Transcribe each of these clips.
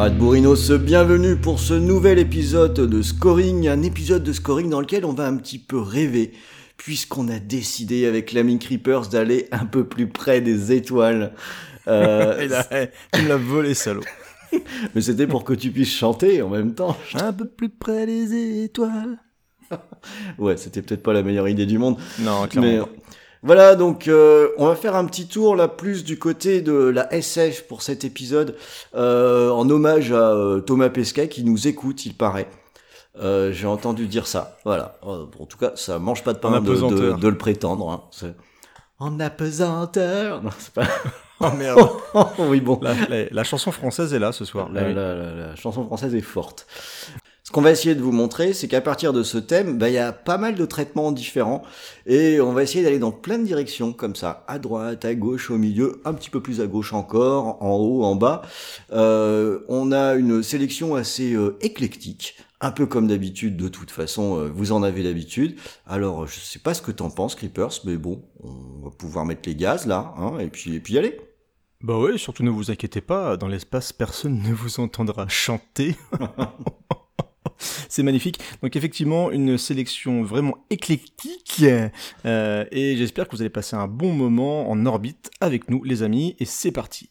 Camarades Bourrinos, bienvenue pour ce nouvel épisode de Scoring, un épisode de Scoring dans lequel on va un petit peu rêver, puisqu'on a décidé avec l'ami Creepers d'aller un peu plus près des étoiles. Euh, me l'as volé, salaud. mais c'était pour que tu puisses chanter en même temps. Un peu plus près des étoiles. Ouais, c'était peut-être pas la meilleure idée du monde. Non, clairement. Mais. Voilà, donc euh, on va faire un petit tour là plus du côté de la SF pour cet épisode, euh, en hommage à euh, Thomas Pesquet qui nous écoute, il paraît. J'ai entendu dire ça. Voilà. En tout cas, ça mange pas de pain de, de, apesanteur. de le prétendre. Hein. En apesanteur. Non, c'est pas. Oh merde. oui, bon. la, la- la chanson française est là ce soir. Oui. la chanson française est forte. Ce qu'on va essayer de vous montrer, c'est qu'à partir de ce thème, bah, il y a pas mal de traitements différents et on va essayer d'aller dans plein de directions comme ça, à droite, à gauche, au milieu, un petit peu plus à gauche encore, en haut, en bas. Euh, on a une sélection assez euh, éclectique, un peu comme d'habitude. De toute façon, euh, vous en avez l'habitude. Alors, je sais pas ce que t'en penses, Creepers, mais bon, on va pouvoir mettre les gaz là, hein, et puis et puis y aller. Bah ouais, surtout ne vous inquiétez pas, dans l'espace, personne ne vous entendra chanter. C'est magnifique. Donc effectivement, une sélection vraiment éclectique. Euh, et j'espère que vous allez passer un bon moment en orbite avec nous, les amis. Et c'est parti.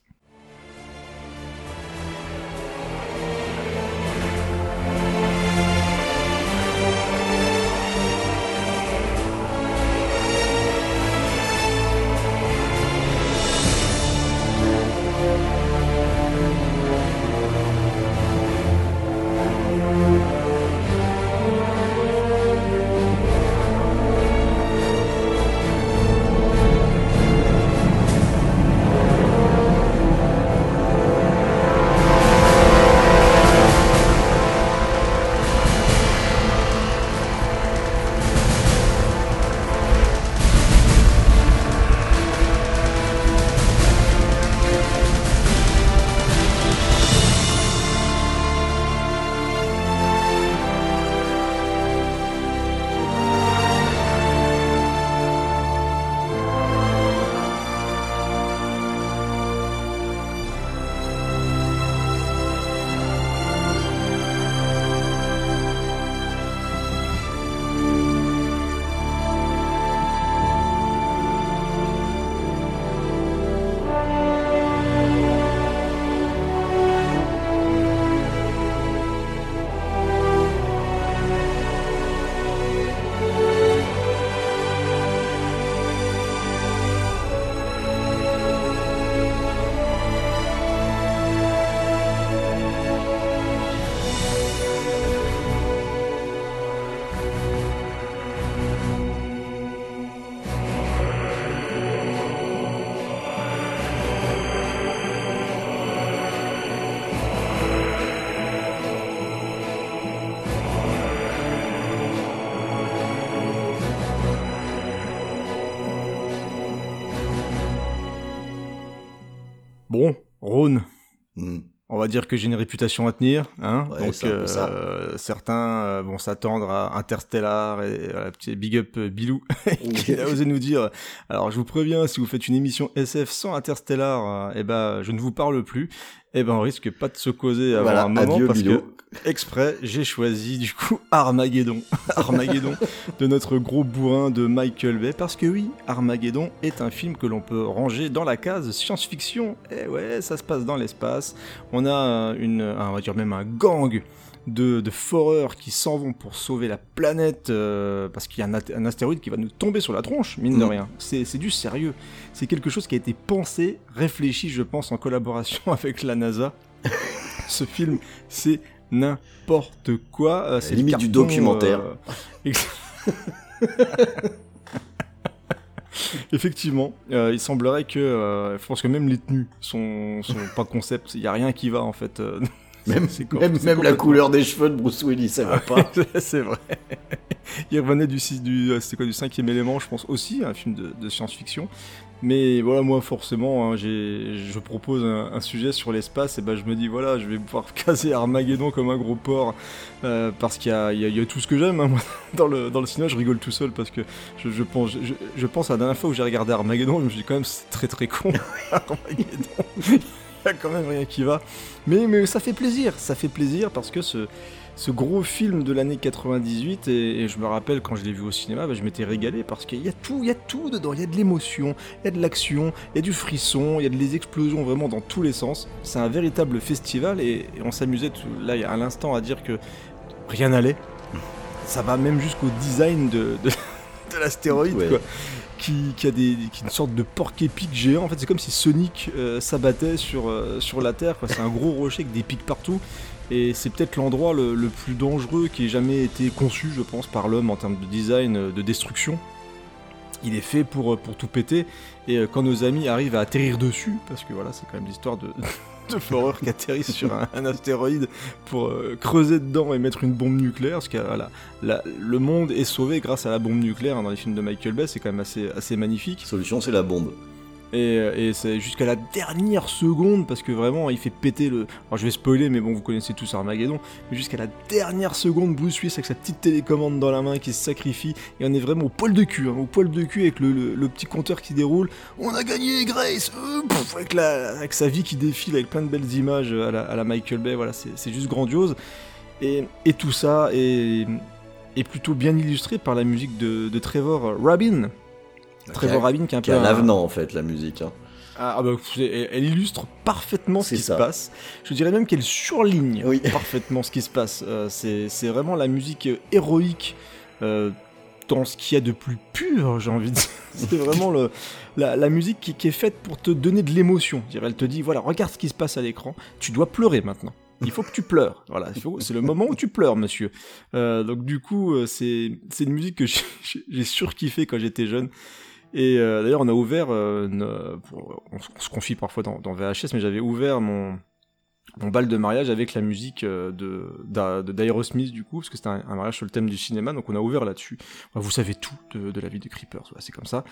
Dire que j'ai une réputation à tenir, hein. Ouais, Donc euh, certains euh, vont s'attendre à Interstellar et à la petite big up euh, Bilou qui a osé nous dire. Alors je vous préviens, si vous faites une émission SF sans Interstellar, eh ben je ne vous parle plus. Eh ben on risque pas de se causer avant Voilà, un moment adieu, parce Bilou. que exprès j'ai choisi du coup Armageddon, Armageddon de notre gros bourrin de Michael Bay parce que oui, Armageddon est un film que l'on peut ranger dans la case science-fiction. Eh ouais, ça se passe dans l'espace. On a une, un- on va dire même un gang de, de foreurs qui s'en vont pour sauver la planète euh, parce qu'il y a un, un astéroïde qui va nous tomber sur la tronche, mine de rien. C'est c'est du sérieux. C'est quelque chose qui a été pensé, réfléchi, je pense, en collaboration avec la NASA. Ce film, c'est n'importe quoi. euh, c'est Limite du documentaire. euh, Effectivement, euh, il semblerait que, euh, je pense que même les tenues sont, sont pas concept. Il y a rien qui va en fait. euh, Même, la couleur des cheveux de Bruce Willis, ça va pas. c'est vrai. Il revenait du, du, quoi, du cinquième élément, je pense aussi, un film de, de science-fiction. Mais voilà, moi forcément, hein, je propose un, un sujet sur l'espace, et ben je me dis voilà, je vais pouvoir caser Armageddon comme un gros porc, euh, parce qu'il y y y a tout ce que j'aime. hein, moi, dans le dans le cinéma, je rigole tout seul parce que je, je pense, je, je pense à la dernière fois où j'ai regardé Armageddon, je me suis dit quand même c'est très très con. Armageddon, il y a quand même rien qui va. Mais, mais ça fait plaisir, ça fait plaisir parce que ce, ce gros film de l'année 98, et, et je me rappelle quand je l'ai vu au cinéma, bah, je m'étais régalé parce qu'il y a tout, il y a tout dedans, il y a de l'émotion, il y a de l'action, il y a du frisson, il y a des explosions vraiment dans tous les sens. C'est un véritable festival et, et on s'amusait là à l'instant à dire que rien n'allait. Ça va même jusqu'au design de, de, de l'astéroïde, Ouais. quoi. Qui, qui a des, qui est une sorte de porc épic géant. En fait, c'est comme si Sonic euh, s'abattait sur, euh, sur la Terre. C'est un gros rocher avec des pics partout. Et c'est peut-être l'endroit le, plus dangereux qui ait jamais été conçu, je pense, par l'homme en termes de design, euh, de destruction. Il est fait pour, euh, pour tout péter. Et euh, quand nos amis arrivent à atterrir dessus, parce que voilà, c'est quand même l'histoire de, de Forer qui atterrissent sur un, astéroïde pour creuser dedans et mettre une bombe nucléaire, parce que voilà, la- le monde est sauvé grâce à la bombe nucléaire hein, dans les films de Michael Bay, c'est quand même assez, assez magnifique. Solution, c'est la bombe. Et, euh, et c'est jusqu'à la dernière seconde, parce que vraiment, il fait péter le. Alors je vais spoiler, mais bon, vous connaissez tous Armageddon. Mais jusqu'à la dernière seconde, Bruce Willis avec sa petite télécommande dans la main qui se sacrifie. Et on est vraiment au poil de cul, hein, au poil de cul avec le, petit compteur qui déroule. On a gagné, Grace Euh, avec, sa vie qui défile, avec plein de belles images à la, à la Michael Bay. Voilà, c'est juste grandiose. Et, tout ça est, est plutôt bien illustré par la musique de Trevor Rabin. Trevor Rabin qui est un Qui peu a un avenant, en fait, la musique. hein. ah, ah bah, elle, illustre parfaitement ce qui ça. se passe. Je dirais même qu'elle surligne Oui. parfaitement ce qui se passe. Euh, c'est vraiment la musique euh, héroïque euh, dans ce qu'il y a de plus pur, j'ai envie de dire. C'est vraiment le, la, la musique qui, qui est faite pour te donner de l'émotion. Elle te dit, voilà, regarde ce qui se passe à l'écran, tu dois pleurer maintenant. Il faut que tu pleures. Voilà, c'est le moment où tu pleures, monsieur. Euh, donc du coup, c'est une musique que j'ai surkiffé quand j'étais jeune. Et euh, d'ailleurs, on a ouvert, euh, on, se- on se confie parfois dans VHS, mais j'avais ouvert mon, mon bal de mariage avec la musique euh, de d'A- de d'Aerosmith du coup, parce que c'était un, mariage sur le thème du cinéma, donc on a ouvert là-dessus. Vous savez tout de, la vie de Creepers, c'est comme ça.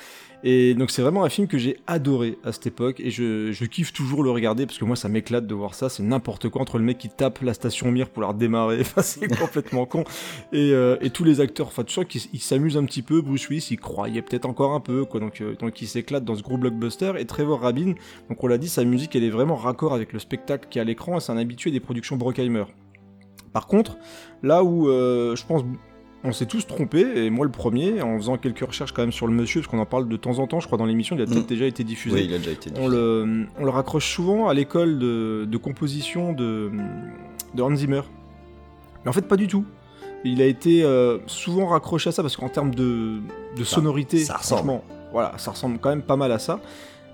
Et donc c'est vraiment un film que j'ai adoré à cette époque, et je, kiffe toujours le regarder, parce que moi ça m'éclate de voir ça, c'est n'importe quoi, entre le mec qui tape la station Mir pour la redémarrer, c'est complètement con, et, euh, et tous les acteurs, enfin tu sens qu'ils ils s'amusent un petit peu, Bruce Willis il croyait peut-être encore un peu, quoi, donc, euh, donc il s'éclate dans ce gros blockbuster, et Trevor Rabin, donc on l'a dit, sa musique elle est vraiment raccord avec le spectacle qui est à l'écran, c'est un habitué des productions Brockheimer. Par contre, là où euh, je pense on s'est tous trompés, et moi le premier, en faisant quelques recherches quand même sur le monsieur, parce qu'on en parle de temps en temps, je crois dans l'émission, il a peut-être Mm. déjà été diffusé. Oui, il a déjà été dit. On le, on le raccroche souvent à l'école de, de composition de, de Hans Zimmer. Mais en fait, pas du tout. Il a été euh, souvent raccroché à ça parce qu'en termes de, de Ça- sonorité, ça ressemble. franchement, voilà, ça ressemble quand même pas mal à ça.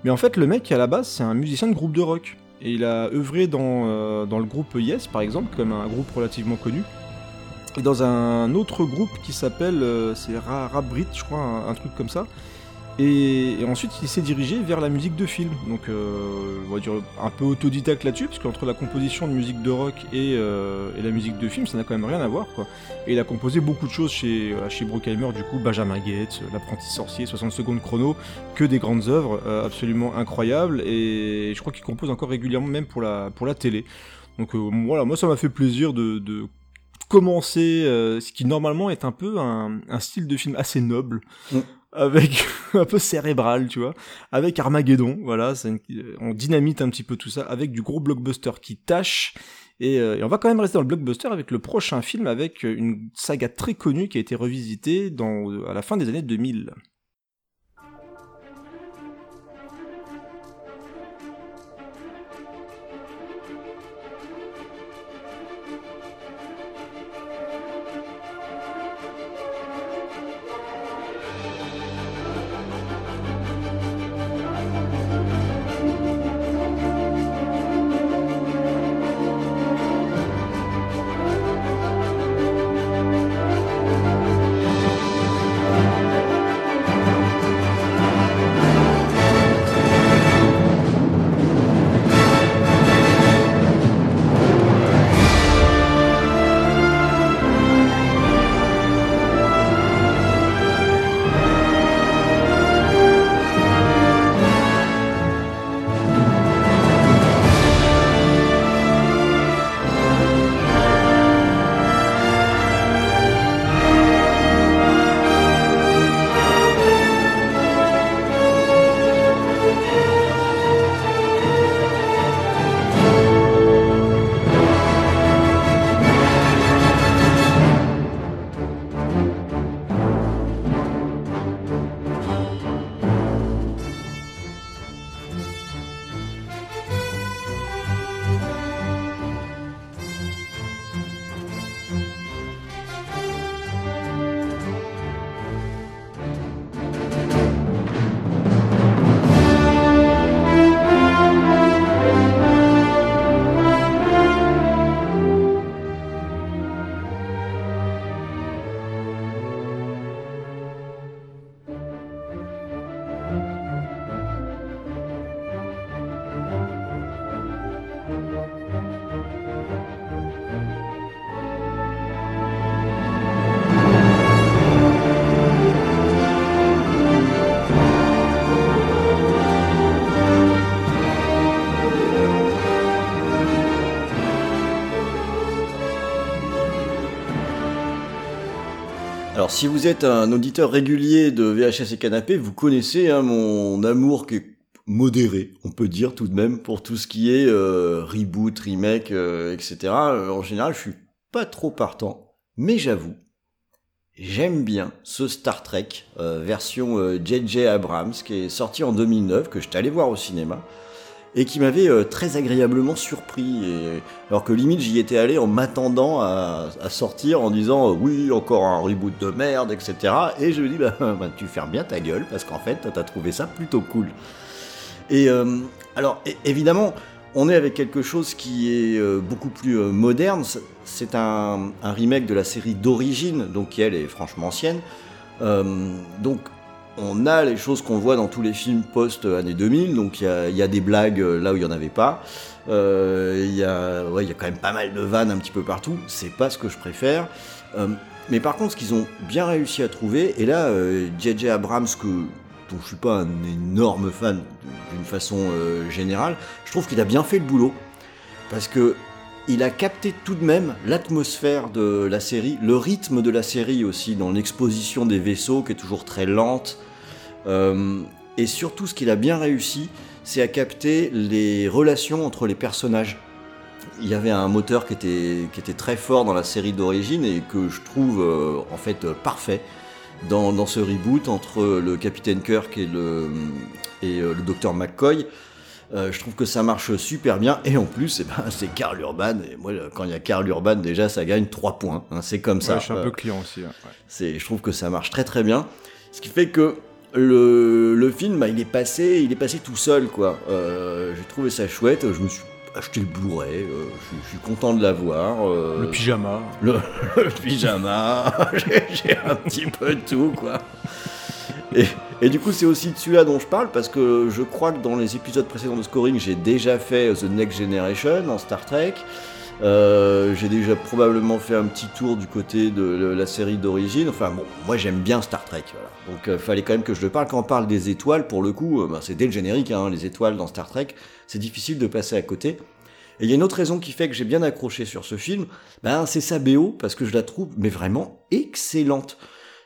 Mais en fait, le mec, à la base, c'est un musicien de groupe de rock. Et il a œuvré dans, euh, dans le groupe Yes, par exemple, comme un groupe relativement connu. Et dans un autre groupe qui s'appelle, euh, c'est Ra- Rap Brit, je crois, un truc comme ça. Et, et ensuite, il s'est dirigé vers la musique de film. Donc, euh, on va dire un peu autodidacte là-dessus, parce qu'entre la composition de musique de rock et, euh, et la musique de film, ça n'a quand même rien à voir, quoi. Et il a composé beaucoup de choses chez, voilà, chez Bruckheimer, du coup, Benjamin Gates, L'apprenti sorcier, 60 secondes chrono, que des grandes œuvres euh, absolument incroyables. Et je crois qu'il compose encore régulièrement, même pour la, pour la télé. Donc, euh, voilà, moi, ça m'a fait plaisir de, de commencer euh, ce qui normalement est un peu un, un style de film assez noble. Mm. Avec un peu cérébral, tu vois, avec Armageddon, voilà, une- on dynamite un petit peu tout ça avec du gros blockbuster qui tâche. Et, euh, et on va quand même rester dans le blockbuster avec le prochain film avec une saga très connue qui a été revisitée dans, à la fin des années 2000. Si vous êtes un auditeur régulier de VHS et Canapé, vous connaissez hein, mon amour qui est modéré, on peut dire tout de même, pour tout ce qui est euh, reboot, remake, euh, etc. Euh, en général, je suis pas trop partant, mais j'avoue, j'aime bien ce Star Trek version J.J. Abrams qui est sorti en 2009, que j'étais allé voir au cinéma et qui m'avait euh, très agréablement surpris. Alors que limite j'y étais allé en m'attendant à, sortir en disant euh, oui encore un reboot de merde, etc. Et je me dis bah, bah tu fermes bien ta gueule parce qu'en fait t'as trouvé ça plutôt cool. Et euh, alors évidemment on est avec quelque chose qui est beaucoup plus moderne. C'est un, un, remake de la série d'origine, donc qui elle est franchement ancienne. donc on a les choses qu'on voit dans tous les films post-année 2000, donc il y, a, des blagues euh, là où il n'y en avait pas. Euh, il y, a, quand même pas mal de vannes un petit peu partout, c'est pas ce que je préfère. Euh, mais par contre, ce qu'ils ont bien réussi à trouver, et là, J.J. Abrams, que, dont je suis pas un énorme fan d'une façon générale, je trouve qu'il a bien fait le boulot. Parce que il a capté tout de même l'atmosphère de la série, le rythme de la série aussi, dans l'exposition des vaisseaux qui est toujours très lente. Euh, et surtout, ce qu'il a bien réussi, c'est à capter les relations entre les personnages. Il y avait un moteur qui était, qui était très fort dans la série d'origine et que je trouve euh, en fait parfait dans, dans, ce reboot entre le capitaine Kirk et le, et, euh, le docteur McCoy. Euh, je trouve que ça marche super bien. Et en plus, eh ben, c'est Karl Urban. Et moi, quand il y a Karl Urban, déjà, ça gagne 3 points. Hein. c'est comme ça. je suis un peu client aussi. C'est, je trouve que ça marche très très bien. Ce qui fait que le, le film, bah, il est passé, il est passé tout seul, quoi. Euh, j'ai trouvé ça chouette. Je me suis acheté le Blu-ray. Euh, je, suis content de l'avoir. le pyjama. Le, le pyjama. j'ai un petit peu tout, quoi. Et, du coup, c'est aussi de celui-là dont je parle parce que je crois que dans les épisodes précédents de Scoring, j'ai déjà fait The Next Generation en Star Trek. Euh, j'ai déjà probablement fait un petit tour du côté de la série d'origine. Enfin bon, moi j'aime bien Star Trek. Donc euh, fallait quand même que je le parle. Quand on parle des étoiles, pour le coup, euh, bah, c'est dès le générique, hein, les étoiles dans Star Trek. C'est difficile de passer à côté. Et il y a une autre raison qui fait que j'ai bien accroché sur ce film, ben, c'est sa BO, parce que je la trouve mais vraiment excellente.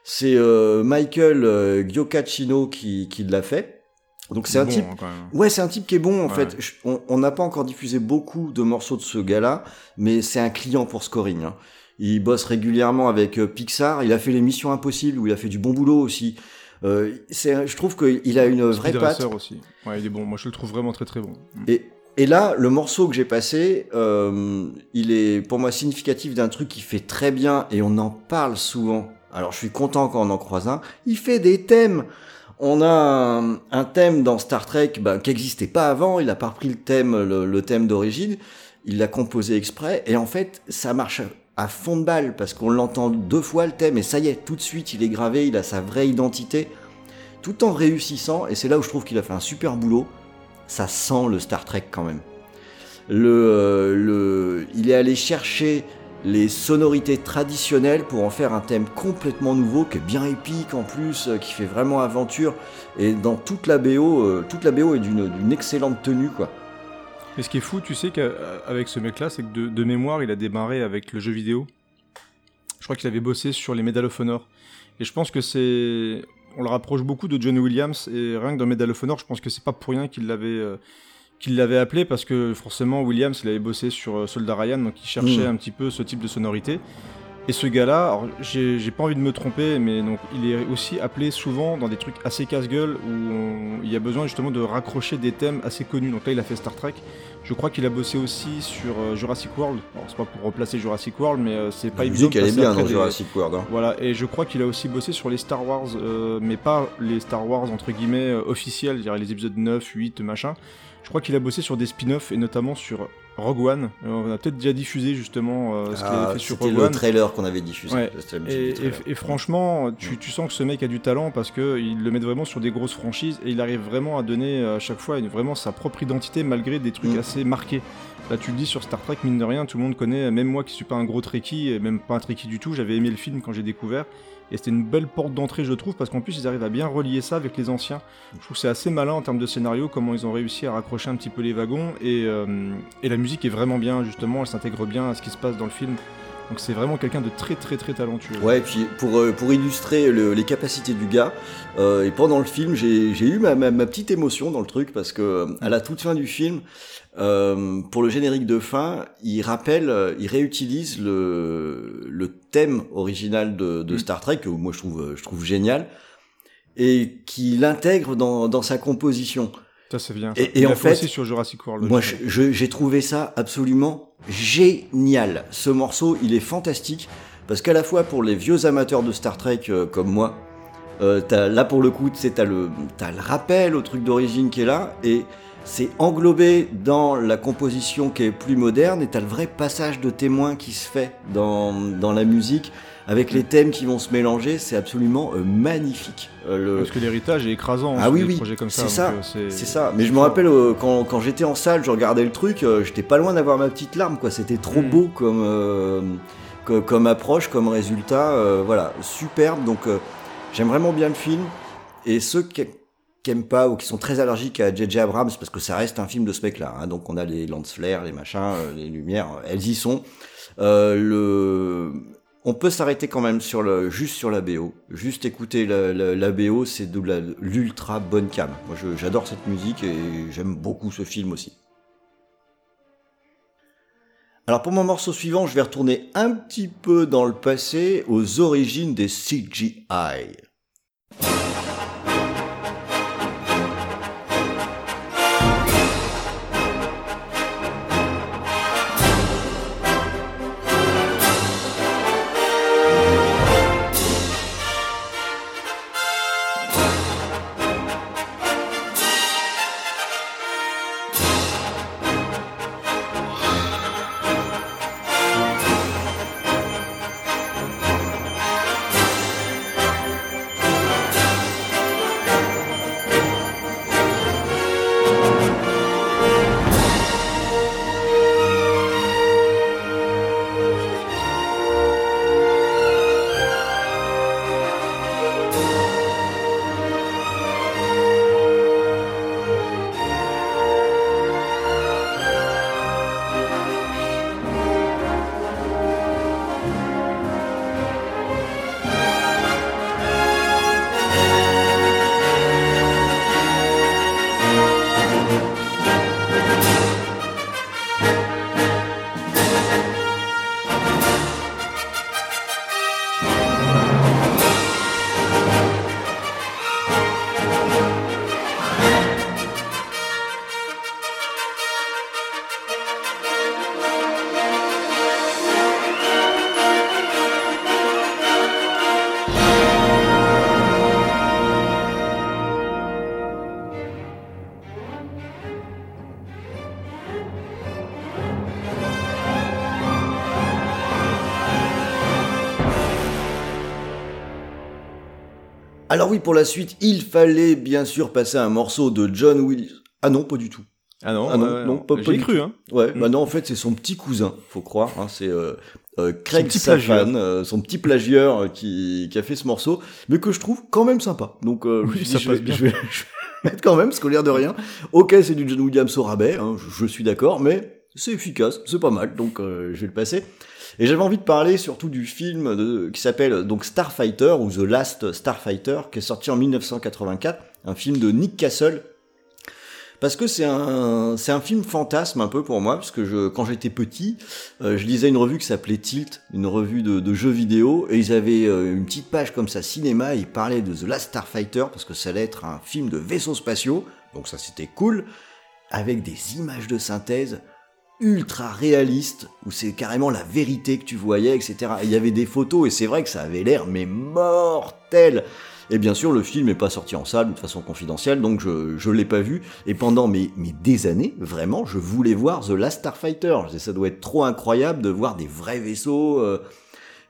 C'est euh, Michael euh, Giocaccino qui, qui l'a fait. Donc c'est un type. Hein, ouais, c'est un type qui est bon en fait. On n'a pas encore diffusé beaucoup de morceaux de ce gars-là, mais c'est un client pour scoring. Hein. Il bosse régulièrement avec euh, Pixar. Il a fait les Missions Impossibles où il a fait du bon boulot aussi. Euh, je trouve qu'il a une vraie patte. aussi. Ouais, il est bon. Moi, je le trouve vraiment très très bon. Mm. Et, et là, le morceau que j'ai passé, euh, il est pour moi significatif d'un truc qui fait très bien et on en parle souvent alors je suis content quand on en croise un. Il fait des thèmes. On a un, thème dans Star Trek ben, qui n'existait pas avant. Il a pas repris le thème, le, thème d'origine. Il l'a composé exprès. Et en fait, ça marche à fond de balle parce qu'on l'entend deux fois le thème et ça y est, tout de suite, il est gravé. Il a sa vraie identité, tout en réussissant. Et c'est là où je trouve qu'il a fait un super boulot. Ça sent le Star Trek quand même. Le, le, il est allé chercher les sonorités traditionnelles pour en faire un thème complètement nouveau, qui est bien épique en plus, euh, qui fait vraiment aventure. Et dans toute la BO, euh, toute la BO est d'une excellente tenue, quoi. Et ce qui est fou, tu sais qu'avec ce mec-là, c'est que de, mémoire, il a démarré avec le jeu vidéo. Je crois qu'il avait bossé sur les Medal of Honor. Et je pense que c'est. On le rapproche beaucoup de John Williams, et rien que dans Medal of Honor, je pense que c'est pas pour rien qu'il l'avait. Euh, qu'il l'avait appelé parce que forcément Williams il avait bossé sur euh, Soldat Ryan donc il cherchait mm. un petit peu ce type de sonorité et ce gars-là, j'ai pas envie de me tromper, mais donc il est aussi appelé souvent dans des trucs assez casse-gueule où il y a besoin justement de raccrocher des thèmes assez connus. Donc là, il a fait Star Trek. Je crois qu'il a bossé aussi sur euh, Jurassic World. Alors c'est pas pour replacer Jurassic World, mais euh, c'est pas évident. La musique elle est bien dans Jurassic World. Hein. Voilà, et je crois qu'il a aussi bossé sur les Star Wars, mais pas les Star Wars entre guillemets officiels, les épisodes 9, 8, machin. Je crois qu'il a bossé sur des spin-offs et notamment sur Rogue One. Euh, on a peut-être déjà diffusé justement euh, ce qu'il avait ah, fait sur Rogue One. C'était le trailer qu'on avait diffusé. Et, franchement, tu, sens que ce mec a du talent parce qu'il le met vraiment sur des grosses franchises et il arrive vraiment à donner à chaque fois vraiment sa propre identité malgré des trucs mm. assez marqués. Là, tu le dis sur Star Trek, mine de rien, tout le monde connaît, même moi qui suis pas un gros Trekkie, même pas un Trekkie du tout, j'avais aimé le film quand j'ai découvert. Et c'était une belle porte d'entrée, je trouve, parce qu'en plus, ils arrivent à bien relier ça avec les anciens. Je trouve que c'est assez malin en termes de scénario, comment ils ont réussi à raccrocher un petit peu les wagons. Et, euh, et la musique est vraiment bien, justement, elle s'intègre bien à ce qui se passe dans le film. Donc c'est vraiment quelqu'un de très très très talentueux. Ouais, et puis pour, euh, pour illustrer le- les capacités du gars, euh, et pendant le film, j'ai j'ai eu ma, ma, ma petite émotion dans le truc parce que euh, à la toute fin du film, euh, pour le générique de fin, il rappelle, il réutilise le, le thème original de, de Mm. Star Trek que moi je trouve, je trouve génial et qu'il intègre dans, dans sa composition. Ça c'est bien. Et- en fait, aussi sur Jurassic World. Moi, j'ai trouvé ça absolument génial. Ce morceau, il est fantastique parce qu'à la fois pour les vieux amateurs de Star Trek euh, comme moi, euh, là pour le coup, tu sais, t'as le, t'as le rappel au truc d'origine qui est là et c'est englobé dans la composition qui est plus moderne et t'as le vrai passage de témoin qui se fait dans, dans la musique avec les thèmes qui vont se mélanger. C'est absolument euh, magnifique. Euh, le- Parce que l'héritage est écrasant Ah sur oui, des oui, projets comme ça. c'est ça, euh, C'est ça, mais je me rappelle quand, quand j'étais en salle, je regardais le truc, j'étais pas loin d'avoir ma petite larme, quoi. C'était trop Mm. beau comme, co- comme approche, comme résultat. voilà, superbe. Donc j'aime vraiment bien le film. Et ceux qui, qui aiment pas ou qui sont très allergiques à J.J. Abrams, parce que ça reste un film de ce mec-là. hein, donc on a les lance flares, les machins, euh, les lumières, euh, elles y sont. Euh, le... On peut s'arrêter quand même sur le, juste sur la BO. Juste écouter la, la, BO, c'est de l'ultra bonne cam. Moi, j'adore cette musique et j'aime beaucoup ce film aussi. Alors pour mon morceau suivant, je vais retourner un petit peu dans le passé, aux origines des CGI. Alors oui, pour la suite, il fallait bien sûr passer un morceau de John Williams. Ah non, pas du tout. Ah non, Ah non, ouais, non, pas- pas J'ai cru, hein. Ouais, Mm. bah non, en fait, c'est son petit cousin, faut croire. Hein, c'est euh, euh, Craig Safan, plagieur. euh, son petit plagieur euh, qui, qui a fait ce morceau, mais que je trouve quand même sympa. Donc, euh, je vais, je vais- je vais mettre quand même, parce qu'au l'air de rien. Ok, c'est du John Williams au rabais, hein, je, suis d'accord, mais c'est efficace, c'est pas mal, donc euh, je vais le passer. Et j'avais envie de parler surtout du film qui s'appelle donc Starfighter ou The Last Starfighter, qui est sorti en 1984, un film de Nick Castle. Parce que c'est un, film fantasme un peu pour moi, parce que quand j'étais petit, euh, je lisais une revue qui s'appelait Tilt, une revue de, jeux vidéo, et ils avaient euh, une petite page comme ça, cinéma, ils parlaient de The Last Starfighter, parce que ça allait être un film de vaisseaux spatiaux, donc ça c'était cool, avec des images de synthèse ultra réalistes, où c'est carrément la vérité que tu voyais, etc. Et il y avait des photos, et c'est vrai que ça avait l'air, mais mortel et bien sûr, le film n'est pas sorti en salle de façon confidentielle, donc je je l'ai pas vu. Et pendant mes, mes des années, vraiment, je voulais voir The Last Starfighter. Je disais, Ça doit être trop incroyable de voir des vrais vaisseaux. euh,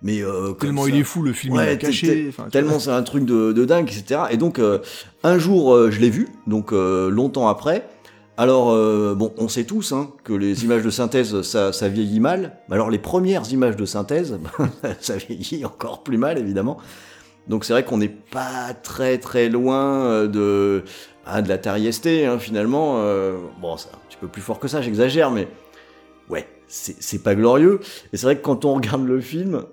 mais euh, Tellement ça. il est fou, le film il est caché. Tellement c'est un truc de, de dingue, etc. Et donc, euh, un jour, euh, je l'ai vu, donc euh, longtemps après. Alors, euh, bon, on sait tous hein, que les images de synthèse, ça, vieillit mal. Alors, les premières images de synthèse, ça vieillit encore plus mal, évidemment. Donc, c'est vrai qu'on n'est pas très très loin euh, de, ah, de l'Atari ST, hein, finalement. Euh, bon, c'est un petit peu plus fort que ça, j'exagère, mais ouais, c'est pas glorieux. Et c'est vrai que quand on regarde le film,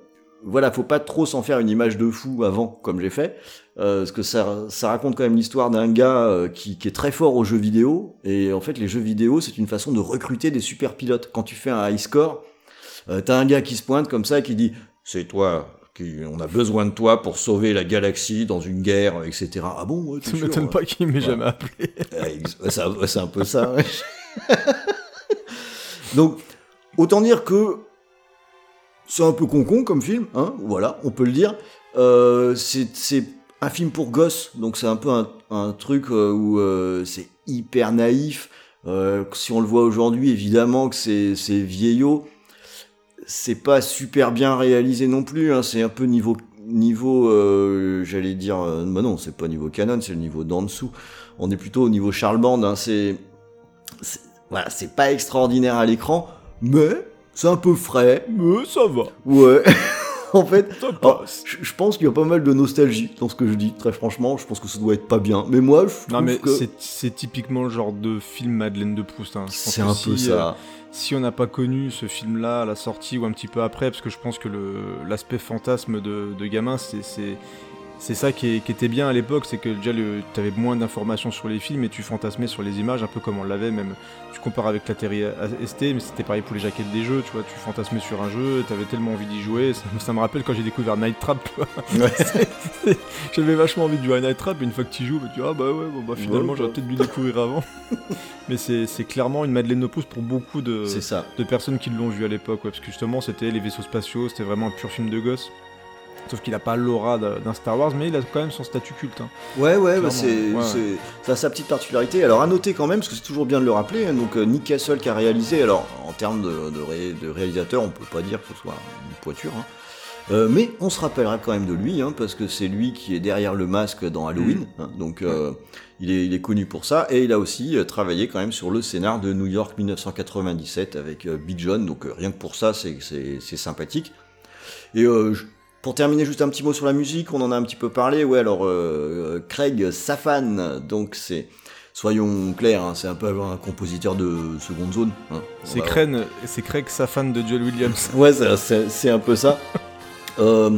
voilà, faut pas trop s'en faire une image de fou avant, comme j'ai fait, euh, parce que ça, ça raconte quand même l'histoire d'un gars euh, qui, qui est très fort aux jeux vidéo. Et en fait, les jeux vidéo, c'est une façon de recruter des super pilotes. Quand tu fais un high score, euh, t'as un gars qui se pointe comme ça et qui dit c'est toi. Qui, on a besoin de toi pour sauver la galaxie dans une guerre, etc. Ah bon ouais, Ça m'étonne pas qu'il m'ait Ouais. jamais appelé. C'est un peu ça. ouais. Donc, autant dire que c'est un peu con-con comme film, hein, voilà, on peut le dire. Euh, c'est un film pour gosses, donc c'est un peu un, un truc euh, où euh, c'est hyper naïf. Euh, si on le voit aujourd'hui, évidemment que c'est vieillot. C'est pas super bien réalisé non plus. Hein, c'est un peu niveau niveau, euh, j'allais dire, euh, bah non, c'est pas niveau canon, c'est le niveau d'en dessous. On est plutôt au niveau Charles Band. Hein, c'est- voilà, c'est pas extraordinaire à l'écran, mais c'est un peu frais. Mais ça va. Ouais. en fait, Ça alors, passe. je, je pense qu'il y a pas mal de nostalgie dans ce que je dis. Très franchement, je pense que ça doit être pas bien. Mais moi, je trouve Non mais que c'est- typiquement le genre de film Madeleine de Proust. hein. C'est un si, peu euh, ça. si on n'a pas connu ce film-là à la sortie ou un petit peu après, parce que je pense que l'aspect fantasme de, de gamin, c'est- c'est ça qui, est- qui était bien à l'époque, c'est que déjà tu avais moins d'informations sur les films et tu fantasmais sur les images, un peu comme on l'avait même. Tu compares avec la Terry ST, mais c'était pareil pour les jaquettes des jeux, tu vois, tu fantasmais sur un jeu, tu avais tellement envie d'y jouer. Ça, me- ça me rappelle quand j'ai découvert Night Trap. Ouais. J'avais vachement envie de jouer à Night Trap et une fois que tu joues, bah, tu dis ah bah ouais, bon, bah, finalement Ouais, j'aurais bah. peut-être dû découvrir avant. Mais c'est clairement une Madeleine de Proust pour beaucoup de, C'est ça. de personnes qui l'ont vu à l'époque, ouais, parce que justement c'était les vaisseaux spatiaux, c'était vraiment un pur film de gosse. Sauf qu'il a pas l'aura d'un Star Wars, mais il a quand même son statut culte. hein. Ouais, ouais, bah c'est, ouais, ça a sa petite particularité. Alors à noter quand même, parce que c'est toujours bien de le rappeler, hein, donc euh, Nick Castle qui a réalisé, alors en termes de, de, ré- de réalisateur, on peut pas dire que ce soit une poiture, hein. Euh, mais on se rappellera quand même de lui, hein, parce que c'est lui qui est derrière le masque dans Halloween, hein, donc euh, il, est, il est connu pour ça, et il a aussi euh, travaillé quand même sur le scénar de New York 1997 avec euh, Big John, donc rien que pour ça, c'est, sympathique. Et euh, je- pour terminer, juste un petit mot sur la musique, on en a un petit peu parlé. Ouais, alors euh, Craig Safan, donc c'est, soyons clairs, hein, c'est un peu un compositeur de seconde zone. hein. C'est Craig, c'est Craig Safan de John Williams. Ouais, c'est c'est un peu ça. Euh,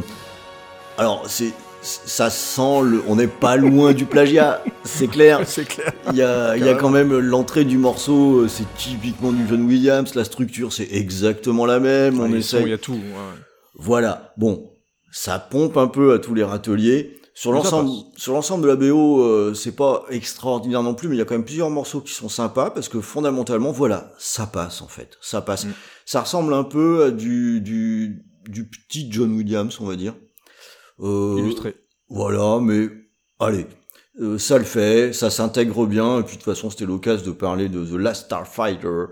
alors, c'est ça sent le, on n'est pas loin du plagiat, c'est clair. c'est clair. Il y a, il y a quand même l'entrée du morceau, euh, c'est typiquement du John Williams. La structure, c'est exactement la même. on essaie. Il y a tout. ouais. Voilà. Bon, ça pompe un peu à tous les râteliers. Sur l'ensemble, sur l'ensemble de la BO, euh, c'est pas extraordinaire non plus, mais il y a quand même plusieurs morceaux qui sont sympas parce que fondamentalement, voilà, ça passe en fait, ça passe. Mm. Ça ressemble un peu à du du du petit John Williams, on va dire. Euh, Illustré. voilà, mais allez, euh, ça le fait, ça s'intègre bien, et puis de toute façon, c'était l'occasion de parler de The Last Starfighter,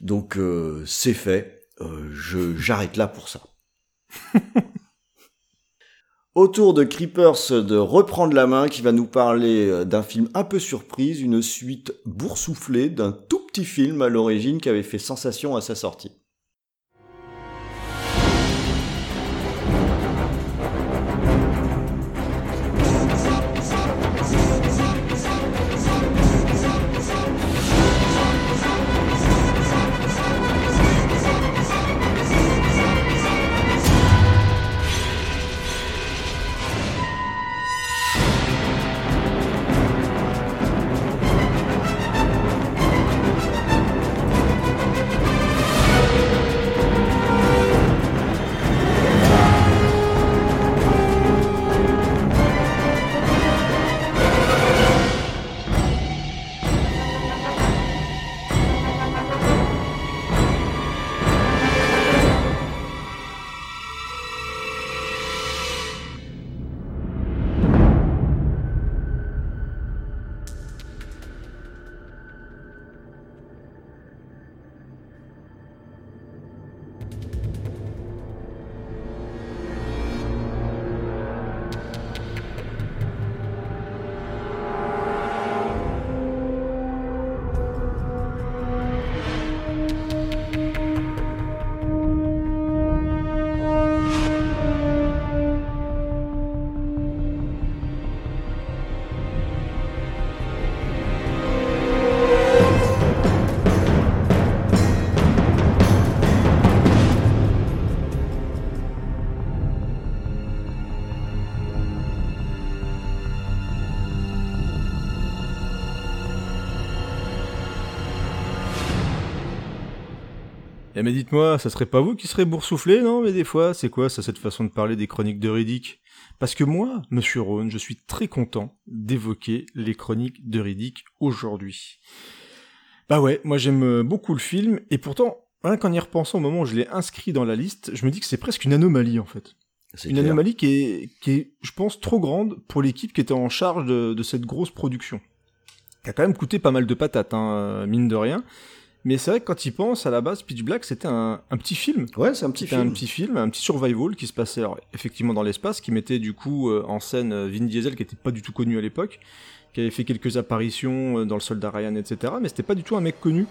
donc euh, c'est fait. Euh, je j'arrête là pour ça. Autour de Creepers de reprendre la main, qui va nous parler euh, d'un film un peu surprise, une suite boursouflée d'un tout petit film à l'origine qui avait fait sensation à sa sortie. Eh mais dites-moi, ça serait pas vous qui serez boursouflé, non Mais des fois, c'est quoi ça, cette façon de parler des chroniques de Riddick? Parce que moi, monsieur Rhône, je suis très content d'évoquer les chroniques de Riddick aujourd'hui. Bah ouais, moi j'aime beaucoup le film, et pourtant, rien qu'en y repensant au moment où je l'ai inscrit dans la liste, je me dis que c'est presque une anomalie en fait. C'est Une clair. anomalie qui est, qui est, je pense, trop grande pour l'équipe qui était en charge de, de cette grosse production. Qui a quand même coûté pas mal de patates, hein, euh, mine de rien. Mais c'est vrai que quand il pense, à la base, Pitch Black, c'était un, un petit film. Ouais, c'est un petit film. un petit film, un petit survival qui se passait alors, effectivement dans l'espace, qui mettait du coup euh, en scène euh, Vin Diesel, qui était pas du tout connu à l'époque, qui avait fait quelques apparitions euh, dans le Soldat Ryan, etc. Mais c'était pas du tout un mec connu.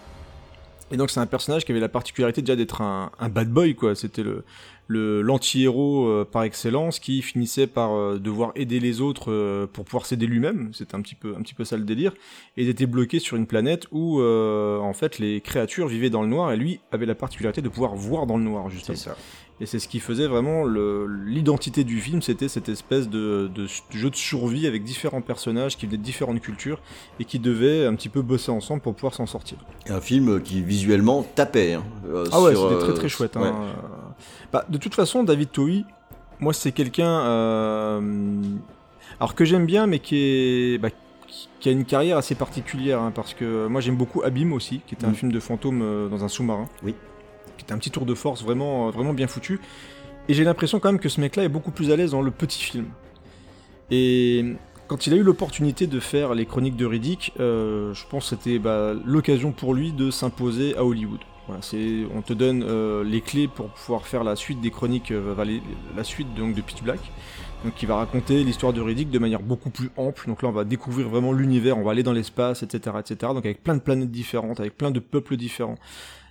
Et donc c'est un personnage qui avait la particularité déjà d'être un, un bad boy, quoi. C'était le le l'anti-héros euh, par excellence qui finissait par euh, devoir aider les autres euh, pour pouvoir s'aider lui-même. C'était un petit peu un petit peu ça le délire. Et il était bloqué sur une planète où en fait les créatures vivaient dans le noir et lui avait la particularité de pouvoir voir dans le noir justement. Ça. Et c'est ce qui faisait vraiment l'identité du film, c'était cette espèce de, jeu de survie avec différents personnages qui venaient de différentes cultures et qui devaient un petit peu bosser ensemble pour pouvoir s'en sortir. Un film qui visuellement tapait. hein, euh, Ah ouais, c'était très euh, très chouette. ouais. Hein. Bah, de toute façon, David Towie, moi c'est quelqu'un euh, alors que j'aime bien, mais qui est bah, qui- a une carrière assez particulière, hein, parce que moi j'aime beaucoup Abîme aussi, qui était un Mm. film de fantôme euh, dans un sous-marin. Oui. Qui était un petit tour de force vraiment, euh, vraiment bien foutu. Et j'ai l'impression quand même que ce mec-là est beaucoup plus à l'aise dans le petit film. Et quand il a eu l'opportunité de faire les chroniques de Riddick, euh, je pense que c'était bah, l'occasion pour lui de s'imposer à Hollywood. On te donne euh, les clés pour pouvoir faire la suite des la suite de Pitch Black, donc qui va raconter l'histoire de Riddick de manière beaucoup plus ample. Donc là, on va découvrir vraiment l'univers, on va aller dans l'espace, etc., etc. Donc avec plein de planètes différentes, avec plein de peuples différents.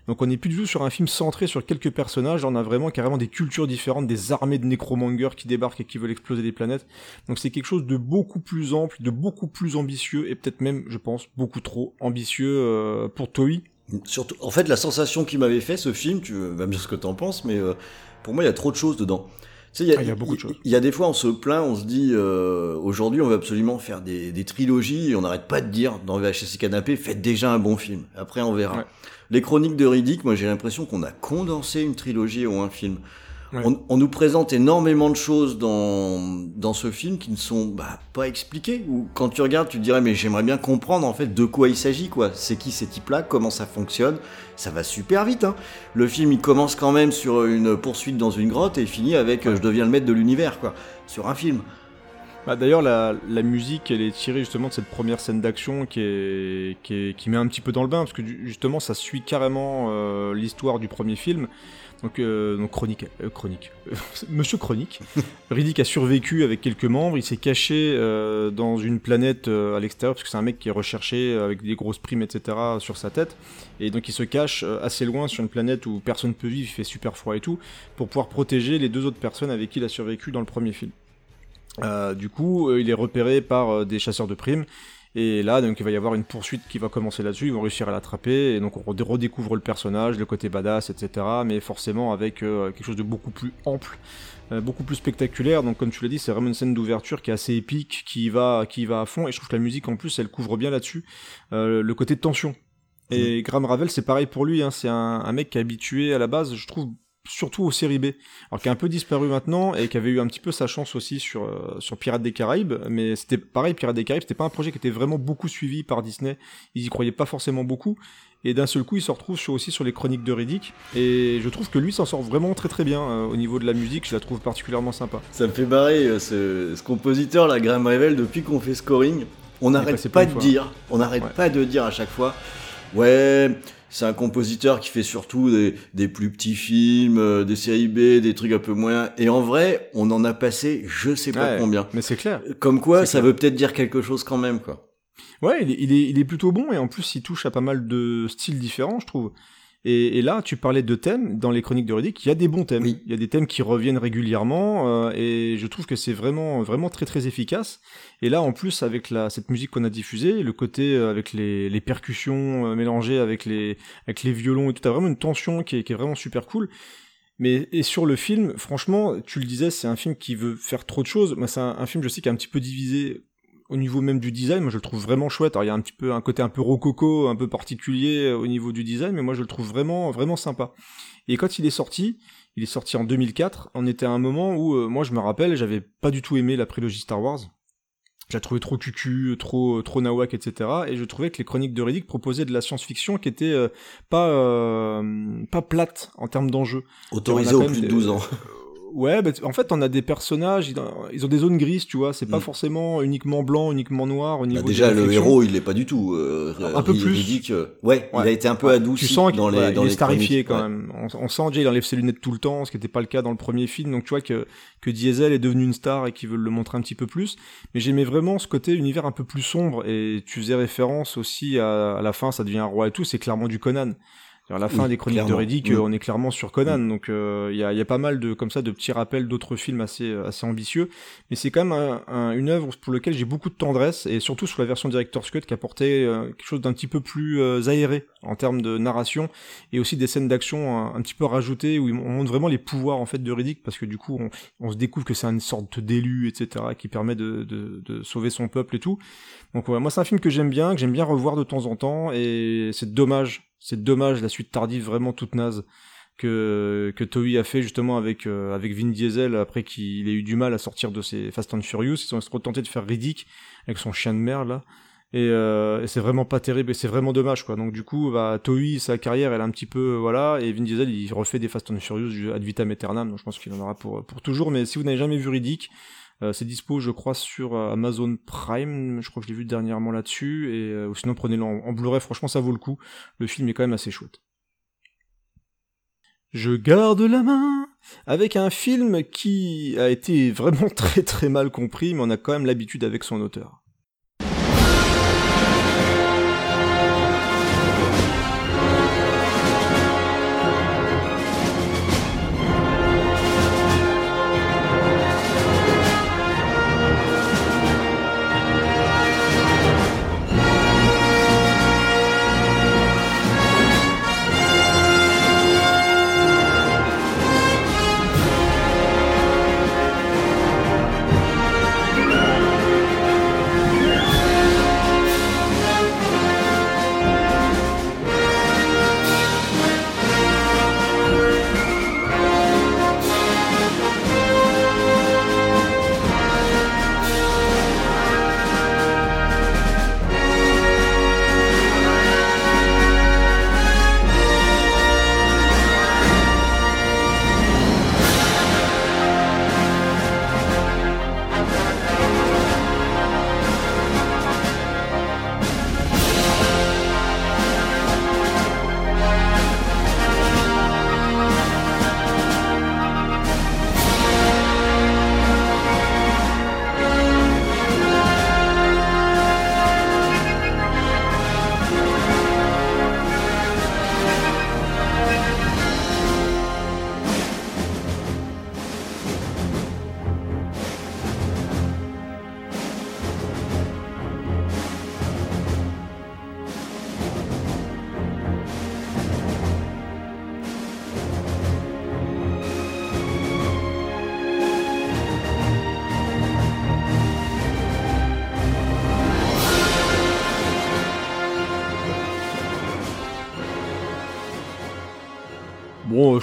Donc on n'est plus du tout sur un film centré sur quelques personnages, on a vraiment carrément des cultures différentes, des armées de nécromongers qui débarquent et qui veulent exploser des planètes. Donc c'est quelque chose de beaucoup plus ample, de beaucoup plus ambitieux et peut-être même, je pense, beaucoup trop ambitieux euh, pour Toei. Surtout, en fait, la sensation qui m'avait fait ce film, tu vas me dire ce que t'en penses, mais euh, pour moi, il y a trop de choses dedans. Tu sais, Ah, il y a beaucoup de choses. Il y a des fois, on se plaint, on se dit, euh, aujourd'hui, on va absolument faire des, des trilogies, et on n'arrête pas de dire dans VHS Canapé, faites déjà un bon film. Après, on verra. Ouais. Les chroniques de Riddick, moi, j'ai l'impression qu'on a condensé une trilogie ou un film. Ouais. On, on nous présente énormément de choses dans, dans ce film qui ne sont bah, pas expliquées. Ou quand tu regardes, tu te dirais, mais j'aimerais bien comprendre en fait de quoi il s'agit, quoi. C'est qui ces types-là, comment ça fonctionne? Ça va super vite. Hein. Le film, il commence quand même sur une poursuite dans une grotte et il finit avec euh, je deviens le maître de l'univers, quoi. Sur un film. Bah, D'ailleurs, la, la musique, elle est tirée justement de cette première scène d'action qui, est, qui, est- qui met un petit peu dans le bain, parce que justement, ça suit carrément euh, l'histoire du premier film. Donc, euh, donc chronique, euh, chronique, Monsieur Chronique. Riddick a survécu avec quelques membres. Il s'est caché dans une planète à l'extérieur parce que c'est un mec qui est recherché avec des grosses primes, etc. sur sa tête. Et donc il se cache assez loin sur une planète où personne peut vivre, il fait super froid et tout, pour pouvoir protéger les deux autres personnes avec qui il a survécu dans le premier film. Euh, du coup, euh, il est repéré par euh, des chasseurs de primes. Et là, donc, il va y avoir une poursuite qui va commencer là-dessus. Ils vont réussir à l'attraper. Et donc, on redé- redécouvre le personnage, le côté badass, etc. Mais forcément, avec euh, quelque chose de beaucoup plus ample, euh, beaucoup plus spectaculaire. Donc, comme tu l'as dit, c'est vraiment une scène d'ouverture qui est assez épique, qui va, qui va à fond. Et je trouve que la musique, en plus, elle couvre bien là-dessus. Euh, le côté de tension. Et Graham Ravel, c'est pareil pour lui. Hein. C'est un, un mec qui est habitué à la base, je trouve, surtout aux séries B. Alors qui a un peu disparu maintenant et qui avait eu un petit peu sa chance aussi sur, euh, sur Pirates des Caraïbes. Mais c'était pareil, Pirates des Caraïbes, c'était pas un projet qui était vraiment beaucoup suivi par Disney. Ils y croyaient pas forcément beaucoup. Et d'un seul coup, il se retrouve sur, aussi sur les chroniques de Riddick. Et je trouve que lui s'en sort vraiment très très bien euh, au niveau de la musique. Je la trouve particulièrement sympa. Ça me fait barrer euh, ce, ce compositeur, la Graham Revel, depuis qu'on fait scoring. On n'arrête pas de de fois. dire, on n'arrête Ouais. pas de dire à chaque fois, ouais, c'est un compositeur qui fait surtout des, des plus petits films, euh, des séries B, des trucs un peu moins. Et en vrai, on en a passé je sais pas Ouais. combien. Mais c'est clair. Comme quoi, ça clair. veut peut-être dire quelque chose quand même, quoi. Ouais, il est, il, est, il est plutôt bon et en plus il touche à pas mal de styles différents, je trouve. Et, et là, tu parlais de thèmes dans les chroniques de Riddick, il y a des bons thèmes. Oui. Il y a des thèmes qui reviennent régulièrement euh, et je trouve que c'est vraiment, vraiment très très efficace. Et là, en plus, avec la, cette musique qu'on a diffusée, le côté euh, avec les, les percussions euh, mélangées avec les, avec les violons et tout, t'as vraiment une tension qui est, qui est vraiment super cool. Mais et sur le film, franchement, tu le disais, c'est un film qui veut faire trop de choses. Moi, c'est un, un film, je sais, qui est un petit peu divisé au niveau même du design, moi je le trouve vraiment chouette. Alors il y a un petit peu un côté un peu rococo, un peu particulier euh, au niveau du design, mais moi je le trouve vraiment vraiment sympa. Et quand il est sorti, il est sorti en 2004. On était à un moment où euh, moi je me rappelle, j'avais pas du tout aimé la prélogie Star Wars. Je la trouvais trop cucu, trop trop nawak, etc. Et je trouvais que les chroniques de Riddick proposaient de la science-fiction qui était euh, pas euh, pas plate en termes d'enjeux. Autorisé On a au quand plus de des- 12 ans. Ouais, bah, en fait, on a des personnages, ils ont des zones grises, tu vois. C'est pas Mm. forcément uniquement blanc, uniquement noir au niveau Bah, déjà, le héros, il l'est pas du tout. euh, Un peu plus. Riddick, euh, ouais, il Ouais. a été un peu Ouais, adouci tu sens qu'il dans les, voilà, dans il les est starifié chroniques, quand ouais. même. On, on sent déjà il enlève ses lunettes tout le temps, ce qui n'était pas le cas dans le premier film. Donc tu vois que que Diesel est devenu une star et qu'ils veulent le montrer un petit peu plus. Mais j'aimais vraiment ce côté univers un peu plus sombre et tu faisais référence aussi à, à la fin, ça devient un roi et tout. C'est clairement du Conan. À la fin Oui, des chroniques clairement. de Riddick, Mm. euh, on est clairement sur Conan, donc euh, il y, a, y a pas mal de comme ça de petits rappels d'autres films assez assez ambitieux, mais c'est quand même un- un- une œuvre pour laquelle j'ai beaucoup de tendresse et surtout sur la version director's cut qui apportait euh, quelque chose d'un petit peu plus euh, aéré en termes de narration et aussi des scènes d'action un, un petit peu rajoutées où on montre vraiment les pouvoirs en fait de Riddick parce que du coup on, on se découvre que c'est une sorte d'élu etc qui permet de, de, de sauver son peuple et tout. Donc ouais, moi c'est un film que j'aime bien, que j'aime bien revoir de temps en temps et c'est dommage, c'est dommage la suite tardive vraiment toute naze que que Toei a fait justement avec euh, avec Vin Diesel après qu'il ait eu du mal à sortir de ses Fast and Furious, ils ont tenté de faire Riddick avec son chien de mer là. Et, euh, et c'est vraiment pas terrible et c'est vraiment dommage quoi. Donc du coup, bah, Toei sa carrière elle est un petit peu euh, voilà et Vin Diesel il refait des Fast and Furious ad vitam aeternam. Donc je pense qu'il en aura pour pour toujours. Mais si vous n'avez jamais vu Riddick, euh, c'est dispo je crois sur euh, Amazon Prime. Je crois que je l'ai vu dernièrement là-dessus et euh, sinon prenez-le en, en Blu-ray. Franchement ça vaut le coup. Le film est quand même assez chouette. Je garde la main avec un film qui a été vraiment très très mal compris, mais on a quand même l'habitude avec son auteur.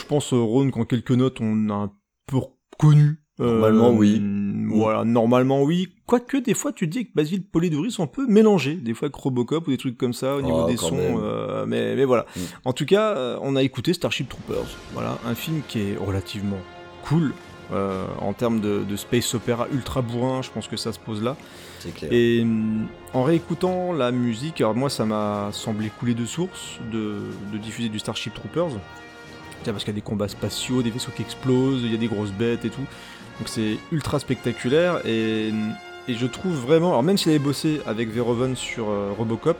Pense, euh, Ron, qu'en quelques notes, on a un peu reconnu. Euh, Normalement, oui. mm, Voilà, normalement, oui. Quoique, des fois, tu dis que Basile Polidoris sont un peu mélangés. Des fois, avec Robocop ou des trucs comme ça, au niveau Oh, des sons. euh, mais, mais voilà. Mm. En tout cas, on a écouté Starship Troopers. Voilà, un film qui est relativement cool. euh, en termes de, de space opéra ultra bourrin, je pense que ça se pose là. Clair. Et hum, en réécoutant la musique, alors moi ça m'a semblé couler de source de, de diffuser du Starship Troopers. Parce qu'il y a des combats spatiaux, des vaisseaux qui explosent, il y a des grosses bêtes et tout. Donc c'est ultra spectaculaire et, et je trouve vraiment, alors même s'il avait bossé avec Verhoeven sur euh, Robocop,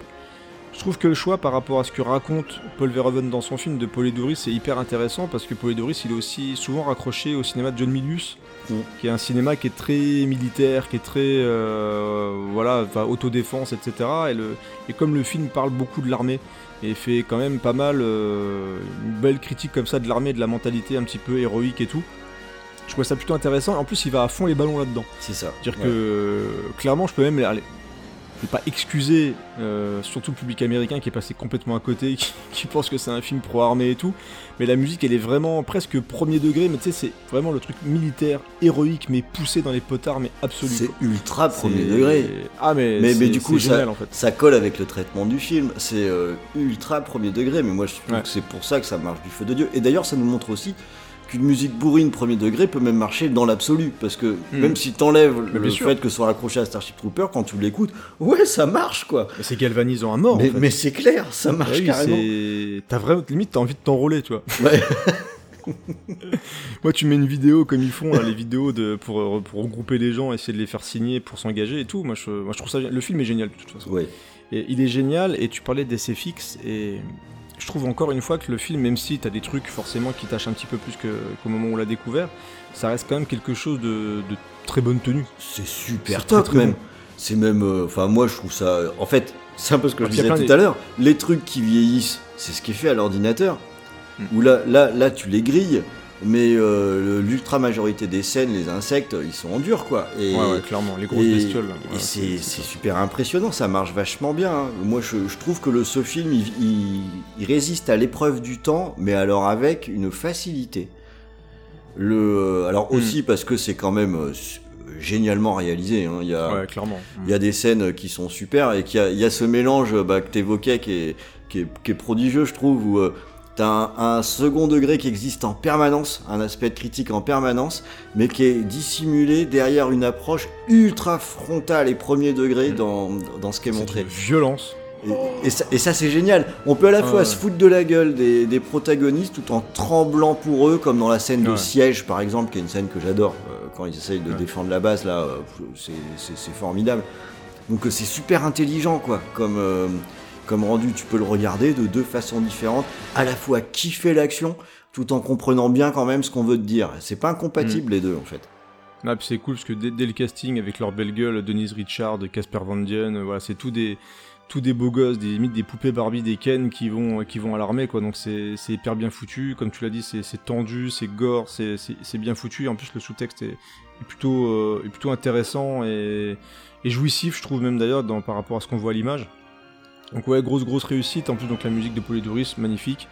je trouve que le choix par rapport à ce que raconte Paul Verhoeven dans son film de Polidori c'est hyper intéressant parce que Polidori il est aussi souvent raccroché au cinéma de John Milius Mm. qui est un cinéma qui est très militaire, qui est très euh, voilà, autodéfense, etc. Et, le, et comme le film parle beaucoup de l'armée et fait quand même pas mal euh, une belle critique comme ça de l'armée, de la mentalité un petit peu héroïque et tout, je trouve ça plutôt intéressant. En plus, il va à fond les ballons là-dedans. C'est ça. C'est-à-dire Ouais. que clairement, je peux même aller- n'est pas excusé, euh, surtout le public américain qui est passé complètement à côté, qui, qui pense que c'est un film pro-armée et tout. Mais la musique, elle est vraiment presque premier degré, mais tu sais, c'est vraiment le truc militaire, héroïque, mais poussé dans les potards, mais absolu. C'est ultra premier degré. Ah, mais, Mais, c'est- mais du coup, c'est ça, génial en fait. ça colle avec le traitement du film. C'est euh, ultra premier degré, mais moi je trouve Ouais. que c'est pour ça que ça marche du feu de Dieu. Et d'ailleurs, ça nous montre aussi qu'une musique bourrine premier degré peut même marcher dans l'absolu. Parce que Hmm. même si t'enlèves le sûr. fait que ce soit accroché à Starship Trooper, quand tu l'écoutes, ouais, ça marche quoi. C'est galvanisant à mort. mais en fait. mais c'est clair, ça marche Ouais, oui, carrément. T'as vraiment, limite, t'as envie de t'enrôler, tu vois. Ouais. Moi, tu mets une vidéo comme ils font, là, les vidéos de, pour, pour regrouper les gens, essayer de les faire signer pour s'engager et tout. Moi je, moi, je trouve ça. Le film est génial, de toute façon. Ouais. Et il est génial, et tu parlais des SFX, et je trouve encore une fois que le film, même si t'as des trucs forcément qui tâchent un petit peu plus qu'au moment où on l'a découvert, ça reste quand même quelque chose de, de très bonne tenue. C'est super top très, très même. bon. C'est même, euh, enfin moi je trouve ça. En fait, c'est un peu ce que je Il y a disais tout des- à l'heure. Les trucs qui vieillissent, c'est ce qui est fait à l'ordinateur. Mm. Où là, là, là, tu les grilles. Mais euh, l'ultra majorité des scènes, les insectes, ils sont en dur quoi. Et, ouais, ouais, clairement, les grosses et- bestioles. Ouais, c'est super impressionnant, ça marche vachement bien. hein. Moi, je, je trouve que le, ce film, il, il- il résiste à l'épreuve du temps, mais alors avec une facilité. Le, alors Mm. aussi parce que c'est quand même euh, génialement réalisé. hein. Il y a, Ouais, clairement. il y a des scènes qui sont super et qu'il y a, il y a ce mélange bah, que tu évoquais qui est, qui, est, qui est prodigieux, je trouve, où euh, tu as un, un second degré qui existe en permanence, un aspect de critique en permanence, mais qui est dissimulé derrière une approche ultra frontale et premier degré Mm. dans, dans ce qui est montré. une violence. Et, et ça, c'est génial. On peut à la Ah fois ouais. se foutre de la gueule des, des protagonistes tout en tremblant pour eux, comme dans la scène de Ouais. siège par exemple, qui est une scène que j'adore euh, quand ils essayent de Ouais. défendre la base là, euh, c'est- formidable. Donc euh, c'est super intelligent quoi, comme comme rendu. Tu peux le regarder de deux façons différentes, à la fois kiffer l'action tout en comprenant bien quand même ce qu'on veut te dire. C'est pas incompatible les deux en fait. Ah, c'est cool parce que dès, dès le casting avec leur belle gueule, Denise Richard, Casper Van Dien, euh, voilà, c'est tout des tous des beaux gosses, des limite des poupées Barbie, des Ken qui vont qui vont à l'armée quoi. Donc c'est c'est hyper bien foutu, comme tu l'as dit, c'est tendu, c'est gore, c'est bien foutu. Et en plus le sous-texte est, est plutôt euh, est plutôt intéressant et, et jouissif, je trouve même d'ailleurs dans par rapport à ce qu'on voit à l'image. Donc ouais, grosse grosse réussite. En plus donc la musique de Polydoris, magnifique.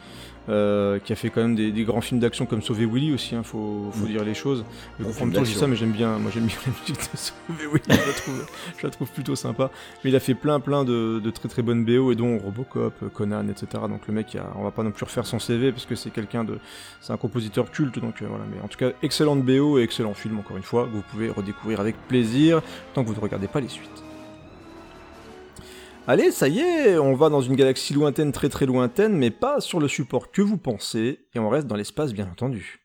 euh, qui a fait quand même des, des grands films d'action comme Sauver Willy aussi, hein, faut, faut Mm. dire les choses. Je dis d'action. ça, mais j'aime bien, moi j'aime bien la musique de Sauver Willy, je la trouve, je la trouve plutôt sympa. Mais il a fait plein plein de, de très très bonnes BO et dont Robocop, Conan, etc. Donc le mec, a- on va pas non plus refaire son CV parce que c'est quelqu'un de, c'est un compositeur culte, donc euh, voilà. Mais en tout cas, excellente BO et excellent film encore une fois, que vous pouvez redécouvrir avec plaisir tant que vous ne regardez pas les suites. Allez, ça y est, on va dans une galaxie lointaine, très très lointaine, mais pas sur le support que vous pensez, et on reste dans l'espace bien entendu.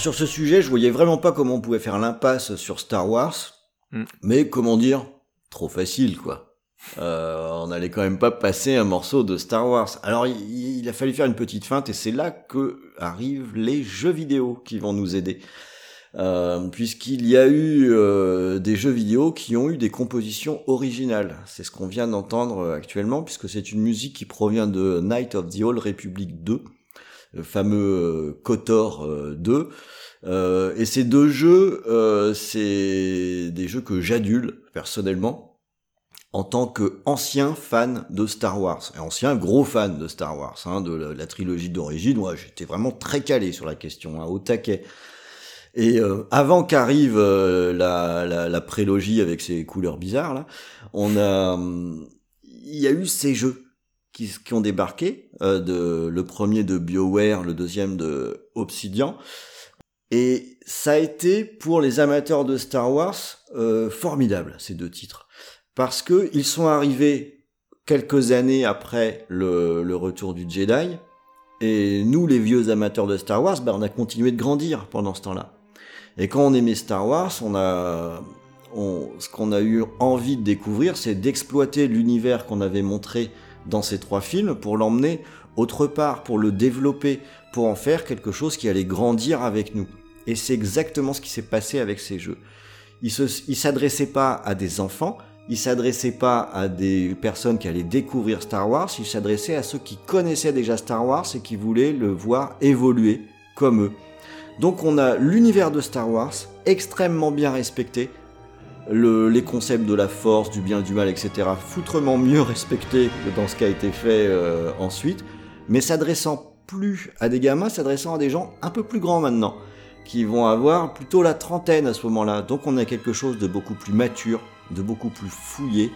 Alors sur ce sujet, je voyais vraiment pas comment on pouvait faire l'impasse sur Star Wars, Mm. mais comment dire, trop facile quoi. Euh, on n'allait quand même pas passer un morceau de Star Wars. Alors il, il, a fallu faire une petite feinte et c'est là que arrivent les jeux vidéo qui vont nous aider. Euh, puisqu'il y a eu euh, des jeux vidéo qui ont eu des compositions originales. C'est ce qu'on vient d'entendre actuellement, puisque c'est une musique qui provient de Night of the Old Republic 2, le fameux KOTOR 2. Euh, et ces deux jeux, euh, c'est des jeux que j'adule personnellement en tant que ancien fan de Star Wars, et ancien gros fan de Star Wars, hein, de la, trilogie d'origine. Moi, j'étais vraiment très calé sur la question, hein, au taquet. Et euh, avant qu'arrive euh, la, la, la, prélogie avec ses couleurs bizarres, là, on a, il y a eu ces jeux qui, qui ont débarqué, euh, de, le premier de BioWare, le deuxième de Obsidian. Et ça a été pour les amateurs de Star Wars euh, formidable ces deux titres parce que ils sont arrivés quelques années après le, le, retour du Jedi et nous les vieux amateurs de Star Wars, ben, on a continué de grandir pendant ce temps-là. Et quand on aimait Star Wars, on a on, ce qu'on a eu envie de découvrir, c'est d'exploiter l'univers qu'on avait montré dans ces trois films pour l'emmener autre part, pour le développer, pour en faire quelque chose qui allait grandir avec nous. Et c'est exactement ce qui s'est passé avec ces jeux. Ils ne s'adressaient pas à des enfants, ils s'adressaient pas à des personnes qui allaient découvrir Star Wars, ils s'adressaient à ceux qui connaissaient déjà Star Wars et qui voulaient le voir évoluer comme eux. Donc on a l'univers de Star Wars extrêmement bien respecté, le, les concepts de la force, du bien, du mal, etc. foutrement mieux respectés que dans ce qui a été fait euh, ensuite, mais s'adressant plus à des gamins, s'adressant à des gens un peu plus grands maintenant qui vont avoir plutôt la trentaine à ce moment-là. Donc on a quelque chose de beaucoup plus mature, de beaucoup plus fouillé,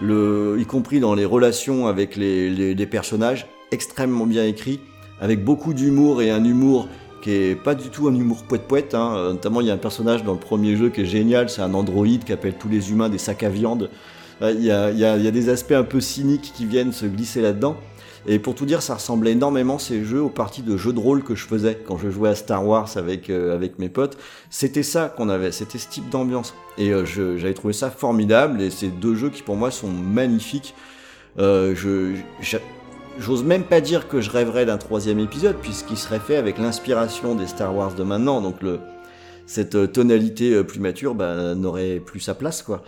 le, y compris dans les relations avec les, les, les personnages, extrêmement bien écrit, avec beaucoup d'humour et un humour qui est pas du tout un humour poète-poète. Hein. Notamment, il y a un personnage dans le premier jeu qui est génial, c'est un androïde qui appelle tous les humains des sacs à viande. Il y a, y a, y a des aspects un peu cyniques qui viennent se glisser là-dedans. Et pour tout dire, ça ressemblait énormément ces jeux aux parties de jeux de rôle que je faisais quand je jouais à Star Wars avec euh, avec mes potes. C'était ça qu'on avait, c'était ce type d'ambiance. Et euh, j'avais trouvé ça formidable. Et c'est deux jeux qui pour moi sont magnifiques. Euh, je J'ose même pas dire que je rêverais d'un troisième épisode, puisqu'il serait fait avec l'inspiration des Star Wars de maintenant. Donc le, cette euh, tonalité euh, plus mature bah, n'aurait plus sa place, quoi.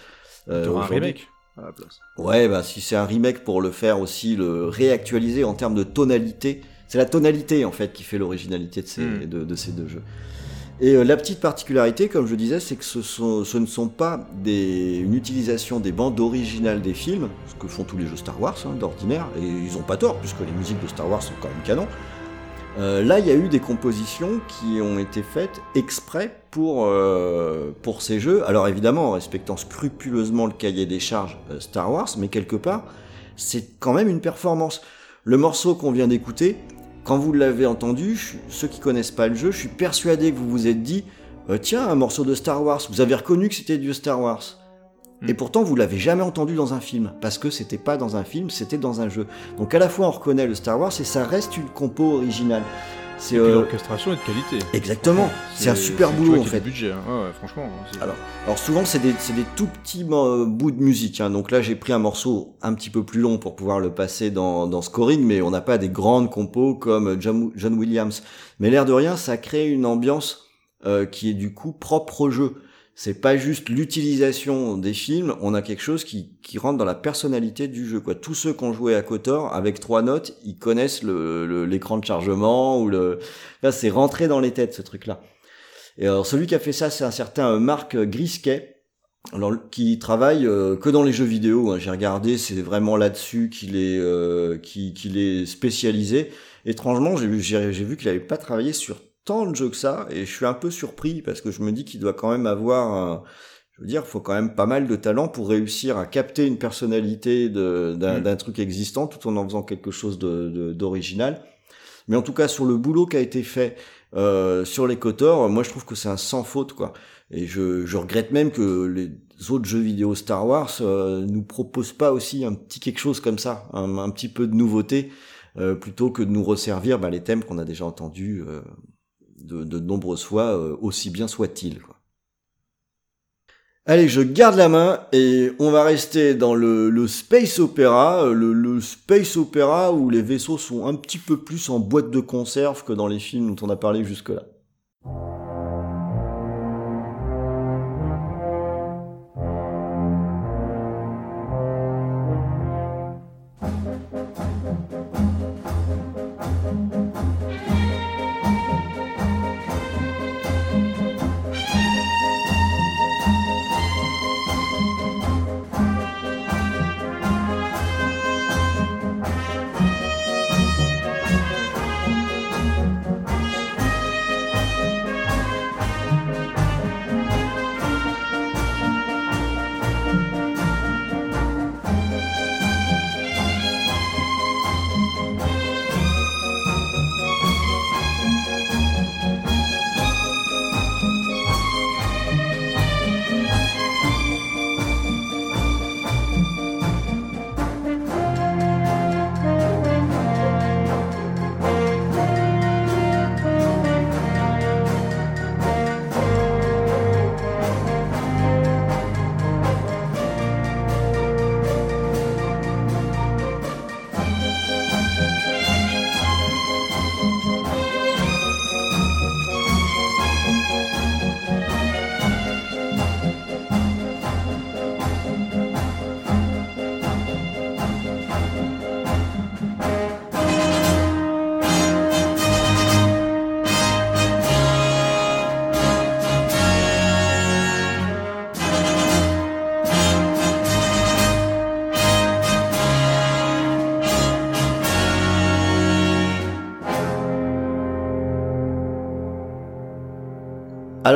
Euh, un remake à la place. Ouais, bah si c'est un remake pour le faire aussi, le réactualiser en termes de tonalité, c'est la tonalité en fait qui fait l'originalité de, ces, mm. de, de, ces deux jeux. Et euh, la petite particularité, comme je disais, c'est que ce, sont, ce, ne sont pas des, une utilisation des bandes originales des films, ce que font tous les jeux Star Wars hein, d'ordinaire, et ils n'ont pas tort, puisque les musiques de Star Wars sont quand même canon. Euh, là, il y a eu des compositions qui ont été faites exprès pour, euh, pour ces jeux. Alors évidemment, en respectant scrupuleusement le cahier des charges euh, Star Wars, mais quelque part, c'est quand même une performance. Le morceau qu'on vient d'écouter, quand vous l'avez entendu, ceux qui connaissent pas le jeu, je suis persuadé que vous vous êtes dit, euh, tiens, un morceau de Star Wars. Vous avez reconnu que c'était du Star Wars. Et Mm. pourtant, vous l'avez jamais entendu dans un film, parce que c'était pas dans un film, c'était dans un jeu. Donc à la fois, on reconnaît le Star Wars et ça reste une compo originale. C'est euh, l'orchestration est de qualité. exactement. C'est un super boulot en fait. du budget. hein. Ouais, ouais, franchement. c'est- Alors, alors souvent c'est des, des tout petits euh, bouts de musique. Hein. Donc là j'ai pris un morceau un petit peu plus long pour pouvoir le passer dans, dans scoring, mais on n'a pas des grandes compos comme John, John Williams. Mais l'air de rien, ça crée une ambiance euh, qui est du coup propre au jeu. C'est pas juste l'utilisation des films, on a quelque chose qui, qui rentre dans la personnalité du jeu. Quoi. Tous ceux qui ont joué à Kotor, avec trois notes, ils connaissent le, le- l'écran de chargement ou le. Là, c'est rentré dans les têtes ce truc-là. Et alors celui qui a fait ça, c'est un certain euh, Marc Grisquet, alors, qui travaille euh, que dans les jeux vidéo. hein. J'ai regardé, c'est vraiment là-dessus qu'il est, euh, est spécialisé. Étrangement, j'ai vu qu'il n'avait pas travaillé sur tant de jeux que ça, et je suis un peu surpris parce que je me dis qu'il doit quand même avoir, un- je veux dire, il faut quand même pas mal de talent pour réussir à capter une personnalité d'un Mm. d'un truc existant tout en en faisant quelque chose de- de- d'original. Mais en tout cas, sur le boulot qui a été fait euh, sur les Kotor, moi je trouve que c'est un sans faute, quoi. Et je, je regrette même que les autres jeux vidéo Star Wars euh, nous proposent pas aussi un petit quelque chose comme ça, un, un petit peu de nouveauté, euh, plutôt que de nous resservir bah, les thèmes qu'on a déjà entendus euh, de, nombreuses fois, euh, aussi bien soit-il. Allez, je garde la main et on va rester dans le, space opéra, le, le space opéra où les vaisseaux sont un petit peu plus en boîte de conserve que dans les films dont on a parlé jusque-là.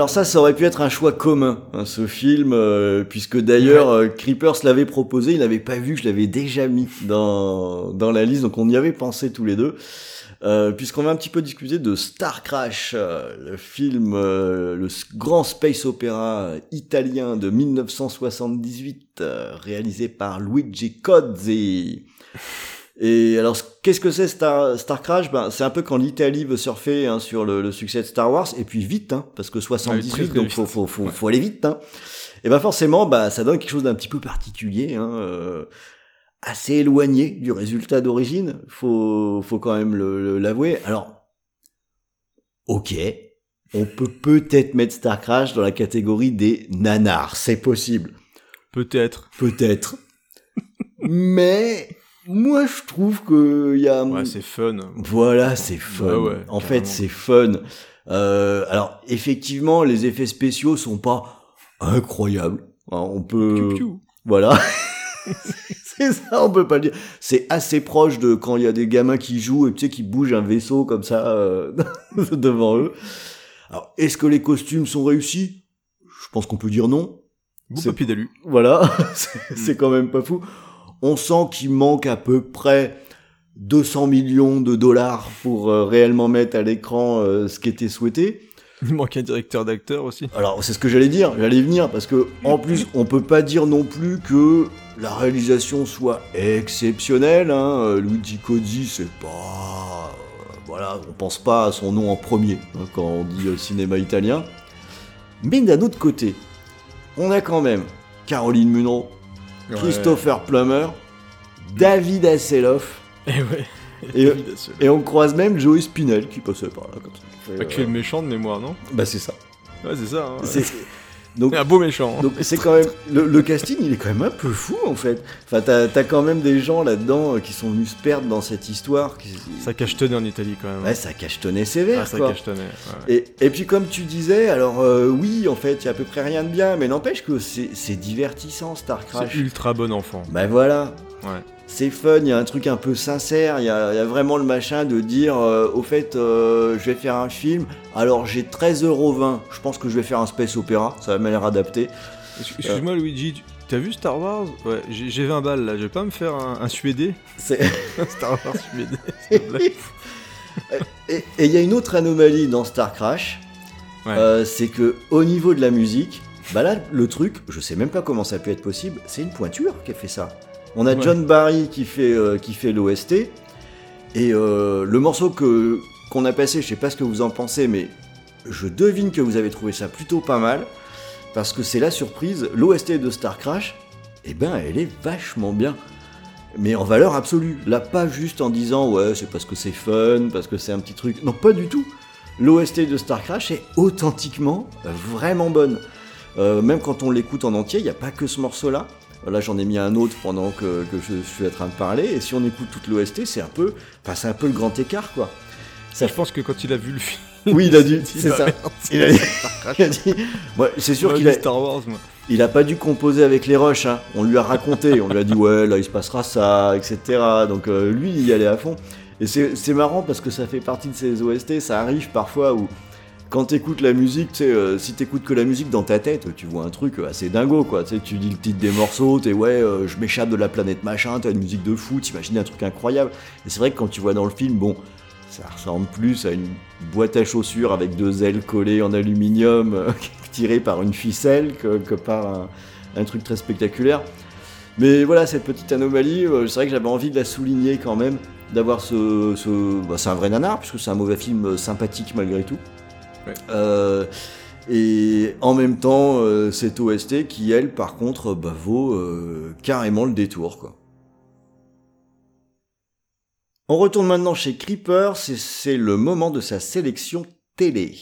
Alors ça, ça aurait pu être un choix commun, hein, ce film, euh, puisque d'ailleurs euh, Creepers l'avait proposé, il n'avait pas vu je l'avais déjà mis dans, dans la liste, donc on y avait pensé tous les deux. Euh, puisqu'on va un petit peu discuter de Star Crash, euh, le film, euh, le grand space opéra italien de 1978, euh, réalisé par Luigi Cozzi. Et alors, qu'est-ce que c'est Star, Star Crash? Ben, C'est un peu quand l'Italie veut surfer hein, sur le, le succès de Star Wars, et puis vite, hein, parce que 78, très, très donc faut, faut, faut, Ouais. faut aller vite. Hein. Et ben forcément, bah, ça donne quelque chose d'un petit peu particulier, hein, euh, assez éloigné du résultat d'origine, faut, faut quand même le- le- l'avouer. Alors, ok, on peut peut-être mettre Star Crash dans la catégorie des nanars, c'est possible. Peut-être. Peut-être. Mais moi, je trouve que il y a. Ouais, c'est fun. Voilà, c'est fun. Ouais, ouais, en fait, c'est fun. Euh, alors, effectivement, les effets spéciaux sont pas incroyables. Alors, on peut. Piou. Voilà. c'est ça, on peut pas le dire. C'est assez proche de quand il y a des gamins qui jouent et tu sais qui bougent un vaisseau comme ça euh, devant eux. Alors, est-ce que les costumes sont réussis? Je pense qu'on peut dire non. Beau C'est- papier d'alu. Voilà, c'est c'est quand même pas fou. On sent qu'il manque à peu près 200 millions de dollars pour euh, réellement mettre à l'écran euh, ce qui était souhaité. Il manque un directeur d'acteur aussi. Alors c'est ce que j'allais dire, j'allais venir parce que en plus on peut pas dire non plus que la réalisation soit exceptionnelle. Hein. Euh, Luigi Cozzi c'est pas, voilà, on pense pas à son nom en premier hein, quand on dit euh, cinéma italien. Mais d'un autre côté, on a quand même Caroline Munro, Christopher Plummer, David Hasselhoff, Et Eh ouais. Et- David Hasselhoff. et on croise même Joey Spinell qui passait par là comme ça. Pas que le méchant de mémoire, non? Bah c'est ça. Ouais, c'est ça. hein. Donc un beau méchant. hein. Donc c'est quand même le, le casting, il est quand même un peu fou en fait. Enfin, t'as as quand même des gens là-dedans euh, qui sont venus se perdre dans cette histoire. Qui... Ça cachetonne en Italie quand même. Ouais, ça cachetonnait sévère. Ah, ça quoi. cachetonnait. ouais. Et, et puis comme tu disais, alors euh, oui, en fait, il y a à peu près rien de bien, mais n'empêche que c'est divertissant Star Crash. C'est ultra bon enfant. Bah voilà, Ouais. C'est fun, il y a un truc un peu sincère, il y a, il y a vraiment le machin de dire, euh, au fait, euh, je vais faire un film, alors j'ai 13,20€, je pense que je vais faire un space opéra, ça m'a l'air adapté. Excuse- Excuse-moi, Luigi, tu- t'as vu Star Wars? Ouais, j'ai j'ai 20 balles là, je vais pas me faire un, un suédé Star Wars suédé, s'il te plaît. Et il y a une autre anomalie dans Star Crash, Ouais. euh, c'est que au niveau de la musique, bah là le truc, je sais même pas comment ça peut être possible, c'est une pointure qui a fait ça. On a Ouais. John Barry qui fait euh, qui fait l'OST et euh, le morceau que qu'on a passé, je sais pas ce que vous en pensez, mais je devine que vous avez trouvé ça plutôt pas mal. parce que c'est la surprise, l'OST de Star Crash, eh ben elle est vachement bien. Mais en valeur absolue. Là, pas juste en disant ouais, c'est parce que c'est fun, parce que c'est un petit truc. Non, pas du tout. L'OST de Star Crash est authentiquement vraiment bonne. Euh, même quand on l'écoute en entier, il n'y a pas que ce morceau-là. Là, j'en ai mis un autre pendant que, que, je suis en train de parler. Et si on écoute toute l'OST, c'est un peu, enfin, c'est un peu le grand écart, quoi. Ça, je pense que quand il a vu le film. Oui, il a dû. C'est ça. Il a, il a dit. Ouais, c'est sûr qu'il a. Star Wars, moi. Il a pas dû composer avec les rushs. Hein. On lui a raconté. on lui a dit ouais, là il se passera ça, etc. Donc euh, lui, il y allait à fond. Et c'est marrant parce que ça fait partie de ces OST. Ça arrive parfois où quand t'écoutes la musique, tu euh, si t'écoutes que la musique dans ta tête, tu vois un truc assez dingo, quoi. Tu dis le titre des morceaux, t'es ouais, euh, je m'échappe de la planète machin, t'as une musique de fou, t'imagines un truc incroyable. Et c'est vrai que quand tu vois dans le film, bon, ça ressemble plus à une boîte à chaussures avec deux ailes collées en aluminium, euh, tirées par une ficelle, que, par un, truc très spectaculaire. Mais voilà, cette petite anomalie, c'est vrai que j'avais envie de la souligner quand même, d'avoir ce... ce... Bah, c'est un vrai nanar, puisque c'est un mauvais film sympathique malgré tout. Euh, et en même temps, euh, cette OST qui, elle, par contre, bah, vaut euh, carrément le détour. On retourne maintenant chez Creeper, c'est le moment de sa sélection télé.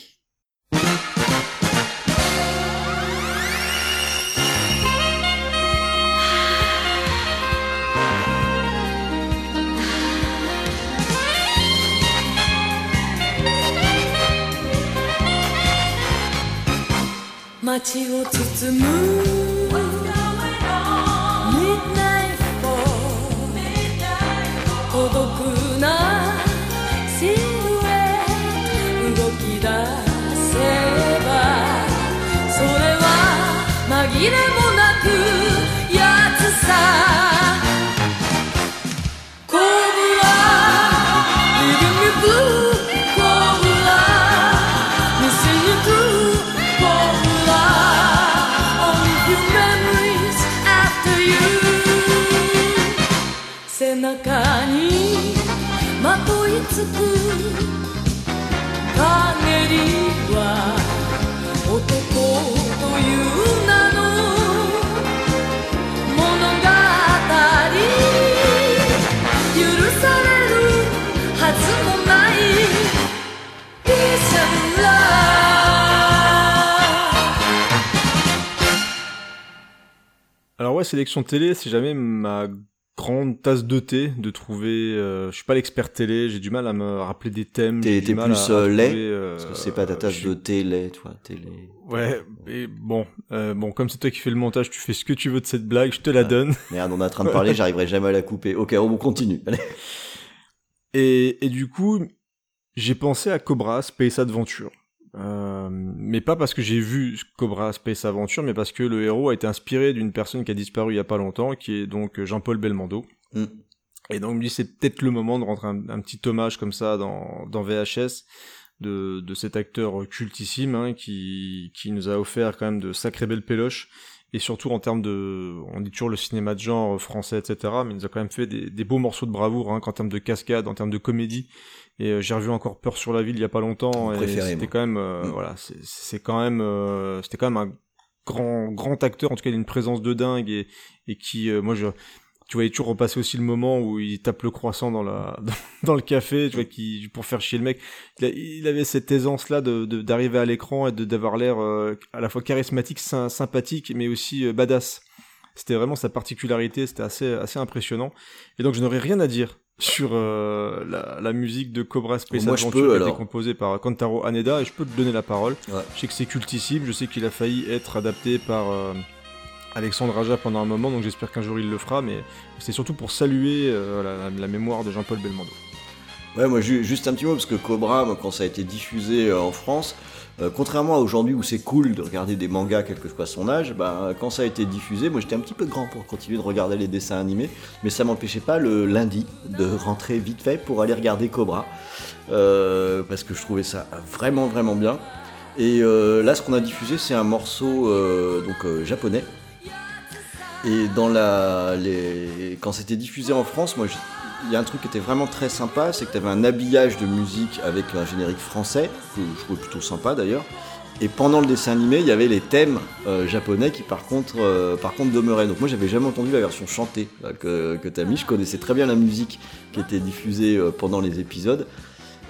街を包む Midnight Fall 孤独なシルエット動き出せばそれは紛れもなくやつさ ouais, sélection télé, c'est jamais ma grande tasse de thé de trouver. Euh, je suis pas l'expert télé, j'ai du mal à me rappeler des thèmes. T'es plus euh, lait, euh, parce que c'est pas ta tasse de thé lait, toi, télé. Ouais, et bon, euh, bon, comme c'est toi qui fais le montage, tu fais ce que tu veux de cette blague, je te la donne. Merde, on est en train de parler, j'arriverai jamais à la couper. Ok, on continue. Allez. Et, et du coup, j'ai pensé à Cobra Space Adventure. Euh, mais pas parce que j'ai vu Cobra Space Adventure, mais parce que le héros a été inspiré d'une personne qui a disparu il y a pas longtemps, qui est donc Jean-Paul Belmondo. Mm. Et donc lui, c'est peut-être le moment de rentrer un, petit hommage comme ça dans, dans VHS de, de cet acteur cultissime hein, qui, qui nous a offert quand même de sacrées belles péloches et surtout en termes de, on dit toujours le cinéma de genre français, etc. Mais il nous a quand même fait des, des beaux morceaux de bravoure, hein, en termes de cascade, en termes de comédie. Et euh, j'ai revu encore Peur sur la ville il y a pas longtemps. et c'était quand même, euh, mm. voilà, c'est quand même, euh, c'était quand même un grand grand acteur. En tout cas, il a une présence de dingue et, et qui, moi, je tu voyais toujours repasser aussi le moment où il tape le croissant dans la dans, le café, tu vois, qui pour faire chier le mec. Il, avait cette aisance là de d'arriver à l'écran et de d'avoir l'air euh, à la fois charismatique, sympathique, mais aussi euh, badass. C'était vraiment sa particularité, c'était assez assez impressionnant. Et donc je n'aurais rien à dire sur euh, la, la, musique de Cobra Space Moi, Adventure qui a été composée par Kantaro Haneda et je peux te donner la parole. Je sais que c'est cultissime, je sais qu'il a failli être adapté par Alexandre Aja pendant un moment, donc j'espère qu'un jour il le fera, mais c'est surtout pour saluer euh, la, mémoire de Jean-Paul Belmondo. Ouais, moi juste un petit mot, parce que Cobra, quand ça a été diffusé euh, en France, euh, contrairement à aujourd'hui où c'est cool de regarder des mangas quel que soit son âge, bah, quand ça a été diffusé, moi j'étais un petit peu grand pour continuer de regarder les dessins animés, mais ça m'empêchait pas le lundi de rentrer vite fait pour aller regarder Cobra, parce que je trouvais ça vraiment vraiment bien. Et là, ce qu'on a diffusé, c'est un morceau donc japonais et dans la, les, quand c'était diffusé en France, moi, il y a un truc qui était vraiment très sympa, c'est que tu avais un habillage de musique avec un générique français, que je trouvais plutôt sympa d'ailleurs. et pendant le dessin animé, il y avait les thèmes euh, japonais qui par contre, euh, par contre demeuraient. Donc moi j'avais jamais entendu la version chantée là, que, que tu as mis. Je connaissais très bien la musique qui était diffusée euh, pendant les épisodes,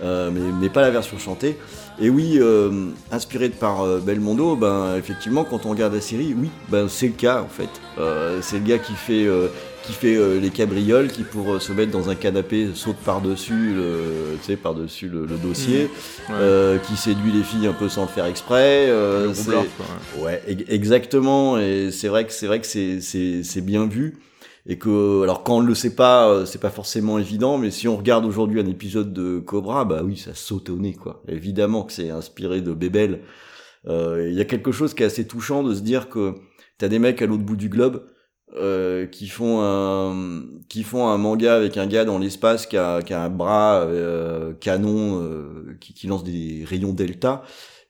euh, mais, pas la version chantée. Et oui, euh, inspiré par euh, Belmondo, ben effectivement quand on regarde la série, oui, ben c'est le cas en fait. Euh, c'est le gars qui fait euh, qui fait euh, les cabrioles, qui pour euh, se mettre dans un canapé saute par dessus, le, tu sais, par dessus le, le dossier, Ouais. euh, qui séduit les filles un peu sans le faire exprès. euh, Le c'est- roublard, quoi, ouais. Ouais, exactement. Et c'est vrai que c'est vrai que c'est bien vu. Et que alors quand on le sait pas, euh, c'est pas forcément évident. Mais si on regarde aujourd'hui un épisode de Cobra, bah oui, ça saute au nez quoi. Évidemment que c'est inspiré de Bébel. Euh, Il y a quelque chose qui est assez touchant de se dire que t'as des mecs à l'autre bout du globe euh, qui font un qui font un manga avec un gars dans l'espace qui a, qui a un bras euh, canon euh, qui, qui lance des rayons delta.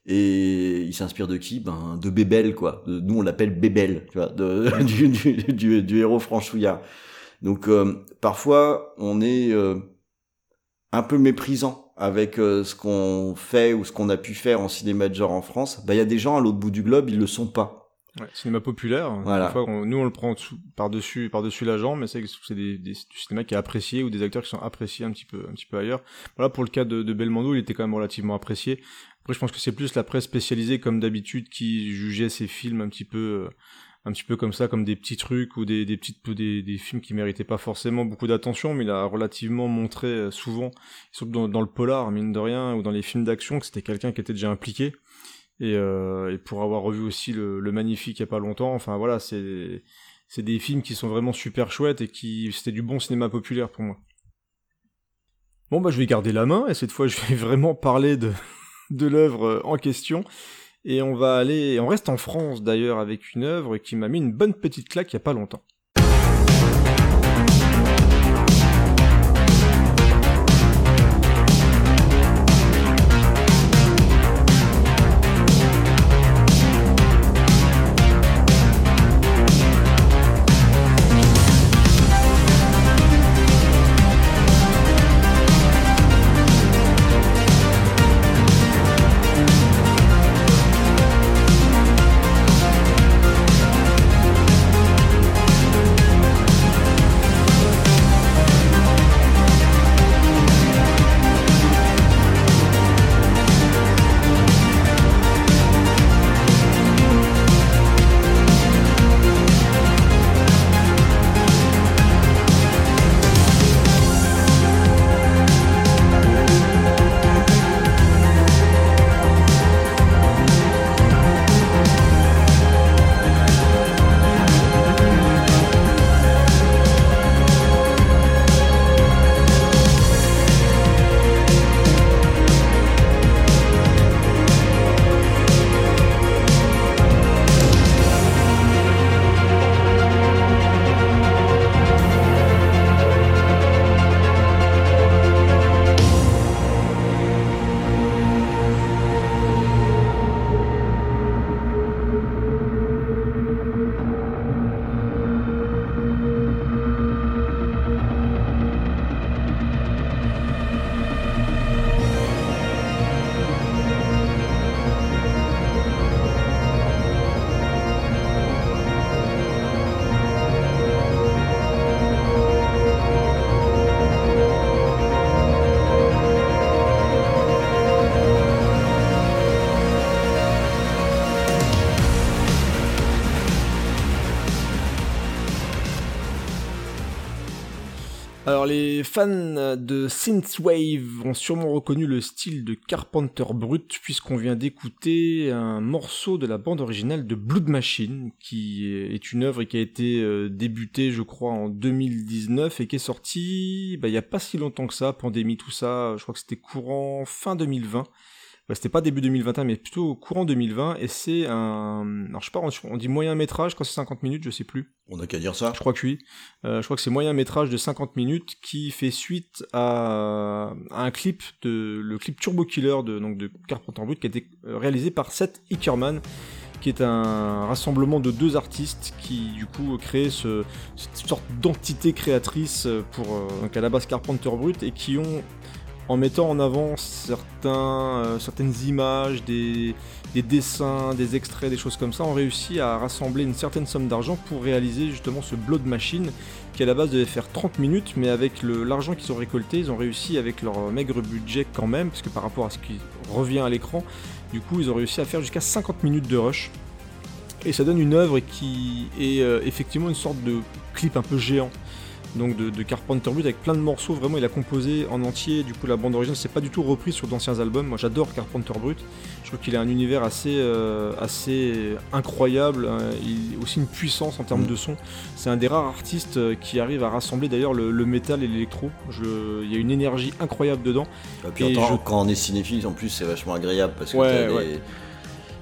Et il s'inspire de qui? Ben de Bébel quoi. De- nous on l'appelle Bébel tu vois de, du, du, du, du héros franchouillard. Donc euh, parfois on est euh, un peu méprisant avec euh, ce qu'on fait ou ce qu'on a pu faire en cinéma de genre en France. Bah il y a des gens à l'autre bout du globe ils le sont pas Ouais, cinéma populaire. Voilà. Des fois, on- nous, on le prend par-dessus, par-dessus la jambe, mais c'est des, des- du cinéma qui est apprécié ou des acteurs qui sont appréciés un petit peu, un petit peu ailleurs. Voilà, pour le cas de, de Belmondo, il était quand même relativement apprécié. Après, je pense que c'est plus la presse spécialisée, comme d'habitude, qui jugeait ces films un petit peu, euh, un petit peu comme ça, comme des petits trucs ou des, des petites, des, des films qui méritaient pas forcément beaucoup d'attention, mais il a relativement montré euh, souvent, surtout dans, dans le polar, mine de rien, ou dans les films d'action, que c'était quelqu'un qui était déjà impliqué. Et, euh, et pour avoir revu aussi le, Magnifique il a pas longtemps, enfin voilà, c'est c'est des films qui sont vraiment super chouettes et qui c'était du bon cinéma populaire pour moi. Bon bah je vais garder la main et cette fois je vais vraiment parler de de l'œuvre en question et on va aller on reste en France d'ailleurs avec une œuvre qui m'a mis une bonne petite claque il y a pas longtemps. Alors les fans de Synthwave ont sûrement reconnu le style de Carpenter Brut puisqu'on vient d'écouter un morceau de la bande originale de Blood Machine qui est une œuvre qui a été euh, débutée je crois en 2019 et qui est sortie bah, il y a pas si longtemps que ça, pandémie tout ça, je crois que c'était courant fin 2020. Bah, c'était pas début 2021 mais plutôt courant 2020 et c'est un alors je sais pas on, dit moyen métrage quand c'est 50 minutes, je sais plus. on a qu'à dire ça Je crois que oui. Euh, je crois que c'est moyen métrage de 50 minutes qui fait suite à, à un clip de le clip Turbo Killer de donc de Carpenter Brut qui a été euh, réalisé par Seth Ickerman qui est un rassemblement de deux artistes qui du coup créent ce, cette sorte d'entité créatrice pour euh, donc à la base Carpenter Brut et qui ont en mettant en avant euh, certaines images, des, des dessins, des extraits, des choses comme ça, ont réussi à rassembler une certaine somme d'argent pour réaliser justement ce Blood Machine qui à la base devait faire 30 minutes, mais avec l'argent qu'ils ont récolté, ils ont réussi avec leur maigre budget quand même, parce que par rapport à ce qui revient à l'écran, du coup ils ont réussi à faire jusqu'à 50 minutes de rush. Et ça donne une œuvre qui est euh, effectivement une sorte de clip un peu géant. Donc de, de Carpenter Brut avec plein de morceaux, vraiment il a composé en entier, du coup la bande originale c'est pas du tout repris sur d'anciens albums, moi j'adore Carpenter Brut, je trouve qu'il a un univers assez, euh, assez incroyable, hein. il aussi une puissance en termes Mm. de son, c'est un des rares artistes euh, qui arrive à rassembler d'ailleurs le, le métal et l'électro, il y a une énergie incroyable dedans, Et puis Et en temps- je- quand on est cinéphile, en plus, c'est vachement agréable parce que ouais.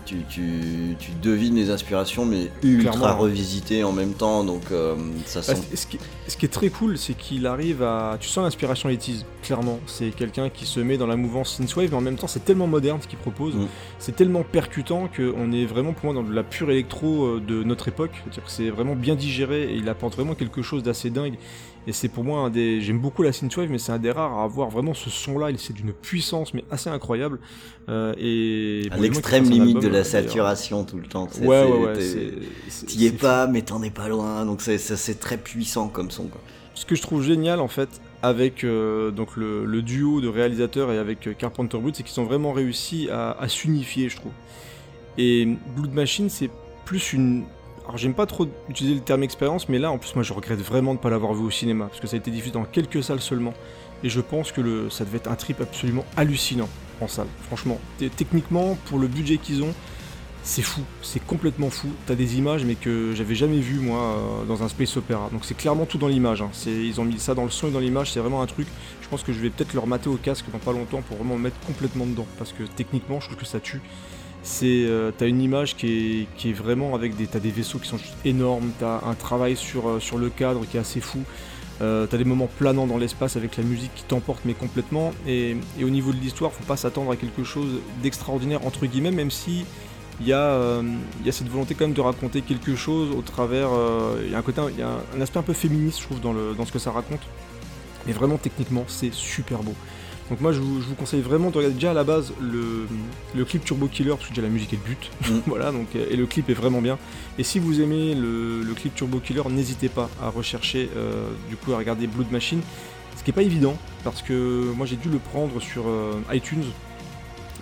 Tu, tu, tu devines les inspirations, mais ultra Clairement. revisitées en même temps, donc euh, ça Bah, sent. ce, qui, ce qui est très cool, c'est qu'il arrive à. Tu sens l'inspiration 80s, clairement. C'est quelqu'un qui se met dans la mouvance synthwave, mais en même temps, c'est tellement moderne ce qu'il propose. Mm. C'est tellement percutant qu'on est vraiment pour moi dans de la pure électro euh, de notre époque. C'est vraiment bien digéré et il apporte vraiment quelque chose d'assez dingue. Et c'est pour moi un des. J'aime beaucoup la synthwave, mais c'est un des rares à avoir vraiment ce son-là. Il c'est d'une puissance, mais assez incroyable. Euh, et à l'extrême limite album, de la saturation tout le temps. Ouais, ouais, ouais. T'y es pas, mais t'en es pas loin, donc c'est très puissant comme son. Quoi. ce que je trouve génial en fait avec euh, donc le, le duo de réalisateurs et avec euh, Carpenter Brut, c'est qu'ils ont vraiment réussi à, à s'unifier, je trouve. Et Blood Machine, c'est plus une. Alors j'aime pas trop utiliser le terme expérience, mais là en plus moi je regrette vraiment de ne pas l'avoir vu au cinéma, parce que ça a été diffusé dans quelques salles seulement. Et je pense que le, ça devait être un trip absolument hallucinant en salle. Franchement, techniquement, pour le budget qu'ils ont, c'est fou, c'est complètement fou. T'as des images mais que j'avais jamais vu moi euh, dans un space opéra. Donc c'est clairement tout dans l'image. hein. Ils ont mis ça dans le son et dans l'image, c'est vraiment un truc. Je pense que je vais peut-être leur mater au casque dans pas longtemps pour vraiment me mettre complètement dedans. Parce que techniquement, je trouve que ça tue. Euh, t'as une image qui est, vraiment avec des, t'as des vaisseaux qui sont juste énormes. T'as un travail sur, euh, le cadre qui est assez fou. Euh, t'as des moments planants dans l'espace avec la musique qui t'emporte mais complètement. Et, au niveau de l'histoire, faut pas s'attendre à quelque chose d'extraordinaire entre guillemets, même si il y, a, cette volonté quand même de raconter quelque chose au travers. Il y a un côté, il un, aspect un peu féministe, je trouve, dans, dans ce que ça raconte. Mais vraiment, techniquement, c'est super beau. Donc moi, je vous, je vous conseille vraiment de regarder déjà à la base le, le clip Turbo Killer, parce que déjà la musique est le but. Mm. voilà, donc, euh, et le clip est vraiment bien. Et si vous aimez le, le clip Turbo Killer, n'hésitez pas à rechercher, euh, du coup, à regarder Blood Machine. Ce qui est pas évident, parce que moi j'ai dû le prendre sur euh, iTunes,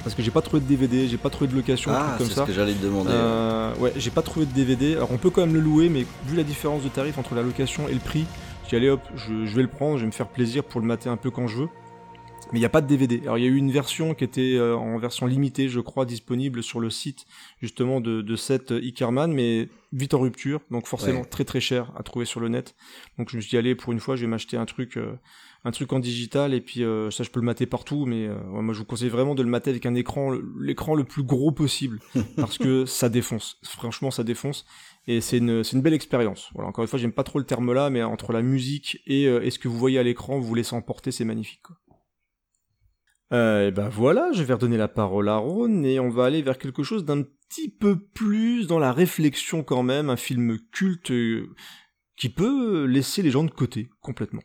parce que j'ai pas trouvé de DVD, j'ai pas trouvé de location, Ah, truc comme c'est ça. ce que j'allais te demander. Euh, ouais, j'ai pas trouvé de DVD. Alors on peut quand même le louer, mais vu la différence de tarif entre la location et le prix, j'ai dit allez hop, je, je vais le prendre, je vais me faire plaisir pour le mater un peu quand je veux. Mais il n'y a pas de DVD. Alors il y a eu une version qui était euh, en version limitée, je crois, disponible sur le site justement de, de cette Ickerman, mais vite en rupture, donc forcément Ouais. très très cher à trouver sur le net. Donc je me suis dit allez pour une fois, je vais m'acheter un truc. euh, un truc en digital et puis euh, ça je peux le mater partout mais euh, ouais, moi je vous conseille vraiment de le mater avec un écran l'écran le plus gros possible parce que ça défonce franchement ça défonce et c'est une, c'est une belle expérience voilà encore une fois j'aime pas trop le terme là mais entre la musique et, euh, et ce que vous voyez à l'écran vous vous laissez emporter c'est magnifique quoi. Euh, et ben voilà, je vais redonner la parole à Ron et on va aller vers quelque chose d'un petit peu plus dans la réflexion quand même, un film culte euh, qui peut laisser les gens de côté complètement.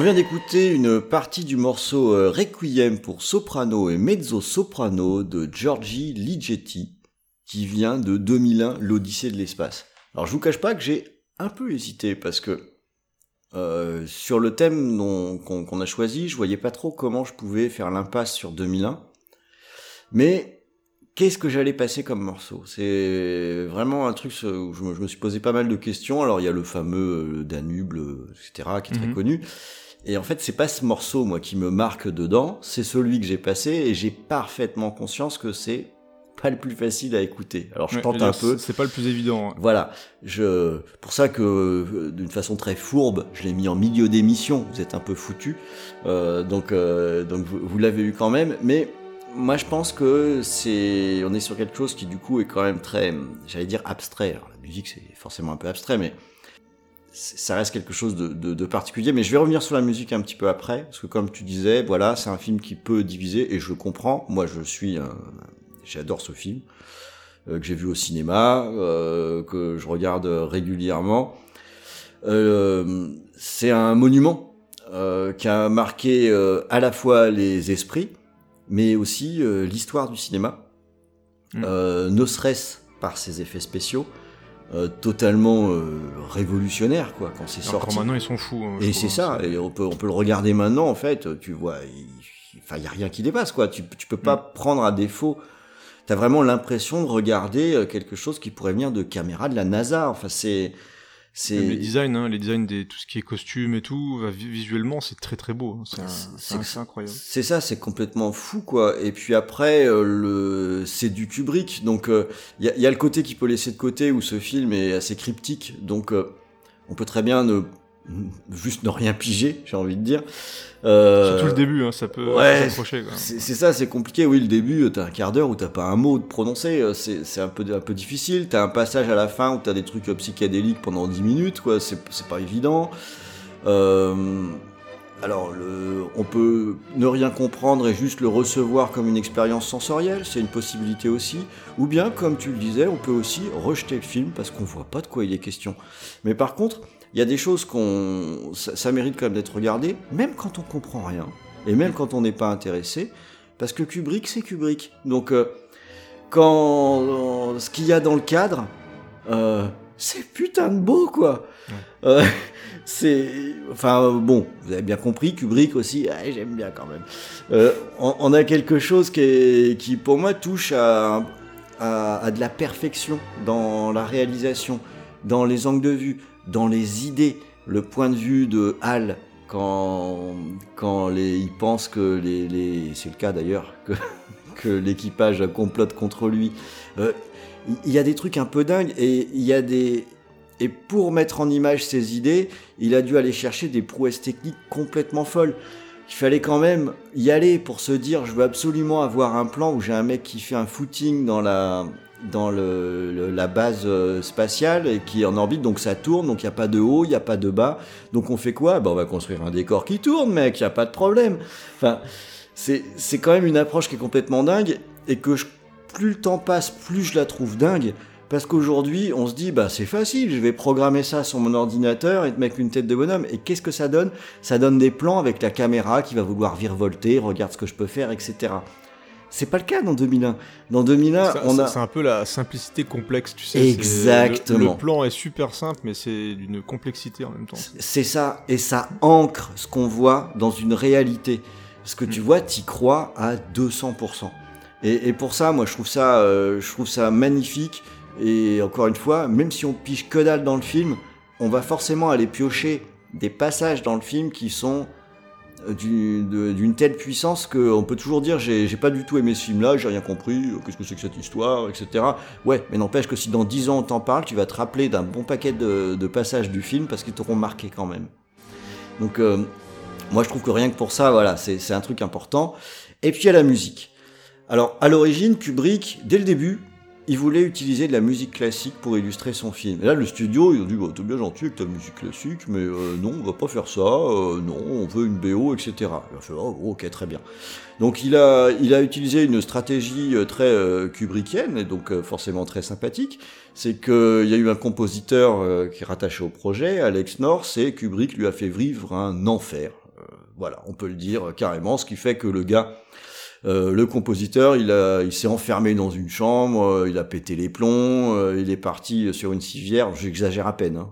On vient d'écouter une partie du morceau euh, Requiem pour soprano et mezzo soprano de Giorgi Ligeti, qui vient de 2001, l'Odyssée de l'espace. Alors je vous cache pas que j'ai un peu hésité parce que euh, sur le thème qu'on a choisi, je voyais pas trop comment je pouvais faire l'impasse sur 2001. Mais qu'est-ce que j'allais passer comme morceau? C'est vraiment un truc où je me, suis posé pas mal de questions. Alors il y a le fameux Danube, etc., qui est très mhm. connu. Et en fait, c'est pas ce morceau, moi, qui me marque dedans, c'est celui que j'ai passé, et j'ai parfaitement conscience que c'est pas le plus facile à écouter. Alors je tente un peu. C'est pas le plus évident. Hein. Voilà. Je, pour ça que, euh, d'une façon très fourbe, je l'ai mis en milieu d'émission. Vous êtes un peu foutu. Euh, donc, euh, donc vous, vous l'avez eu quand même. Mais moi, je pense que c'est, on est sur quelque chose qui du coup est quand même très, j'allais dire abstrait. Alors, la musique, c'est forcément un peu abstrait, mais ça reste quelque chose de, particulier. Mais je vais revenir sur la musique un petit peu après, parce que comme tu disais, voilà, c'est un film qui peut diviser, et je comprends. Moi, je suis, j'adore ce film euh, que j'ai vu au cinéma, euh, que je regarde régulièrement. Euh, c'est un monument qui a marqué à la fois les esprits, mais aussi l'histoire du cinéma. Mmh. ne serait-ce par ses effets spéciaux, euh, totalement euh, révolutionnaire quoi quand c'est sorti. maintenant ils sont fous. Hein, et c'est ça, et on peut on peut le regarder maintenant en fait, tu vois, il, enfin il y a rien qui dépasse quoi. Tu tu peux pas mm. prendre à défaut. T'as vraiment l'impression de regarder euh, quelque chose qui pourrait venir de caméra de la NASA. Enfin c'est les designs, hein, les designs des tout ce qui est costume et tout, visuellement c'est très très beau. Hein. C'est incroyable. C'est ça, c'est complètement fou quoi. Et puis après, euh, le c'est du Kubrick, donc il euh, y, a, y, a, le côté qui peut laisser de côté où ce film est assez cryptique, donc euh, on peut très bien ne juste ne rien piger, j'ai envie de dire. Euh, Surtout le début, hein, ça peut ouais, s'accrocher. C'est ça, c'est compliqué. Oui, le début, t'as un quart d'heure où t'as pas un mot de prononcer, euh, c'est un peu, un peu difficile. T'as un passage à la fin où t'as des trucs psychédéliques pendant 10 minutes, quoi. C'est pas évident. Euh, alors, le, on peut ne rien comprendre et juste le recevoir comme une expérience sensorielle, c'est une possibilité aussi. Ou bien, comme tu le disais, on peut aussi rejeter le film parce qu'on voit pas de quoi il est question. Mais par contre, il y a des choses qu'on, ça, mérite quand même d'être regardé, même quand on comprend rien, et même quand on n'est pas intéressé, parce que Kubrick, c'est Kubrick. Donc, euh, quand ce qu'il y a dans le cadre, euh, c'est putain de beau, quoi. Euh, c'est, enfin, bon, vous avez bien compris, Kubrick aussi, j'aime bien quand même. On, a quelque chose qui, qui pour moi, touche à, à de la perfection dans la réalisation, dans les angles de vue dans les idées, le point de vue de Hal quand, quand il pense que les, c'est le cas d'ailleurs, que, que l'équipage complote contre lui. Euh, il y a des trucs un peu dingues et il y a des et pour mettre en image ses idées, il a dû aller chercher des prouesses techniques complètement folles. Il fallait quand même y aller pour se dire je veux absolument avoir un plan où j'ai un mec qui fait un footing dans la dans la base euh, spatiale et qui est en orbite, donc ça tourne, donc il n'y a pas de haut, il n'y a pas de bas. Donc on fait quoi? Ben, On va construire un décor qui tourne, mec, il n'y a pas de problème. Enfin, c'est quand même une approche qui est complètement dingue et que plus le temps passe, plus je la trouve dingue. Parce qu'aujourd'hui, on se dit, bah c'est facile, je vais programmer ça sur mon ordinateur et te mettre une tête de bonhomme. Et qu'est-ce que ça donne? Ça donne des plans avec la caméra qui va vouloir virevolter, regarde ce que je peux faire, etc. C'est pas le cas dans 2001. Dans 2001, on a. C'est un peu la simplicité complexe, tu sais. Exactement. Le, plan est super simple, mais c'est d'une complexité en même temps. C'est ça, et ça ancre ce qu'on voit dans une réalité. Ce que tu mm. vois, t'y crois à 200%. Et, pour ça, moi, je trouve ça, euh, je trouve ça magnifique. Et encore une fois, même si on piche que dalle dans le film, on va forcément aller piocher des passages dans le film qui sont d'une telle puissance qu'on peut toujours dire j'ai pas du tout aimé ce film là, j'ai rien compris, euh, qu'est-ce que c'est que cette histoire, etc. Ouais, mais n'empêche que si dans 10 ans on t'en parle, tu vas te rappeler d'un bon paquet de, passages du film parce qu'ils t'auront marqué quand même. Donc euh, moi je trouve que rien que pour ça, voilà, c'est un truc important. Et puis il y a la musique. Alors à l'origine, Kubrick, dès le début, il voulait utiliser de la musique classique pour illustrer son film. Et là, le studio, il a dit bah, T'es bien gentil avec ta musique classique, mais euh, non, on va pas faire ça, euh, non, on veut une BO, etc. Il a fait oh, Ok, très bien. Donc, il a, il a utilisé une stratégie euh, très kubrickienne, et donc forcément très sympathique. C'est qu'il y a eu un compositeur qui est rattaché au projet, Alex North, et Kubrick lui a fait vivre un enfer. Voilà, on peut le dire carrément, ce qui fait que le gars, euh, le compositeur, il, il s'est enfermé dans une chambre, euh, il a pété les plombs, euh, il est parti sur une civière, j'exagère à peine, hein,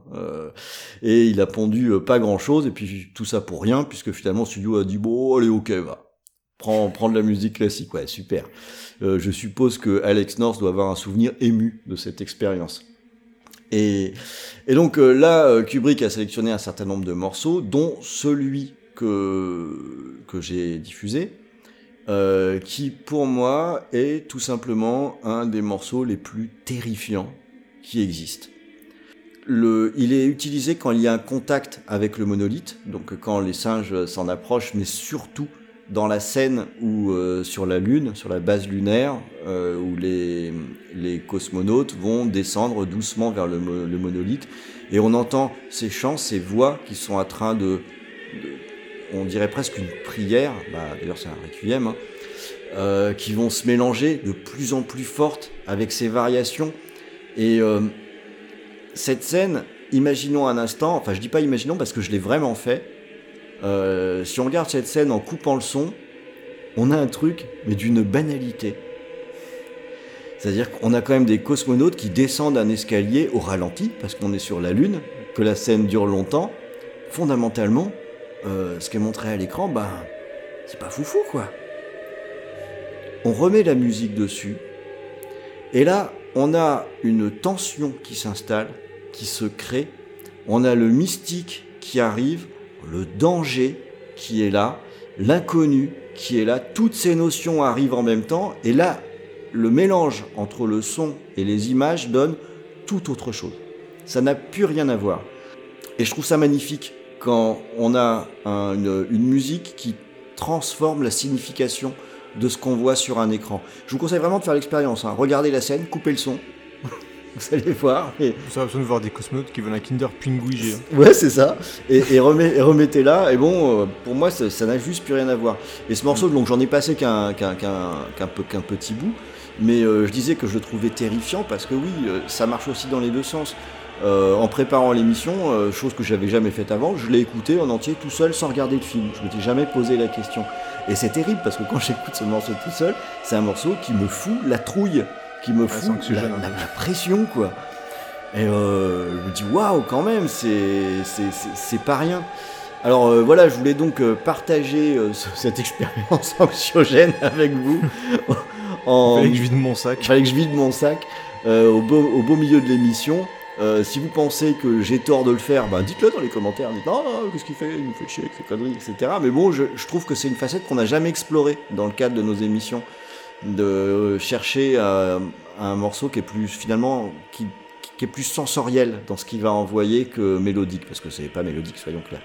et il a pondu pas grand-chose, et puis tout ça pour rien, puisque finalement le studio a dit bon, allez, ok, va, prends, prends de la musique classique, ouais, super. je suppose que Alex North doit avoir un souvenir ému de cette expérience. Et, et donc là, Kubrick a sélectionné un certain nombre de morceaux, dont celui que, que j'ai diffusé, euh, qui pour moi est tout simplement un des morceaux les plus terrifiants qui existent. Il est utilisé quand il y a un contact avec le monolithe, donc quand les singes s'en approchent, mais surtout dans la scène où euh, sur la Lune, sur la base lunaire, euh, où les, cosmonautes vont descendre doucement vers le, monolithe, et on entend ces chants, ces voix qui sont en train de on dirait presque une prière, bah, d'ailleurs c'est un requiem, hein, euh, qui vont se mélanger de plus en plus fortes avec ces variations. Et euh, cette scène, imaginons un instant, enfin je dis pas imaginons parce que je l'ai vraiment fait, euh, si on regarde cette scène en coupant le son, on a un truc, mais d'une banalité. C'est-à-dire qu'on a quand même des cosmonautes qui descendent un escalier au ralenti, parce qu'on est sur la Lune, que la scène dure longtemps. Fondamentalement, euh, ce qui est montré à l'écran, ben, c'est pas foufou quoi. On remet la musique dessus, et là, on a une tension qui s'installe, qui se crée, on a le mystique qui arrive, le danger qui est là, l'inconnu qui est là, toutes ces notions arrivent en même temps, et là, le mélange entre le son et les images donne tout autre chose. Ça n'a plus rien à voir. Et je trouve ça magnifique quand on a une, musique qui transforme la signification de ce qu'on voit sur un écran. Je vous conseille vraiment de faire l'expérience. Hein. Regardez la scène, coupez le son. vous allez voir. Et... Ça a besoin de voir des cosmonautes qui veulent un Kinder Pinguigi. Ouais, c'est ça. Et, remettez là. Et bon, euh, pour moi, ça n'a juste plus rien à voir. Et ce morceau, donc j'en ai passé qu'un petit bout. Mais euh, je disais que je le trouvais terrifiant parce que oui, euh, ça marche aussi dans les deux sens. Euh, en préparant l'émission, euh, chose que j'avais jamais faite avant, je l'ai écouté en entier tout seul sans regarder le film. Je m'étais jamais posé la question. Et c'est terrible parce que quand j'écoute ce morceau tout seul, c'est un morceau qui me fout la trouille, qui me fout la, pression, quoi. Et euh, je me dis waouh, quand même, c'est pas rien. Alors voilà, je voulais donc partager cette expérience anxiogène avec vous. en... Il fallait que je vide mon sac. Il fallait que je vide mon sac au au, beau, milieu de l'émission. Euh, si vous pensez que j'ai tort de le faire, ben dites-le dans les commentaires. Dites non, qu'est-ce qu'il fait? Il nous fait chier avec ses conneries, etc. Mais bon, je, trouve que c'est une facette qu'on n'a jamais explorée dans le cadre de nos émissions, de chercher euh, un morceau qui est plus finalement qui, est plus sensoriel dans ce qu'il va envoyer que mélodique, parce que c'est pas mélodique, soyons clairs.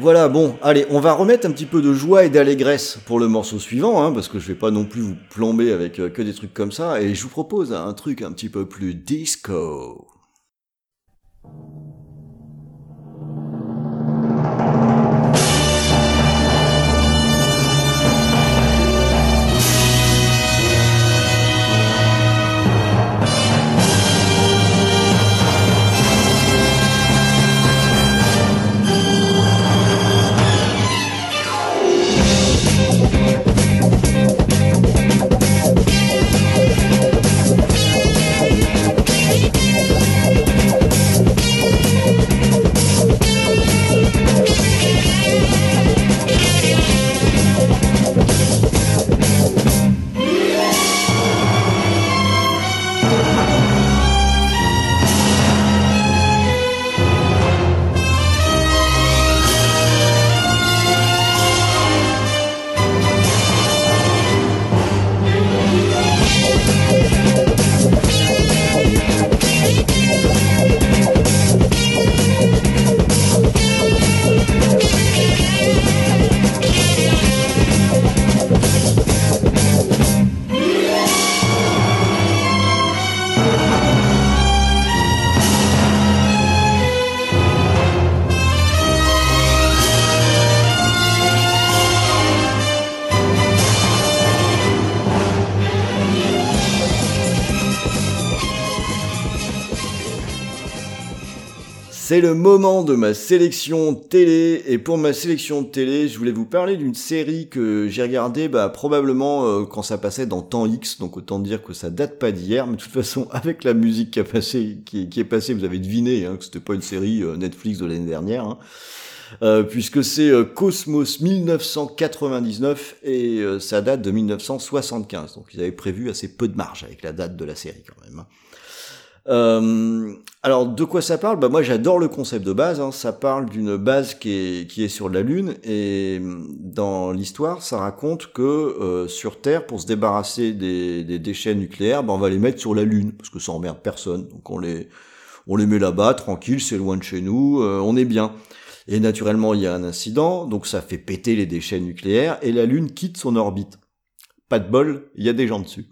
Voilà, bon, allez, on va remettre un petit peu de joie et d'allégresse pour le morceau suivant, hein, parce que je vais pas non plus vous plomber avec euh, que des trucs comme ça, et je vous propose un truc un petit peu plus disco. C'est le moment de ma sélection télé et pour ma sélection télé, je voulais vous parler d'une série que j'ai regardée bah, probablement euh, quand ça passait dans temps X, donc autant dire que ça date pas d'hier, mais de toute façon avec la musique qui a passé, qui, est passée, vous avez deviné hein, que c'était pas une série euh, Netflix de l'année dernière. Hein. Euh, puisque c'est Cosmos 1999 et ça date de 1975. Donc ils avaient prévu assez peu de marge avec la date de la série quand même. Hein. Euh, alors de quoi ça parle? Bah, Moi j'adore le concept de base, hein. ça parle d'une base qui est, qui est sur la Lune et dans l'histoire ça raconte que euh, sur Terre pour se débarrasser des, des déchets nucléaires, bah, on va les mettre sur la Lune parce que ça emmerde personne. Donc on les, on les met là-bas tranquille, c'est loin de chez nous, euh, on est bien. Et naturellement il y a un incident, donc ça fait péter les déchets nucléaires et la Lune quitte son orbite. Pas de bol, il y a des gens dessus.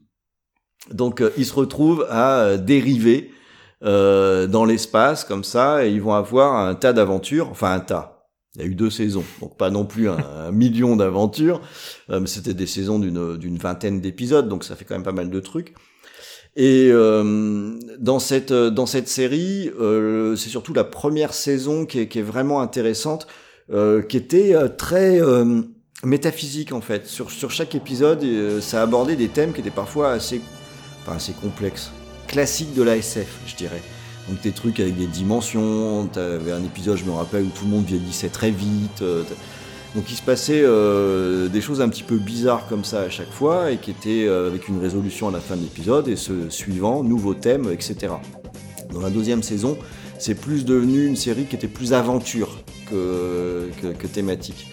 Donc euh, ils se retrouvent à euh, dériver euh, dans l'espace comme ça et ils vont avoir un tas d'aventures, enfin un tas. Il y a eu deux saisons, donc pas non plus un, million d'aventures, mais c'était des saisons d'une vingtaine d'épisodes, donc ça fait quand même pas mal de trucs. Et dans cette dans cette série, c'est surtout la première saison qui est, qui est vraiment intéressante, qui était très métaphysique en fait. Sur sur chaque épisode, ça abordait des thèmes qui étaient parfois assez assez complexe. Classique de la SF, je dirais. Donc des trucs avec des dimensions, t'avais un épisode, je me rappelle, où tout le monde vieillissait très vite. Euh, donc il se passait euh, des choses un petit peu bizarres comme ça à chaque fois, et qui étaient euh, avec une résolution à la fin de l'épisode, et ce suivant, nouveau thème, etc. Dans la deuxième saison, c'est plus devenu une série qui était plus aventure que, que thématique.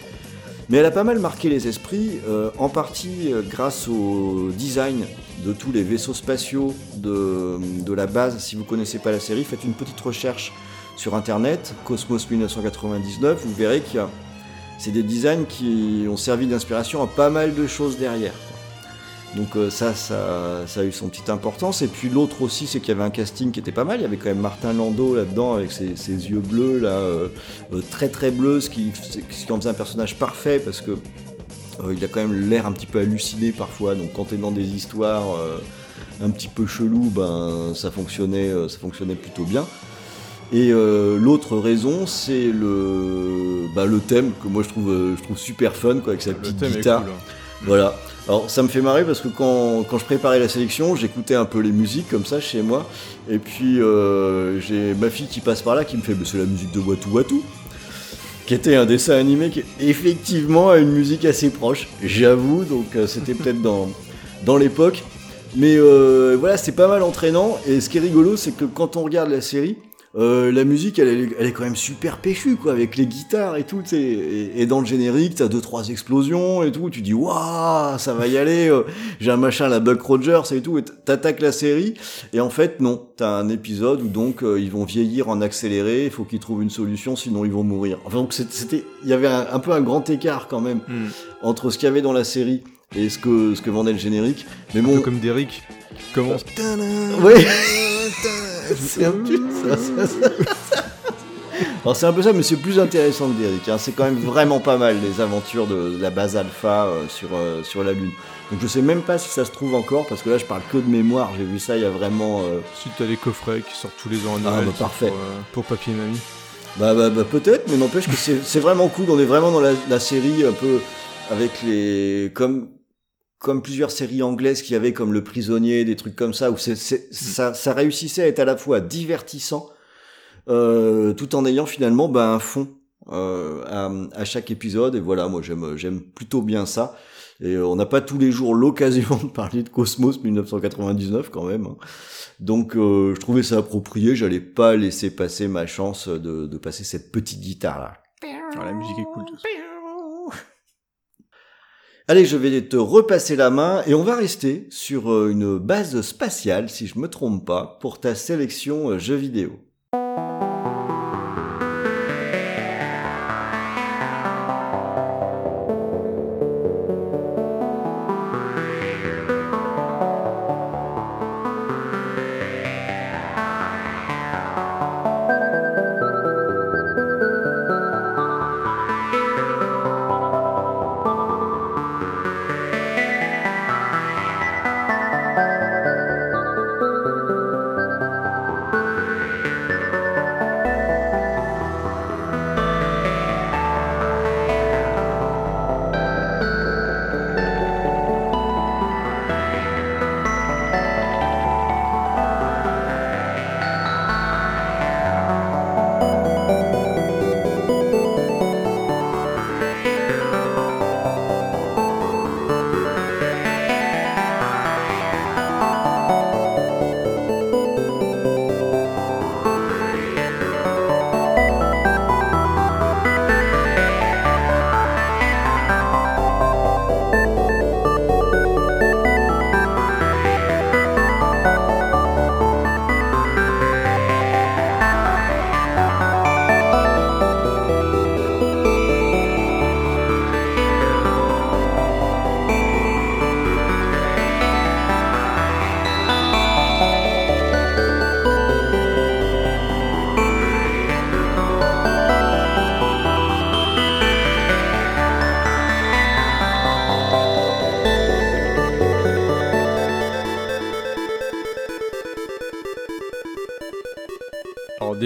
Mais elle a pas mal marqué les esprits, en partie grâce au design de tous les vaisseaux spatiaux de, la base. Si vous connaissez pas la série, faites une petite recherche sur internet, Cosmos 1999, vous verrez a c'est des designs qui ont servi d'inspiration à pas mal de choses derrière. Donc euh, ça, ça, a eu son petite importance. Et puis l'autre aussi, c'est qu'il y avait un casting qui était pas mal. Il y avait quand même Martin Landau là-dedans avec ses, yeux bleus, là, euh, euh, très très bleus, ce qui en faisait un personnage parfait parce que il a quand même l'air un petit peu halluciné parfois. Donc quand t'es dans des histoires un petit peu chelou, ben ça fonctionnait, ça fonctionnait plutôt bien. Et l'autre raison, c'est le, bah, le thème que moi je trouve, je trouve super fun, quoi, avec sa petite guitare. Hein. Voilà. Alors ça me fait marrer parce que quand, quand je préparais la sélection, j'écoutais un peu les musiques comme ça chez moi. Et puis euh, j'ai ma fille qui passe par là qui me fait c'est la musique de Watu Watu. Qui était un dessin animé qui effectivement a une musique assez proche, j'avoue, donc euh, c'était peut-être dans, dans l'époque. Mais euh, voilà, c'est pas mal entraînant. Et ce qui est rigolo, c'est que quand on regarde la série, euh, la musique, elle, est quand même super péchue, quoi, avec les guitares et tout. Et, et dans le générique, t'as deux trois explosions et tout. Tu dis waouh, ça va y aller. Euh, j'ai un machin, la Buck Rogers et tout. Et t'attaques la série. Et en fait, non. T'as un épisode où donc euh, ils vont vieillir en accéléré. Il faut qu'ils trouvent une solution, sinon ils vont mourir. Enfin, donc c'était, il y avait un, peu un grand écart quand même hmm. entre ce qu'il y avait dans la série et ce que ce que vendait le générique. Mais bon, comme Derrick commence. Oui. c'est un peu ça. Alors c'est un peu ça, mais c'est plus intéressant que Derrick. Hein. C'est quand même vraiment pas mal les aventures de, la base alpha euh, sur, euh, sur la Lune. Donc je sais même pas si ça se trouve encore, parce que là je parle que de mémoire, j'ai vu ça il y a vraiment... Euh... Si t'as les coffrets qui sortent tous les ans en ah, Noël bah, parfait. Euh, pour, papier et mamie. Bah, bah, bah peut-être, mais n'empêche que c'est vraiment cool, on est vraiment dans la, la série un peu avec les... comme comme plusieurs séries anglaises qui avaient comme Le Prisonnier, des trucs comme ça, où c'est, ça, ça, réussissait à être à la fois divertissant, euh, tout en ayant finalement ben, un fond euh, à, à, chaque épisode. Et voilà, moi j'aime, j'aime plutôt bien ça. Et on n'a pas tous les jours l'occasion de parler de Cosmos 1999 quand même. Hein. Donc euh, je trouvais ça approprié, j'allais pas laisser passer ma chance de, de passer cette petite guitare là. Ah, la musique est cool. Allez, je vais te repasser la main et on va rester sur euh, une base spatiale, si je me trompe pas, pour ta sélection euh, jeux vidéo.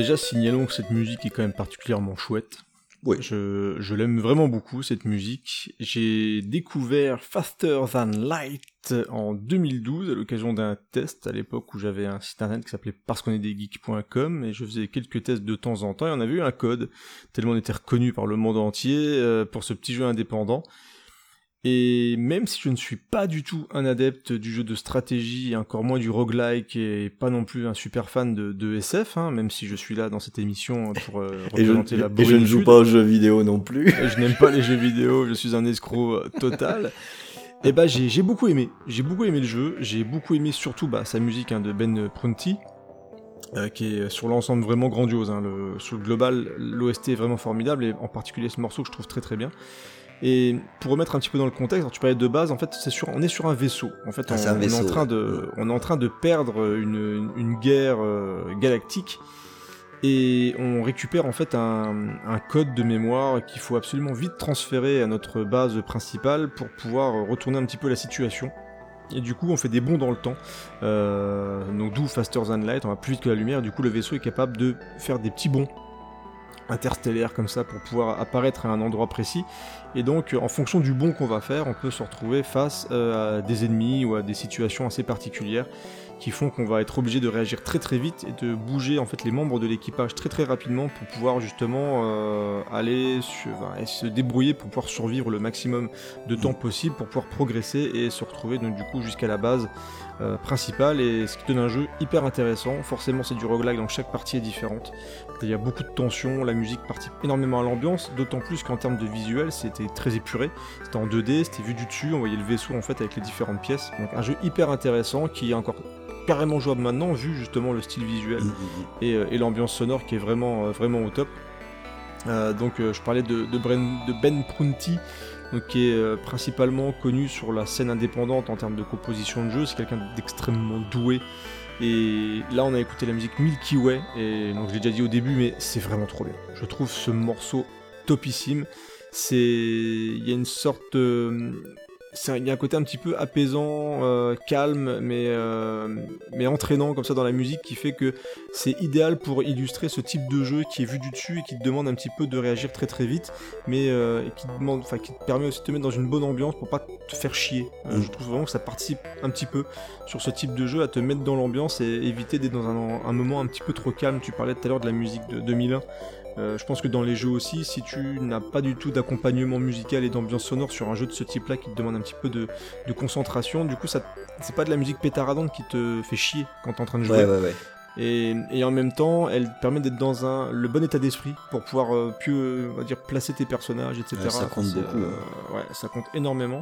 Déjà, signalons que cette musique est quand même particulièrement chouette. Oui. Je, je l'aime vraiment beaucoup, cette musique. J'ai découvert Faster Than Light en 2012 à l'occasion d'un test à l'époque où j'avais un site internet qui s'appelait parce qu'on est des geeks.com et je faisais quelques tests de temps en temps et on avait eu un code tellement on était reconnu par le monde entier euh, pour ce petit jeu indépendant. Et même si je ne suis pas du tout un adepte du jeu de stratégie, et encore moins du roguelike, et pas non plus un super fan de, de SF, hein, même si je suis là dans cette émission pour euh, Et je, représenter la et je ne joue pas aux jeux vidéo non plus. et je n'aime pas les jeux vidéo, je suis un escroc euh, total. Et bah j'ai j'ai beaucoup aimé, j'ai beaucoup aimé le jeu, j'ai beaucoup aimé surtout bah, sa musique hein, de Ben Prunty, euh, qui est sur l'ensemble vraiment grandiose. Hein, le, sur le global, l'OST est vraiment formidable, et en particulier ce morceau que je trouve très très bien. Et pour remettre un petit peu dans le contexte, alors tu parlais de base, en fait, c'est sur, on est sur un vaisseau. En fait, Ah, on, c'est un on est en train ouais. de, on est en train de perdre une, une, guerre euh, galactique. Et on récupère en fait un, un code de mémoire qu'il faut absolument vite transférer à notre base principale pour pouvoir retourner un petit peu la situation. Et du coup, on fait des bonds dans le temps. Euh, donc d'où Faster Than Light, on va plus vite que la lumière. Du coup, le vaisseau est capable de faire des petits bonds interstellaires comme ça pour pouvoir apparaître à un endroit précis. Et donc, en fonction du bond qu'on va faire, on peut se retrouver face euh, à des ennemis ou à des situations assez particulières qui font qu'on va être obligé de réagir très très vite et de bouger en fait les membres de l'équipage très très rapidement pour pouvoir justement euh, aller se débrouiller pour pouvoir survivre le maximum de temps possible pour pouvoir progresser et se retrouver donc du coup jusqu'à la base euh, principale et ce qui donne un jeu hyper intéressant. Forcément c'est du roguelike donc chaque partie est différente. Il y a beaucoup de tension, la musique participe énormément à l'ambiance, d'autant plus qu'en termes de visuel c'était très épuré. C'était en 2D, c'était vu du dessus, on voyait le vaisseau en fait avec les différentes pièces. Donc un jeu hyper intéressant qui est encore carrément jouable maintenant vu justement le style visuel et, euh, et l'ambiance sonore qui est vraiment, euh, vraiment au top. Euh, donc euh, je parlais de, de, Bren- de Ben Prunty, donc, qui est euh, principalement connu sur la scène indépendante en termes de composition de jeu. C'est quelqu'un d'extrêmement doué. Et là, on a écouté la musique Milky Way, et donc je l'ai déjà dit au début, mais c'est vraiment trop bien. Je trouve ce morceau topissime. C'est, il y a une sorte, il y a un côté un petit peu apaisant, euh, calme, mais euh, mais entraînant comme ça dans la musique, qui fait que c'est idéal pour illustrer ce type de jeu qui est vu du dessus et qui te demande un petit peu de réagir très très vite, mais euh, et qui te demande, enfin qui te permet aussi de te mettre dans une bonne ambiance pour pas te faire chier. Mm. Je trouve vraiment que ça participe un petit peu sur ce type de jeu à te mettre dans l'ambiance et éviter d'être dans un, un moment un petit peu trop calme. Tu parlais tout à l'heure de la musique de 2001. Euh, je pense que dans les jeux aussi, si tu n'as pas du tout d'accompagnement musical et d'ambiance sonore sur un jeu de ce type-là qui te demande un petit peu de, de concentration, du coup, ça, c'est pas de la musique pétaradante qui te fait chier quand t'es en train de jouer. Ouais, ouais, ouais. Et, et en même temps, elle te permet d'être dans un, le bon état d'esprit pour pouvoir euh, plus, euh, on va dire, placer tes personnages, etc. Ouais, ça compte beaucoup, euh, ouais, ça compte énormément.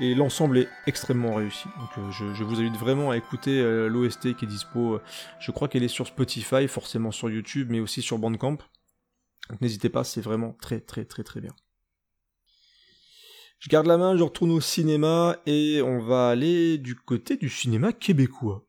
Et l'ensemble est extrêmement réussi. Donc euh, je, je vous invite vraiment à écouter euh, l'OST qui est dispo. euh, Je crois qu'elle est sur Spotify, forcément sur YouTube, mais aussi sur Bandcamp. Donc n'hésitez pas, c'est vraiment très très très très bien. Je garde la main, je retourne au cinéma et on va aller du côté du cinéma québécois.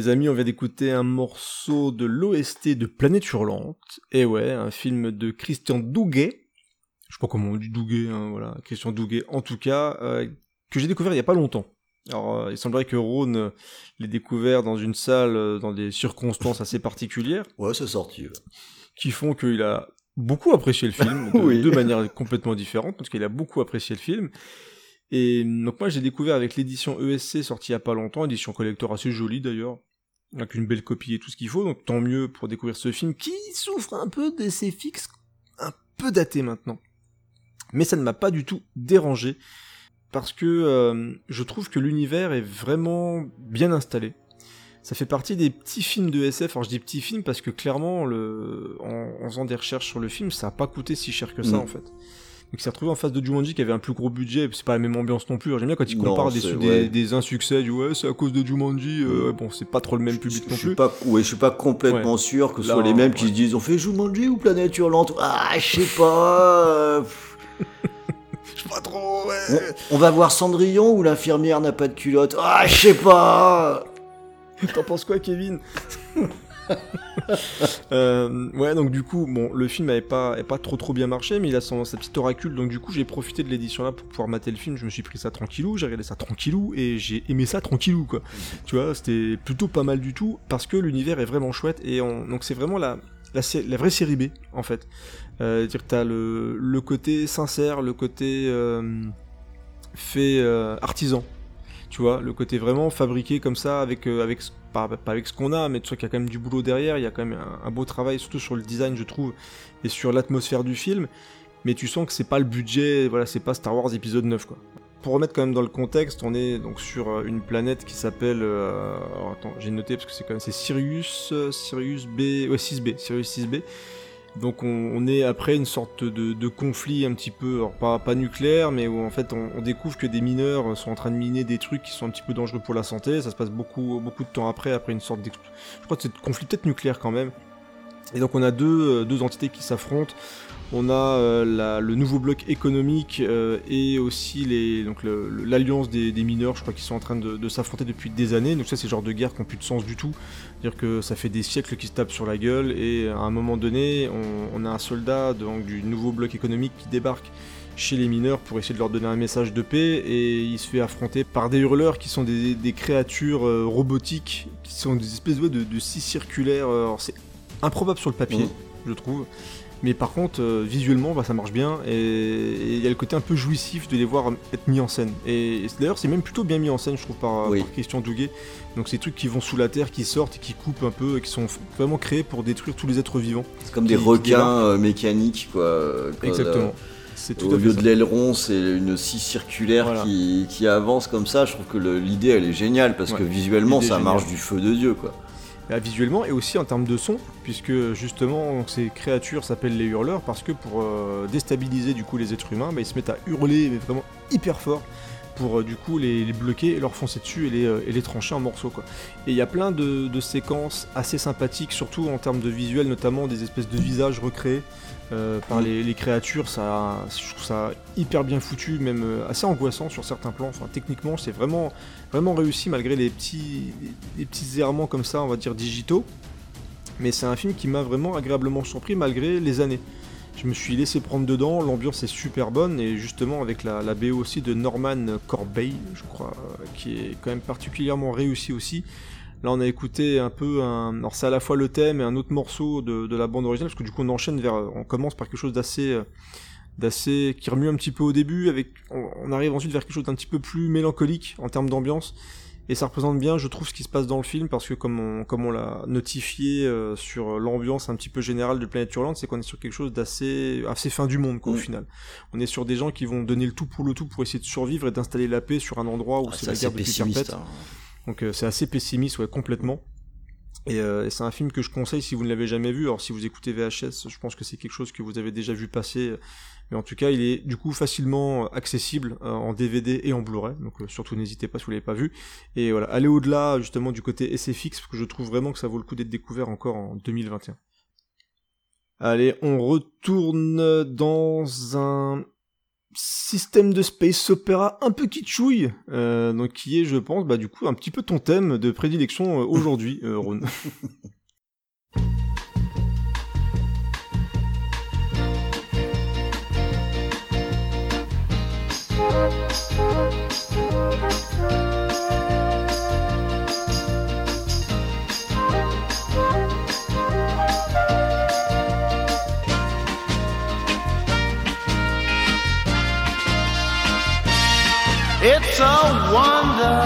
Les amis, on vient d'écouter un morceau de l'OST de Planète Hurlante. Et ouais, un film de Christian Douguet. Je sais pas comment on dit Douguet, hein, voilà, Christian Douguet. En tout cas, euh, que j'ai découvert il y a pas longtemps. Alors, euh, il semblerait que Rhône l'ait découvert dans une salle, euh, dans des circonstances assez particulières, Ouais, c'est sorti. ouais. qui font qu'il a beaucoup apprécié le film, de, Oui. de manière complètement différente, parce qu'il a beaucoup apprécié le film. Et donc moi, j'ai découvert avec l'édition ESC sortie il y a pas longtemps, édition collector assez jolie d'ailleurs, avec une belle copie et tout ce qu'il faut, donc tant mieux pour découvrir ce film qui souffre un peu d'essais fixes, un peu daté maintenant. Mais ça ne m'a pas du tout dérangé, parce que euh, je trouve que l'univers est vraiment bien installé. Ça fait partie des petits films de SF. Alors je dis petits films parce que clairement, le... en, en faisant des recherches sur le film, ça a pas coûté si cher que ça Mm. en fait. Donc il s'est retrouvé en face de Jumanji qui avait un plus gros budget, c'est pas la même ambiance non plus. J'aime bien quand ils Non, comparent des, ouais. des insuccès, du ouais c'est à cause de Jumanji, euh, bon c'est pas trop le même public je, non je suis plus. pas, ouais, je suis pas complètement sûr que ce soit les mêmes qui se disent on fait Jumanji ou Planète Hurlante? Ah, je sais pas. euh, Je sais pas trop, ouais. on, on va voir Cendrillon ou l'infirmière n'a pas de culotte Ah, je sais pas. T'en penses quoi, Kevin? Euh, ouais, donc du coup, bon, le film avait pas, pas trop trop bien marché, mais il a son, sa petite oracule, donc du coup, j'ai profité de l'édition là pour pouvoir mater le film. Je me suis pris ça tranquillou, j'ai regardé ça tranquillou et j'ai aimé ça tranquillou, quoi. Tu vois, c'était plutôt pas mal du tout parce que l'univers est vraiment chouette et on, donc c'est vraiment la, la, vraie série B en fait. Euh, dire t'as le, le côté sincère, le côté euh, fait euh, artisan. Tu vois, le côté vraiment fabriqué comme ça avec euh, avec pas, avec ce qu'on a, mais tu vois qu'il y a quand même du boulot derrière. Il y a quand même un, beau travail, surtout sur le design, je trouve, et sur l'atmosphère du film. Mais tu sens que c'est pas le budget, voilà, c'est pas Star Wars épisode 9 quoi. Pour remettre quand même dans le contexte, on est donc sur euh, une planète qui s'appelle. euh, attends, j'ai noté parce que c'est quand même c'est Sirius, Sirius B, ouais 6B, Sirius 6B. Donc on, est après une sorte de, de conflit un petit peu, pas, pas nucléaire, mais où en fait on, découvre que des mineurs sont en train de miner des trucs qui sont un petit peu dangereux pour la santé. Ça se passe beaucoup, beaucoup de temps après, après une sorte d'explosion. Je crois que c'est conflit peut-être nucléaire quand même. Et donc on a deux, euh, deux entités qui s'affrontent. On a euh, la- le nouveau bloc économique euh, et aussi les, donc l'alliance des, des mineurs, je crois qu'ils sont en train de, de s'affronter depuis des années. Donc ça c'est le genre de guerre qui n'ont plus de sens du tout. C'est-à-dire que ça fait des siècles qu'ils se tapent sur la gueule et à un moment donné, on, on a un soldat donc, du nouveau bloc économique qui débarque chez les mineurs pour essayer de leur donner un message de paix et il se fait affronter par des hurleurs qui sont des, des créatures euh, robotiques qui sont des espèces ouais, de, de scies circulaires. c'est improbable sur le papier, Mhm. je trouve. Mais par contre, euh, visuellement, bah, ça marche bien et il y a le côté un peu jouissif de les voir être mis en scène. Et, et d'ailleurs, c'est même plutôt bien mis en scène, je trouve, par, Oui. par Christian Douguet. Donc, ces trucs qui vont sous la terre, qui sortent, et qui coupent un peu, et qui sont vraiment créés pour détruire tous les êtres vivants. C'est comme Qui- des qui requins euh, mécaniques, quoi. euh, quand, Exactement. Tout Au lieu de l'aileron, c'est une scie circulaire Voilà. qui, qui avance comme ça. Je trouve que l'idée, elle est géniale parce Ouais, que visuellement, ça marche du feu de Dieu, quoi. Bah, visuellement et aussi en termes de son, puisque justement ces créatures s'appellent les hurleurs parce que pour euh, déstabiliser du coup les êtres humains, bah, ils se mettent à hurler mais vraiment hyper fort pour euh, du coup les, bloquer et leur foncer dessus et les, euh, et les trancher en morceaux quoi. Et il y a plein de, de séquences assez sympathiques, surtout en termes de visuel, notamment des espèces de visages recréés euh, par Mm. les, les créatures. Ça, je trouve ça hyper bien foutu, même euh, assez angoissant sur certains plans. Enfin, techniquement, c'est vraiment, vraiment réussi malgré les petits, les, les petits errements comme ça, on va dire digitaux. Mais c'est un film qui m'a vraiment agréablement surpris malgré les années. Je me suis laissé prendre dedans, l'ambiance est super bonne et justement avec la, la BO aussi de Norman Corbeil, je crois, euh, qui est quand même particulièrement réussi aussi. Là, on a écouté un peu un. Alors, c'est à la fois le thème et un autre morceau de, de la bande originale, parce que du coup, on enchaîne vers. On commence par quelque chose d'assez. d'assez. qui remue un petit peu au début, avec. On, arrive ensuite vers quelque chose d'un petit peu plus mélancolique en termes d'ambiance. Et ça représente bien, je trouve, ce qui se passe dans le film, parce que comme on, comme on l'a notifié euh, sur l'ambiance un petit peu générale de Planète Hurlante, c'est qu'on est sur quelque chose d'assez assez fin du monde, quoi, au Mm. final. On est sur des gens qui vont donner le tout pour le tout pour essayer de survivre et d'installer la paix sur un endroit où Ah, c'est la guerre depuis pessimiste. hein. Donc euh, c'est assez pessimiste, ouais, complètement. Et, euh, et c'est un film que je conseille si vous ne l'avez jamais vu. Alors si vous écoutez VHS, je pense que c'est quelque chose que vous avez déjà vu passer. Mais en tout cas, il est du coup facilement accessible euh, en DVD et en Blu-ray. Donc surtout n'hésitez pas si vous l'avez pas vu. Et voilà, allez au-delà justement du côté SFX, parce que je trouve vraiment que ça vaut le coup d'être découvert encore en 2021. Allez, on retourne dans un système de space opéra un peu kitschouille, euh, donc qui est, je pense, bah du coup un petit peu ton thème de prédilection euh, aujourd'hui, euh, Ron. It's a wonder,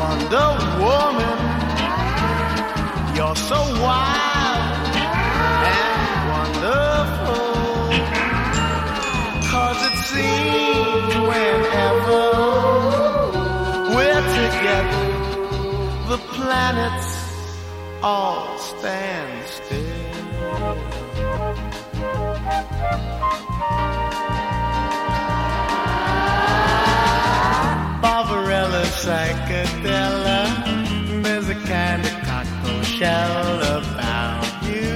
wonder woman. You're so wild and wonderful. Cause it seems whenever we're together, the planets all stand still. Psychedelic. There's a kind of cocktail shell about you.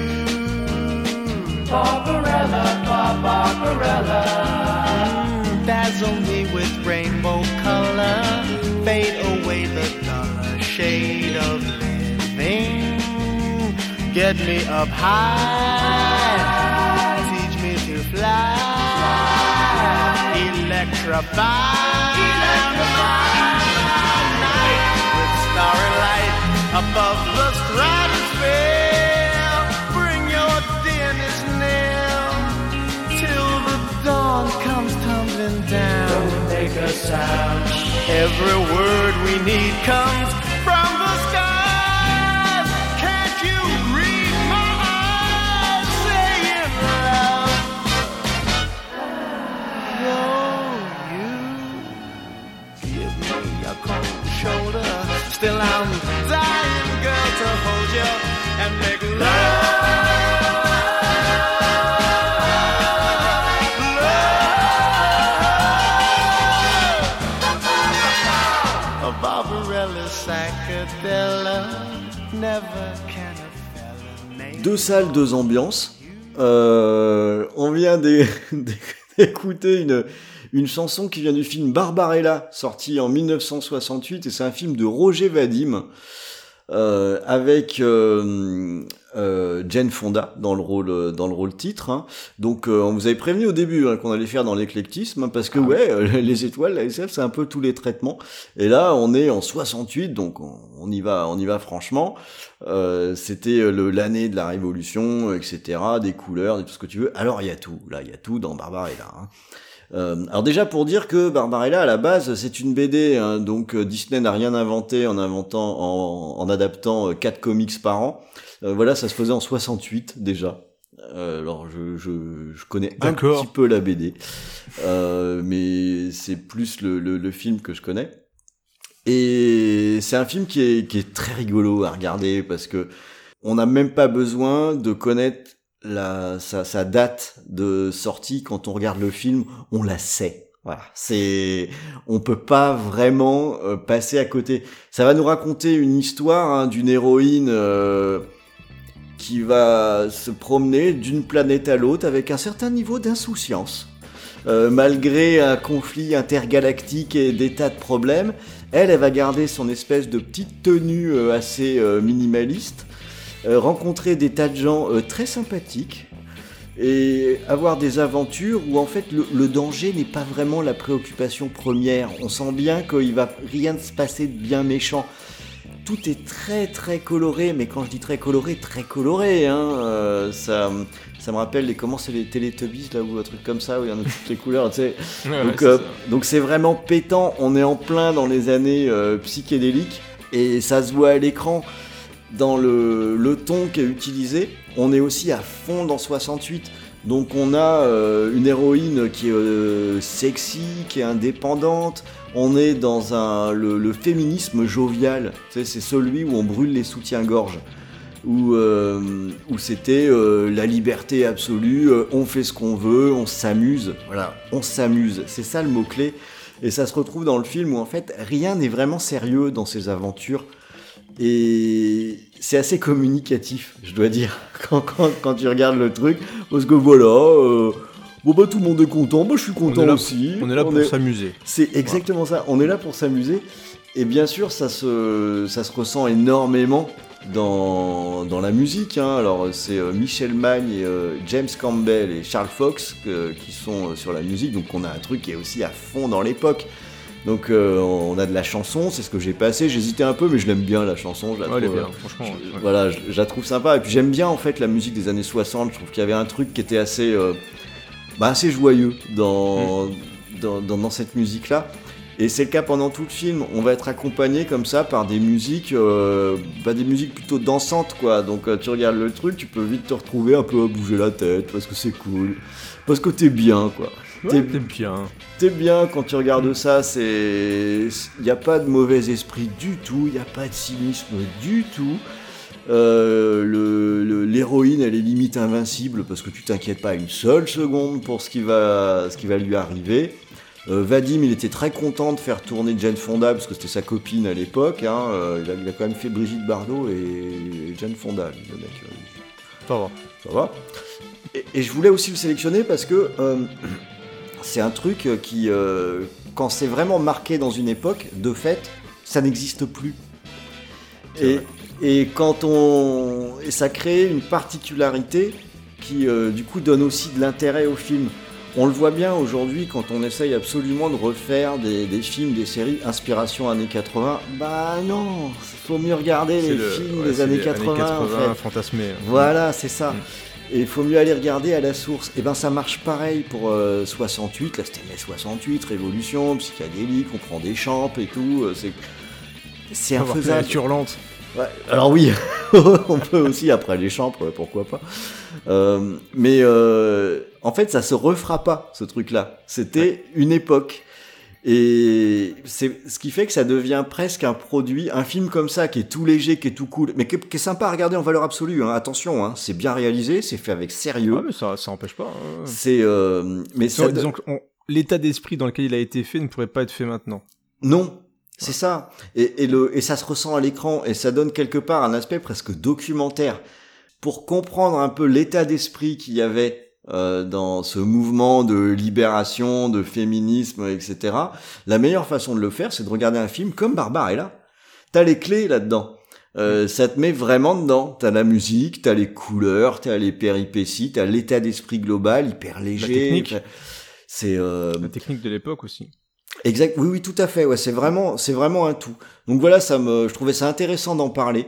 Barbarella, Barbarella. Dazzle me with rainbow color. Fade away the duller shade of living. Get me up high. Teach me to fly. Electrify. With starry light above the stratosphere. Bring your dearness near till the dawn comes tumbling down. Don't make a sound. Every word we need comes Deux salles, deux ambiances. Euh, on vient d'é- d'écouter une, une chanson qui vient du film Barbarella, sorti en 1968, et c'est un film de Roger Vadim, euh, avec euh, euh, Jane Fonda dans le rôle, dans le rôle titre. hein. Donc euh, on vous avait prévenu au début hein, qu'on allait faire dans l'éclectisme, hein, parce que ouais, euh, les étoiles, la SF, c'est un peu tous les traitements. Et là, on est en 68, donc on, on y va, on y va franchement. Euh, c'était euh, l'année de la révolution, euh, etc., des couleurs, de tout ce que tu veux. Alors il y a tout, là, il y a tout dans Barbarella. Hein. Euh, alors déjà pour dire que Barbarella à la base c'est une BD, hein, donc euh, Disney n'a rien inventé en inventant, en, en adaptant euh, quatre comics par an. Euh, voilà, ça se faisait en 68 déjà. Euh, alors je, je, je connais un petit peu la BD, euh, mais c'est plus le, le, le film que je connais. Et c'est un film qui est, qui est très rigolo à regarder parce que on n'a même pas besoin de connaître la, sa, sa date de sortie quand on regarde le film, on la sait. Voilà, c'est, on peut pas vraiment euh, passer à côté. Ça va nous raconter une histoire hein, d'une héroïne euh, qui va se promener d'une planète à l'autre avec un certain niveau d'insouciance. Euh, malgré un conflit intergalactique et des tas de problèmes, elle, elle va garder son espèce de petite tenue euh, assez euh, minimaliste, rencontrer des tas de gens euh, très sympathiques et avoir des aventures où en fait le, le danger n'est pas vraiment la préoccupation première. On sent bien qu'il va rien se passer de bien méchant. Tout est très très coloré, mais quand je dis très coloré, très coloré. Hein, euh, ça, ça me rappelle les comment c'est les Teletubbies là ou un truc comme ça où il y en a toutes les couleurs. Tu sais, donc euh, donc c'est vraiment pétant. On est en plein dans les années euh, psychédéliques et ça se voit à l'écran dans le, ton qui est utilisé. On est aussi à fond dans 68. Donc on a euh, une héroïne qui est euh, sexy, qui est indépendante. On est dans un, le, féminisme jovial. C'est celui où on brûle les soutiens-gorge. Où, euh, où c'était la liberté absolue, on fait ce qu'on veut, on s'amuse. Voilà, on s'amuse. C'est ça le mot-clé. Et ça se retrouve dans le film où en fait rien n'est vraiment sérieux dans ces aventures. Et c'est assez communicatif, je dois dire, quand, quand, quand tu regardes le truc. Parce que voilà, euh, Bon bah tout le monde est content, moi je suis content aussi. On est là pour s'amuser. C'est exactement ça. On est là pour s'amuser. Et bien sûr, ça se, ça se ressent énormément dans, dans la musique. hein. Alors, c'est euh, Michel Magne, et, euh, James Campbell et Charles Fox qui sont sur la musique. Donc, on a un truc qui est aussi à fond dans l'époque. Donc, euh, on a de la chanson, c'est ce que j'ai passé. J'hésitais un peu, mais je l'aime bien la chanson. Je la Ouais, trouve, bien, franchement. je- ouais. Voilà, je, je la trouve sympa. Et puis j'aime bien en fait la musique des années 60. Je trouve qu'il y avait un truc qui était assez, euh, bah, assez joyeux dans, dans, dans, dans cette musique-là. Et c'est le cas pendant tout le film. On va être accompagné comme ça par des musiques, euh, bah, des musiques plutôt dansantes quoi. Donc tu regardes le truc, tu peux vite te retrouver un peu à bouger la tête parce que c'est cool, parce que t'es bien quoi. T'es- bien. T'es bien quand tu regardes ça, c'est. Il n'y a pas de mauvais esprit du tout, il n'y a pas de cynisme du tout. Euh, L'héroïne, elle est limite invincible parce que tu t'inquiètes pas une seule seconde pour ce qui va, ce qui va lui arriver. Euh, Vadim, il était très content de faire tourner Jane Fonda parce que c'était sa copine à l'époque. hein. Euh, il, a, il a quand même fait Brigitte Bardot et Jane Fonda, le mec. Ça va. ça va. Et, et je voulais aussi le sélectionner parce que c'est un truc qui, euh, quand c'est vraiment marqué dans une époque, de fait, ça n'existe plus. Et, quand on, et ça crée une particularité qui, euh, du coup, donne aussi de l'intérêt au film. On le voit bien aujourd'hui quand on essaye absolument de refaire des, des films, des séries inspiration années 80. Bah non, faut mieux regarder les le- films ouais, des années les 80, en fait. fantasmés. Voilà, c'est ça. Mm. Et il faut mieux aller regarder à la source. Et ben ça marche pareil pour euh, 68, là c'était mai 68, Révolution, psychédélique, on prend des champs et tout. euh, C'est c'est la infaisable. nature lente. Ouais, alors oui, on peut aussi après les champs, pourquoi pas. Euh, mais euh, en fait, ça se refera pas ce truc-là. C'était une époque. Et c'est ce qui fait que ça devient presque un produit, un film comme ça qui est tout léger, qui est tout cool, mais qui est, qui est sympa à regarder en valeur absolue. hein. Attention, hein, c'est bien réalisé, c'est fait avec sérieux. Ouais, mais ça, ça empêche pas. hein. C'est euh, mais ça Disons- disons que on- l'état d'esprit dans lequel il a été fait ne pourrait pas être fait maintenant. Non, c'est ça. Et, et, le, et ça se ressent à l'écran et ça donne quelque part un aspect presque documentaire. Pour comprendre un peu l'état d'esprit qu'il y avait euh, dans ce mouvement de libération, de féminisme, etc., la meilleure façon de le faire, c'est de regarder un film comme Barbarella. T'as les clés là-dedans. Euh, ça te met vraiment dedans. T'as la musique, t'as les couleurs, t'as les péripéties, t'as l'état d'esprit global, hyper léger. C'est euh, La technique de l'époque aussi. Exact, oui, oui, tout à fait. Ouais, c'est vraiment, c'est vraiment un tout. Donc voilà, ça me, je trouvais ça intéressant d'en parler.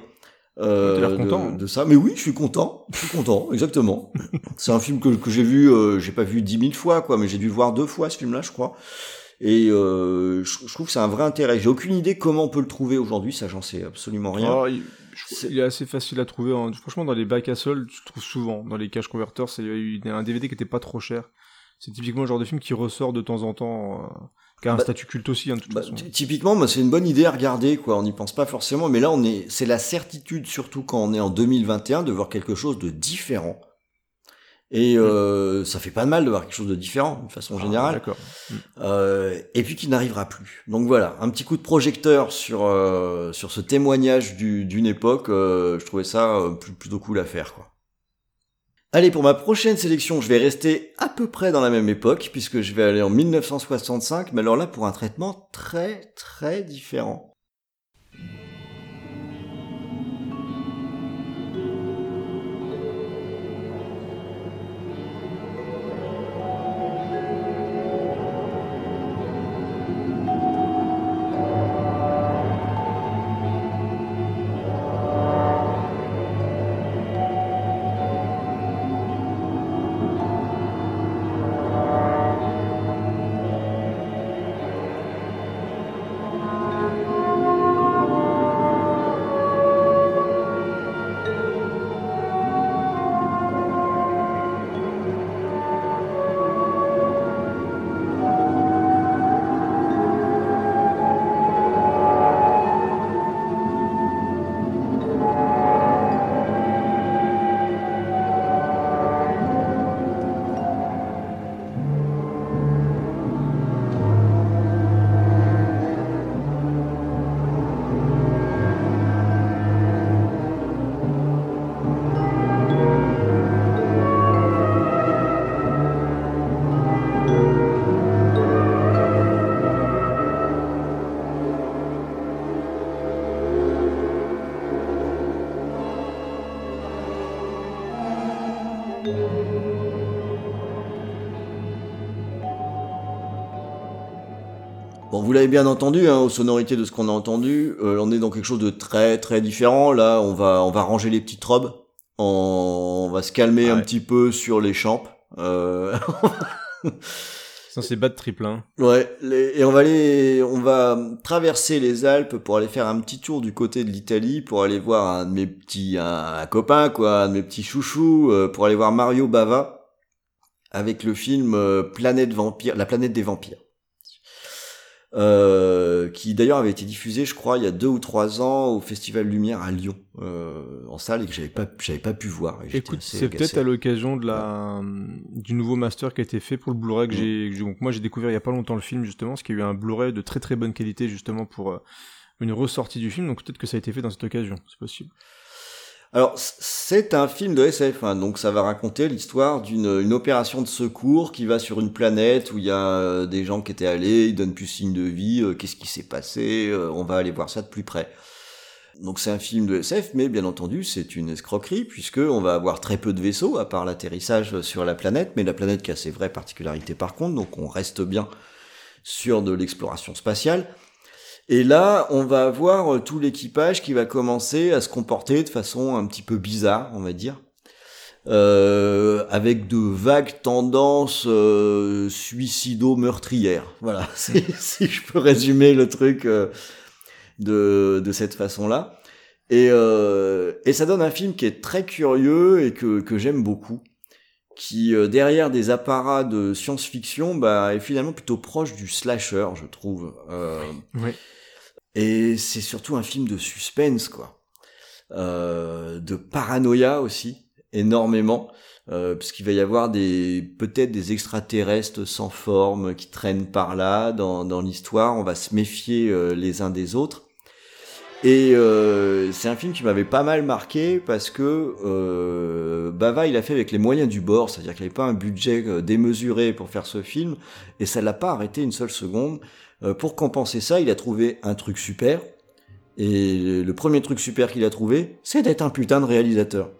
Euh, de, hein. de ça. Mais oui, je suis content. Je suis content, exactement. c'est un film que, que j'ai vu, euh, j'ai pas vu dix mille fois, quoi, mais j'ai dû le voir deux fois ce film-là, je crois. Et euh, je, je trouve que c'est un vrai intérêt. J'ai aucune idée comment on peut le trouver aujourd'hui, ça j'en sais absolument rien. Oh, il, je- C'est- il est assez facile à trouver. hein. Franchement, dans les bacs à sol, tu trouves souvent. Dans les cash converters, c'est il y a eu un DVD qui était pas trop cher. C'est typiquement le genre de film qui ressort de temps en temps, euh, qui a un Bah, statut culte aussi, hein, de toute Bah, façon. typiquement, bah, c'est une bonne idée à regarder, quoi. On n'y pense pas forcément, mais là, on est, c'est la certitude, surtout quand on est en 2021, de voir quelque chose de différent. Et euh, ça fait pas de mal de voir quelque chose de différent, de façon Ah, générale. D'accord. Euh, et puis qui n'arrivera plus. Donc voilà, un petit coup de projecteur sur euh, sur ce témoignage du- d'une époque. euh, je trouvais ça euh, plutôt cool à faire, quoi. Allez, pour ma prochaine sélection, je vais rester à peu près dans la même époque, puisque je vais aller en 1965, mais alors là pour un traitement très très différent. Bon, vous l'avez bien entendu, hein, aux sonorités de ce qu'on a entendu, euh, on est dans quelque chose de très très différent. Là, on va on va ranger les petites robes, on, va se calmer un petit peu sur les champs. Euh, Ça, c'est bad triple, hein. Ouais, et on va aller, on va traverser les Alpes pour aller faire un petit tour du côté de l'Italie, pour aller voir un de mes petits, un, un copain quoi, un de mes petits chouchous, euh, pour aller voir Mario Bava avec le film euh, Planète Vampire, la planète des vampires, euh, qui d'ailleurs avait été diffusé, je crois, il y a deux ou trois ans au Festival Lumière à Lyon euh, en salle et que j'avais pas, j'avais pas pu voir. Écoute, c'est peut-être à l'occasion de la du nouveau master qui a été fait pour le Blu-ray que Mm. j'ai que j'ai- donc moi j'ai découvert il y a pas longtemps le film justement, parce qu'il y a eu un Blu-ray de très très bonne qualité justement pour euh, une ressortie du film, donc peut-être que ça a été fait dans cette occasion, c'est possible. Alors, c'est un film de SF, hein, donc ça va raconter l'histoire d'une une opération de secours qui va sur une planète où il y a euh, des gens qui étaient allés, ils donnent plus signe de vie, euh, qu'est-ce qui s'est passé, euh, on va aller voir ça de plus près. Donc c'est un film de SF, mais bien entendu c'est une escroquerie puisque on va avoir très peu de vaisseaux à part l'atterrissage sur la planète, mais la planète qui a ses vraies particularités par contre, donc on reste bien sur de l'exploration spatiale. Et là, on va avoir euh, tout l'équipage qui va commencer à se comporter de façon un petit peu bizarre, on va dire, euh, avec de vagues tendances euh, suicido-meurtrières. Voilà, si, je peux résumer le truc euh, de, de cette façon-là. Et, euh, et ça donne un film qui est très curieux et que, que j'aime beaucoup, qui derrière des apparats de science-fiction, bah, est finalement plutôt proche du slasher, je trouve. Et c'est surtout un film de suspense, quoi. Euh, de paranoïa aussi, énormément. Euh, puisqu'il va y avoir des peut-être des extraterrestres sans forme qui traînent par là dans, dans l'histoire. On va se méfier euh, les uns des autres. Et euh, c'est un film qui m'avait pas mal marqué parce que euh, Bava il a fait avec les moyens du bord, c'est-à-dire qu'il n'avait pas un budget euh, démesuré pour faire ce film et ça l'a pas arrêté une seule seconde. Euh, pour compenser ça, il a trouvé un truc super. Et le premier truc super qu'il a trouvé, c'est d'être un putain de réalisateur.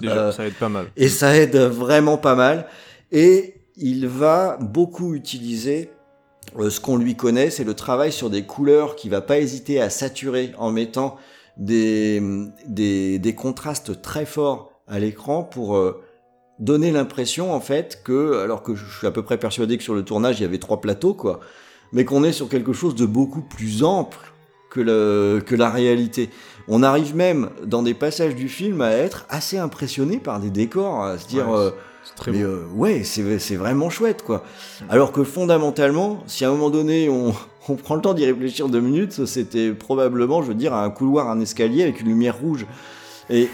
Déjà, Euh, ça aide pas mal. Et ça aide vraiment pas mal. Et il va beaucoup utiliser euh, ce qu'on lui connaît, c'est le travail sur des couleurs qu'il va pas hésiter à saturer en mettant des, des, des contrastes très forts à l'écran pour euh, donner l'impression en fait que, alors que je suis à peu près persuadé que sur le tournage il y avait trois plateaux quoi, mais qu'on est sur quelque chose de beaucoup plus ample que, le, que la réalité. On arrive même dans des passages du film à être assez impressionné par des décors, à se dire Ouais, euh, très mais euh, ouais, c'est c'est vraiment chouette quoi. Alors que fondamentalement, si à un moment donné on, on prend le temps d'y réfléchir deux minutes, c'était probablement, je veux dire, un couloir, un escalier avec une lumière rouge. Et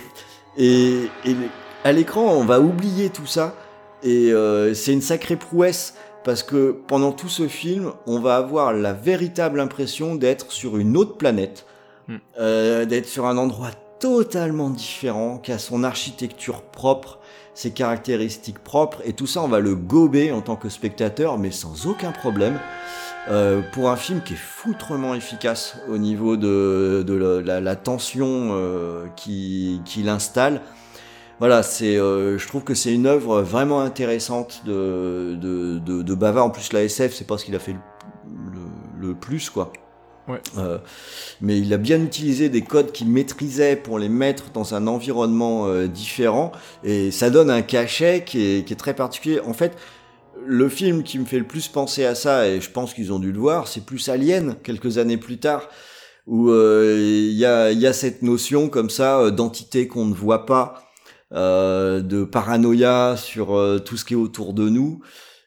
et, et à l'écran, on va oublier tout ça. Et euh, c'est une sacrée prouesse parce que pendant tout ce film, on va avoir la véritable impression d'être sur une autre planète, Hmm. euh, d'être sur un endroit totalement différent, qui a son architecture propre, ses caractéristiques propres, et tout ça, on va le gober en tant que spectateur, mais sans aucun problème. Euh, pour un film qui est foutrement efficace au niveau de, de la, la- la tension euh, qui- qu'il installe. Voilà, c'est, euh, je trouve que c'est une œuvre vraiment intéressante de, de, de, de Bava. En plus, la SF, c'est pas ce qu'il a fait le, le, le plus, quoi. Ouais. Euh, mais il a bien utilisé des codes qu'il maîtrisait pour les mettre dans un environnement euh, différent, et ça donne un cachet qui est, qui est très particulier. En fait, le film qui me fait le plus penser à ça, et je pense qu'ils ont dû le voir, c'est plus Alien, quelques années plus tard, où euh, il y, a, il y a cette notion comme ça euh, d'entité qu'on ne voit pas, euh, de paranoïa sur euh, tout ce qui est autour de nous.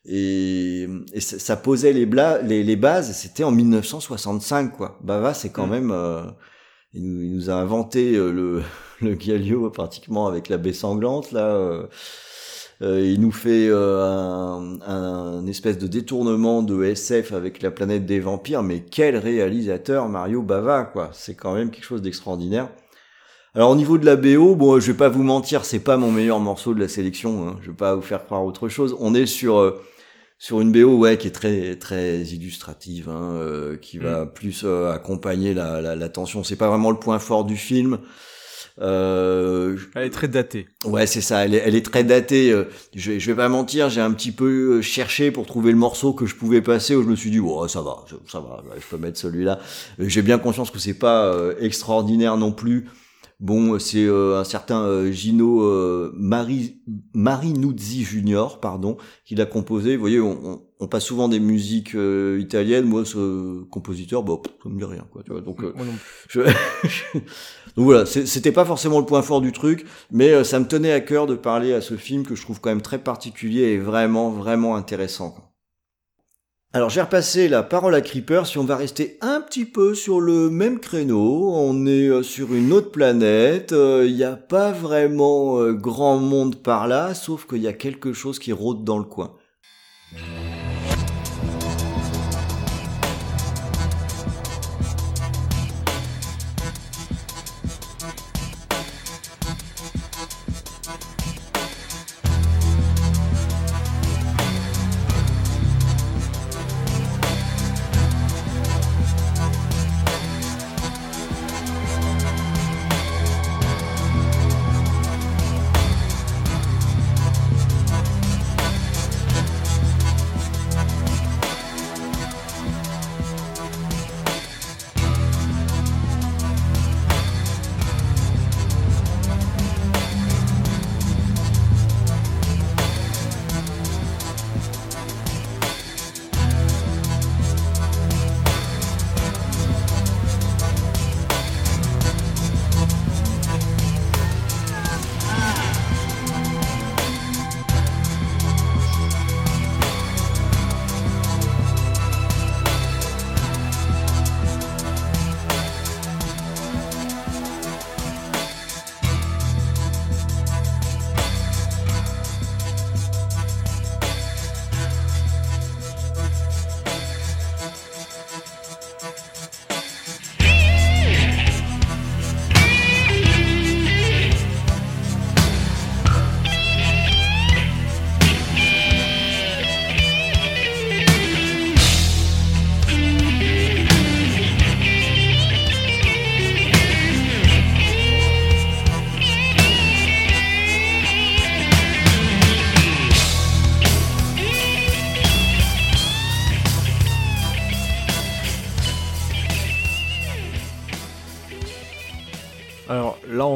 Et, et ça, ça posait les, bla- les, les bases, c'était en 1965, quoi. Bava, c'est quand Mm. même... euh, il, nous, il nous a inventé euh, le, le Galio pratiquement avec la baie sanglante, là... euh, euh, il nous fait euh, un, un espèce de détournement de SF avec la planète des vampires, mais quel réalisateur Mario Bava, quoi. C'est quand même quelque chose d'extraordinaire. Alors au niveau de la BO, bon, je vais pas vous mentir, c'est pas mon meilleur morceau de la sélection. Hein. Je vais pas vous faire croire autre chose. On est sur euh, sur une BO ouais qui est très très illustrative, hein, euh, qui va plus euh, accompagner la, la, la tension. C'est pas vraiment le point fort du film. Euh, Elle est très datée. Ouais, c'est ça. Elle est, elle est très datée. euh, Je vais, je vais pas mentir, j'ai un petit peu euh, cherché pour trouver le morceau que je pouvais passer. Où je me suis dit, oh, ça va, ça- va, je peux mettre celui-là. J'ai bien conscience que c'est pas euh, extraordinaire non plus. Bon, c'est euh, un certain euh, Gino euh, Mari, Marinuzzi Junior, pardon, qui l'a composé. Vous voyez, on, on- on passe souvent des musiques euh, italiennes. Moi, ce compositeur, bah, pff, ça me dit rien, quoi. Tu vois, donc, euh, je- Donc voilà, c'était pas forcément le point fort du truc, mais euh, ça me tenait à cœur de parler à ce film que je trouve quand même très particulier et vraiment, vraiment intéressant. quoi. Alors j'ai repassé la parole à Creeper, si on va rester un petit peu sur le même créneau, on est euh, sur une autre planète, euh, il n'y a pas vraiment euh, grand monde par là, sauf qu'il y a quelque chose qui rôde dans le coin.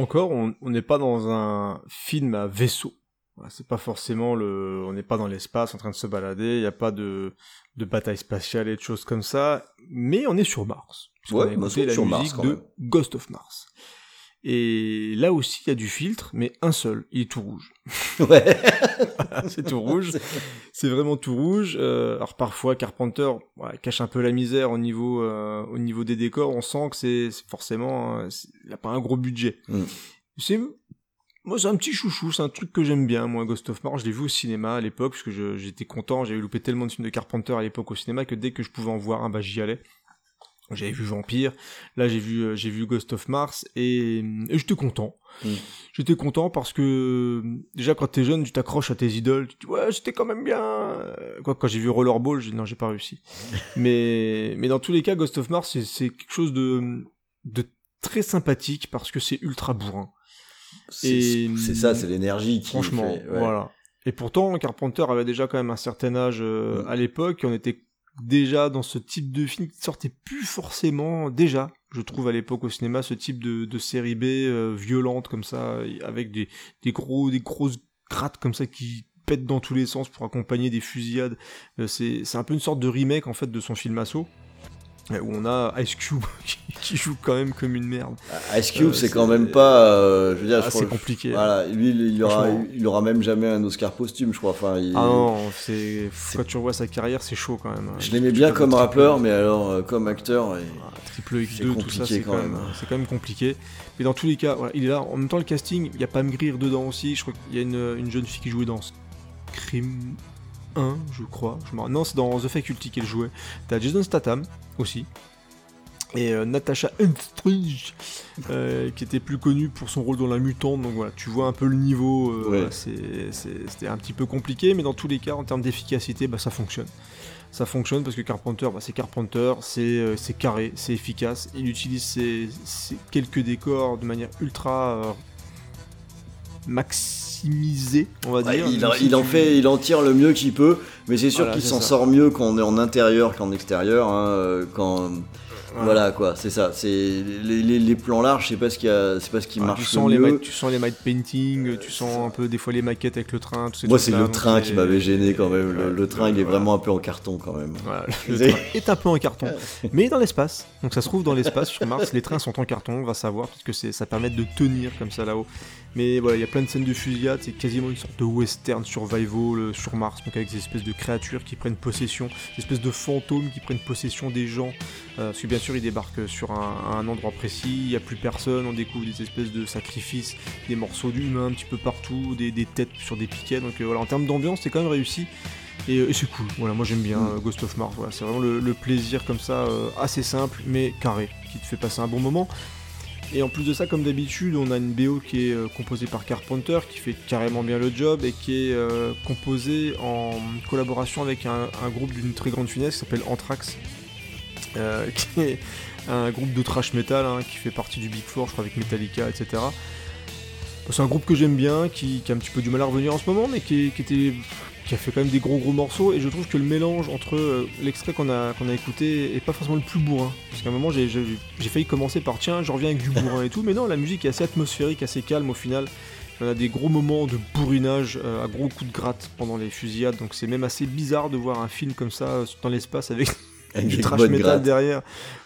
Encore, on n'est pas dans un film à vaisseau. C'est pas forcément le, on n'est pas dans l'espace en train de se balader. Il n'y a pas de de bataille spatiale et de choses comme ça. Mais on est sur Mars. Ouais, a bah, la sur musique de. Ghost of Mars. Et là aussi, il y a du filtre, mais un seul. Il est tout rouge. Ouais. c'est tout rouge. C'est vraiment tout rouge. Euh, alors parfois Carpenter ouais, cache un peu la misère au niveau euh, au niveau des décors. On sent que c'est forcément euh, il a pas un gros budget. Mm. C'est moi c'est un petit chouchou. C'est un truc que j'aime bien. Moi Ghost of Mars, je l'ai vu au cinéma à l'époque parce que j'étais content. J'avais loupé tellement de films de Carpenter à l'époque au cinéma que dès que je pouvais en voir un, bah j'y allais. J'avais vu Vampire, là j'ai vu euh, j'ai vu Ghost of Mars et, et j'étais content. Mm. J'étais content parce que déjà quand t'es jeune, tu t'accroches à tes idoles, tu te dis ouais c'était quand même bien. Quoi quand j'ai vu Rollerball, j'ai non j'ai pas réussi. mais mais dans tous les cas, Ghost of Mars c'est quelque chose de de très sympathique parce que c'est ultra bourrin. C'est ça, c'est l'énergie qui Franchement, fait- ouais. voilà. Et pourtant, Carpenter avait déjà quand même un certain âge euh, Mm. à l'époque, on était déjà dans ce type de film qui sortait plus forcément, déjà, je trouve à l'époque au cinéma, ce type de, de série B euh, violente comme ça, avec des, gros, des grosses grattes comme ça qui pètent dans tous les sens pour accompagner des fusillades. Euh, c'est, c'est un peu une sorte de remake en fait de son film Assaut. Où on a Ice Cube qui, joue quand même comme une merde. Ice Cube, Euh, c'est quand même pas. euh, je veux dire, Ah, je c'est compliqué. Voilà, lui, il, aura, il aura même jamais un Oscar posthume, je crois. Enfin, il- Ah non, c'est quand tu revois sa carrière, c'est chaud quand même. hein. je l'aimais bien comme rappeur, mais alors euh, comme acteur, et- Ah, triple C'est X2, tout ça, c'est quand quand, même, même. c'est quand même compliqué. Mais dans tous les cas, voilà, il est là. En même temps, le casting, il y a Pam Grier dedans aussi. Je crois qu'il y a une, une jeune fille qui jouait dans Scream 1, je crois. Je. Non, c'est dans The Faculty qu'elle jouait. T'as Jason Statham aussi. Et euh, Natasha Henstridge. euh, qui était plus connu pour son rôle dans La Mutante. Donc voilà, tu vois un peu le niveau. euh, Ouais. voilà, c'est- c'est- C'était un petit peu compliqué, mais dans tous les cas, en termes d'efficacité, bah, ça fonctionne. Ça fonctionne parce que Carpenter, bah, c'est Carpenter, c'est euh, c'est carré, c'est efficace. Il utilise ses, ses quelques décors de manière ultra euh, on va Ouais, dire. il, en- il fait, il en tire le mieux qu'il peut, mais c'est sûr Voilà, qu'il s'en sort mieux quand on est en intérieur qu'en extérieur. hein, euh, quand Voilà. voilà quoi, c'est ça. C'est les, les- les plans larges, c'est pas ce qui a, c'est pas ce qui Ouais, marche tu le sens les mieux. ma- tu sens les matte painting, tu sens un peu des fois les maquettes avec le train, tout Moi, c'est le train qui m'avait gêné quand même. Le, le train, il est voilà. vraiment un peu en carton quand même. Voilà, le train est un peu en carton, mais dans l'espace. Donc ça se trouve dans l'espace sur Mars. Les trains sont en carton, on va savoir, parce que ça permet de tenir comme ça là-haut. Mais voilà, il y a plein de scènes de fusillade, c'est quasiment une sorte de western survival sur Mars, donc avec des espèces de créatures qui prennent possession, des espèces de fantômes qui prennent possession des gens. Euh, parce que bien sûr, ils débarquent sur un, endroit précis, il n'y a plus personne, on découvre des espèces de sacrifices, des morceaux d'humains un petit peu partout, des, des têtes sur des piquets. Donc euh, voilà, en termes d'ambiance, c'est quand même réussi. Et, euh, et c'est cool, voilà, moi j'aime bien euh, Ghost of Mars, voilà, c'est vraiment le, plaisir comme ça, euh, assez simple, mais carré, qui te fait passer un bon moment. Et en plus de ça, comme d'habitude, on a une BO qui est composée par Carpenter, qui fait carrément bien le job, et qui est composée en collaboration avec un, groupe d'une très grande finesse qui s'appelle Anthrax, qui est un groupe de trash metal, hein, qui fait partie du Big Four, je crois, avec Metallica, etc. C'est un groupe que j'aime bien, qui, a un petit peu du mal à revenir en ce moment, mais qui était qui a fait quand même des gros gros morceaux. Et je trouve que le mélange entre euh, l'extrait qu'on a, qu'on a écouté est pas forcément le plus bourrin. Parce qu'à un moment j'ai, j'ai, j'ai failli commencer par tiens je reviens avec du bourrin et tout. Mais non la musique est assez atmosphérique assez calme au final. On a des gros moments de bourrinage euh, à gros coups de gratte pendant les fusillades. Donc c'est même assez bizarre de voir un film comme ça euh, dans l'espace avec Avec du trash metal derrière.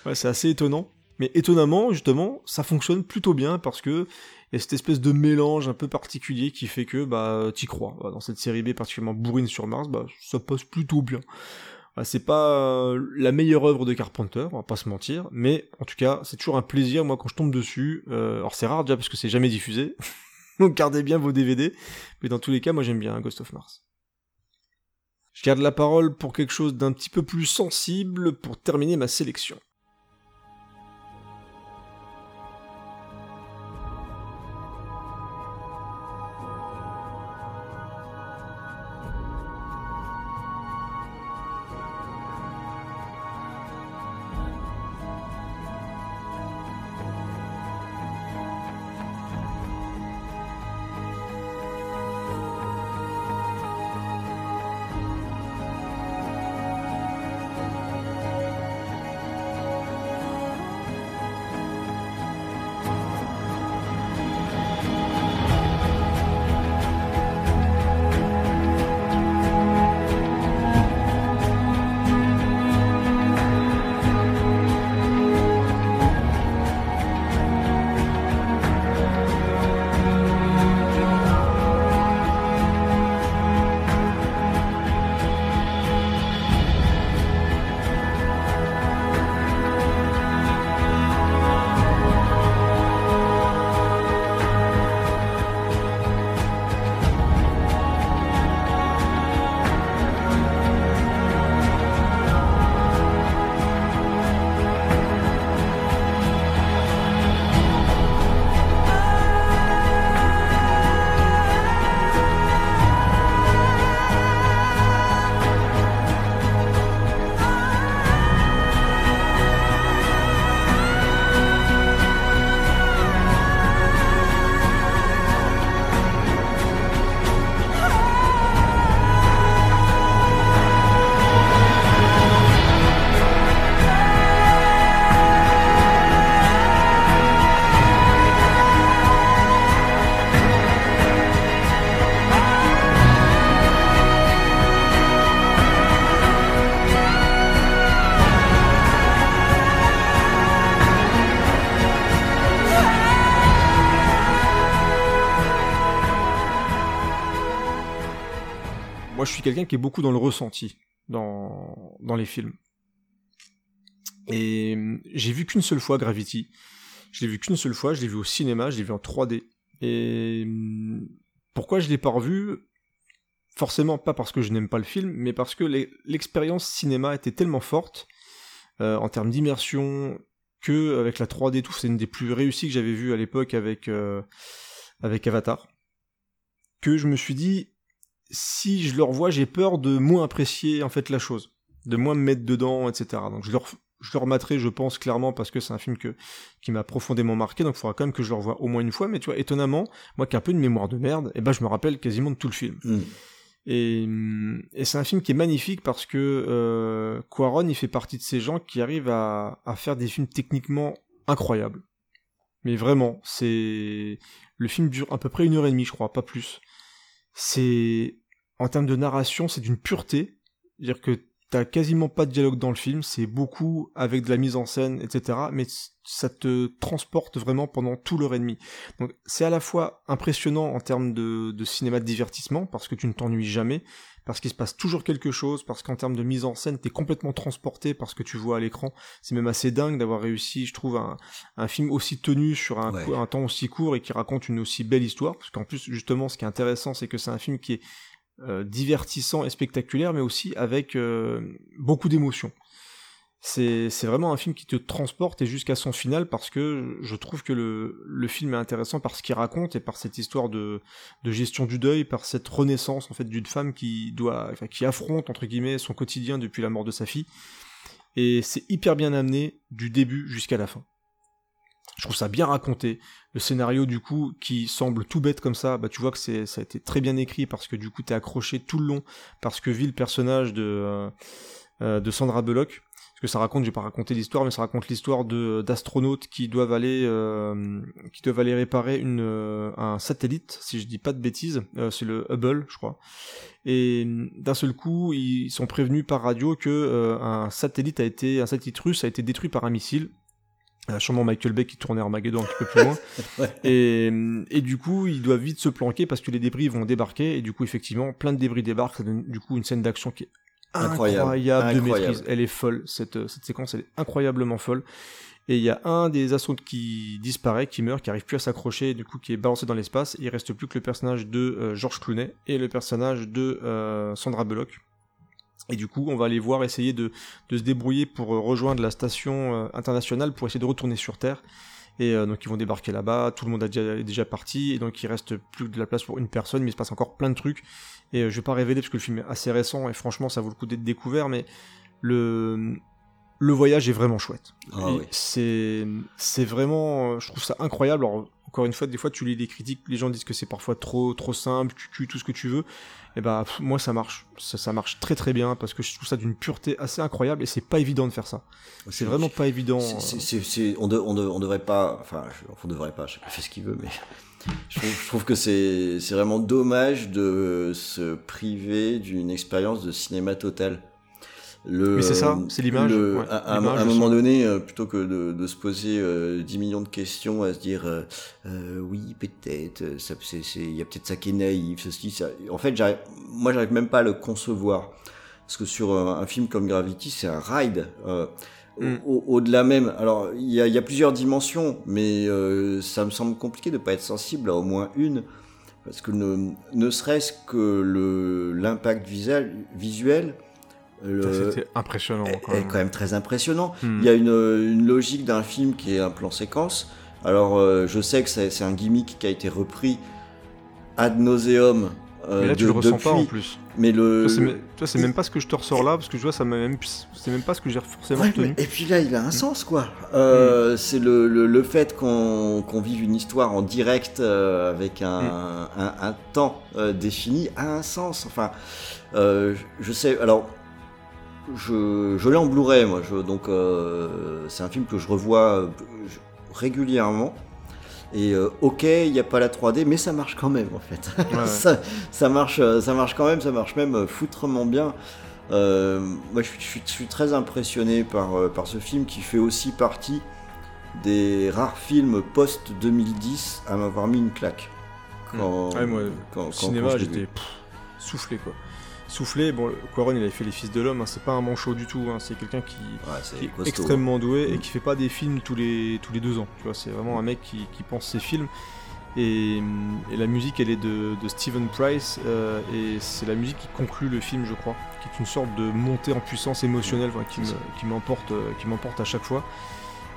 Ouais, c'est assez étonnant. Mais étonnamment, justement, ça fonctionne plutôt bien parce que il y a cette espèce de mélange un peu particulier qui fait que bah t'y crois. Voilà, Dans cette série B particulièrement bourrine sur Mars, bah ça passe plutôt bien. C'est pas euh, la meilleure œuvre de Carpenter, on va pas se mentir, mais en tout cas, c'est toujours un plaisir moi quand je tombe dessus. Euh, alors c'est rare déjà parce que c'est jamais diffusé. Donc gardez bien vos DVD, mais dans tous les cas, moi j'aime bien Ghost of Mars. Je garde la parole pour quelque chose d'un petit peu plus sensible pour terminer ma sélection. Quelqu'un qui est beaucoup dans le ressenti dans, dans les films. Et hum, j'ai vu qu'une seule fois Gravity. Je l'ai vu qu'une seule fois, je l'ai vu au cinéma, je l'ai vu en 3D. Et hum, pourquoi je l'ai pas revu? Forcément pas parce que je n'aime pas le film, mais parce que l'e- l'expérience cinéma était tellement forte euh, en termes d'immersion, que avec la 3D tout, c'est une des plus réussies que j'avais vues à l'époque avec euh, avec Avatar. Que je me suis dit, si je le revois, j'ai peur de moins apprécier en fait la chose, de moins me mettre dedans, etc. Donc je le, je le rematerai, je pense clairement, parce que c'est un film que qui m'a profondément marqué, donc il faudra quand même que je le revoie au moins une fois. Mais tu vois, étonnamment, moi qui ai un peu une mémoire de merde, et ben je me rappelle quasiment de tout le film. Mm. Et, hum, et c'est un film qui est magnifique parce que euh, Quaron, il fait partie de ces gens qui arrivent à, à faire des films techniquement incroyables. Mais vraiment, c'est le film dure à peu près une heure et demie, je crois, pas plus. C'est en termes de narration, c'est d'une pureté, c'est-à-dire que t'as quasiment pas de dialogue dans le film, c'est beaucoup avec de la mise en scène, etc. Mais ça te transporte vraiment pendant tout l'heure et demie. Donc c'est à la fois impressionnant en termes de, de cinéma de divertissement, parce que tu ne t'ennuies jamais, parce qu'il se passe toujours quelque chose, parce qu'en termes de mise en scène, t'es complètement transporté par ce que tu vois à l'écran. C'est même assez dingue d'avoir réussi, je trouve, un, un film aussi tenu sur un, Ouais. cou- un temps aussi court et qui raconte une aussi belle histoire, parce qu'en plus, justement, ce qui est intéressant, c'est que c'est un film qui est euh, divertissant et spectaculaire, mais aussi avec euh, beaucoup d'émotions. C'est c'est vraiment un film qui te transporte et jusqu'à son final parce que je trouve que le, le film est intéressant par ce qu'il raconte et par cette histoire de, de gestion du deuil, par cette renaissance en fait d'une femme qui doit, enfin, qui affronte entre guillemets son quotidien depuis la mort de sa fille. Et c'est hyper bien amené du début jusqu'à la fin. Je trouve ça bien raconté. Le scénario du coup qui semble tout bête comme ça, bah tu vois que ça a été très bien écrit parce que du coup t'es accroché tout le long parce que vit le personnage de euh, euh, Sandra Bullock. Parce que ça raconte, je vais pas raconter l'histoire, mais ça raconte l'histoire d'astronautes qui doivent aller euh, qui doivent aller réparer un satellite, si je dis pas de bêtises, c'est le Hubble, je crois. Et d'un seul coup, ils sont prévenus par radio que un satellite a été un satellite russe a été détruit par un missile. Euh, sûrement Michael Bay qui tournait Armageddon un petit peu plus loin. Ouais. Et, et du coup, ils doivent vite se planquer parce que les débris vont débarquer. Et du coup, effectivement, plein de débris débarquent. Ça donne du coup une scène d'action qui est Incroyable. incroyable, de Incroyable. maîtrise. Elle est folle. Cette, euh, cette séquence, elle est incroyablement folle. Et il y a un des astronautes qui disparaît, qui meurt, qui arrive plus à s'accrocher, et du coup qui est balancé dans l'espace. Il reste plus que le personnage de euh, George Clooney et le personnage de euh, Sandra Bullock. Et du coup, on va aller voir essayer de, se débrouiller pour euh, rejoindre la station euh, internationale pour essayer de retourner sur Terre. Et euh, donc ils vont débarquer là-bas, tout le monde est déjà parti, et donc il reste plus de la place pour une personne, mais il se passe encore plein de trucs. Et je vais pas révéler parce que le film est assez récent, et franchement ça vaut le coup d'être découvert, mais le, le voyage est vraiment chouette. Ah oui. C'est c'est vraiment, euh, je trouve ça incroyable. Alors encore une fois, des fois tu lis des critiques, les gens disent que c'est parfois trop trop simple, cucu, tout ce que tu veux. Et bah pff, moi ça marche, ça, ça marche très très bien parce que je trouve ça d'une pureté assez incroyable et c'est pas évident de faire ça. C'est vraiment pas évident. C'est- euh, c'est- c'est- c'est- on, de- on, de- on devrait pas. Enfin, on devrait pas. Chacun fait ce qu'il veut, mais je trouve, je trouve que c'est c'est vraiment dommage de se priver d'une expérience de cinéma total. Le, Mais c'est ça, c'est l'image, ouais, à, à un- moment donné, euh, plutôt que de, de se poser euh, 10 millions de questions, à se dire euh, euh, oui, peut-être, euh, il y a peut-être ça qui est naïf, ceci, ça. En fait, moi, j'arrive même pas à le concevoir. Parce que sur un, un film comme Gravity, c'est un ride. euh, Mm. au- Au-delà même, alors il y a, il y a plusieurs dimensions, mais euh, ça me semble compliqué de pas être sensible à au moins une, parce que ne, ne serait-ce que l'impact visuel, C'était impressionnant. est, quand même. quand même très impressionnant. Hmm. Il y a une, une logique d'un film qui est un plan séquence. Alors euh, je sais que c'est un gimmick qui a été repris ad nauseum. euh, Mais là, tu de- le ressens depuis, pas en plus. Mais le, Toi, c'est même- pas ce que je te ressors là, parce que je vois, ça m'a même, c'est même pas ce que j'ai forcément Ouais, mais- et puis là, il Hmm. a un sens, quoi. Euh, C'est le, le, le fait qu'on qu'on vive une histoire en direct euh, avec un, Hmm. un, un temps défini a un sens. Enfin, je sais. Alors, je, je l'ai en Blu-ray, moi. Je, donc, euh, c'est un film que je revois euh, régulièrement. Et euh, ok, il n'y a pas la 3D, mais ça marche quand même en fait. Ouais, ouais. ça, marche, ça marche quand même, ça marche même foutrement bien. Euh, moi, je suis, je suis- je suis très impressionné par, par ce film qui fait aussi partie des rares films post-2010 à m'avoir mis une claque. Quand, Ouais, moi, quand- quand- cinéma, j'étais soufflé quoi. Soufflé, bon, Quaron il avait fait Les Fils de l'Homme, hein, c'est pas un manchot du tout, hein, c'est quelqu'un qui, Ouais, est extrêmement doué et Mm. qui fait pas des films tous les, tous les deux ans. Tu vois, c'est vraiment un mec qui, qui pense ses films. Et, et la musique, elle est de, de Stephen Price, euh, et c'est la musique qui conclut le film, je crois, qui est une sorte de montée en puissance émotionnelle qui m'emporte, euh, qui m'emporte à chaque fois.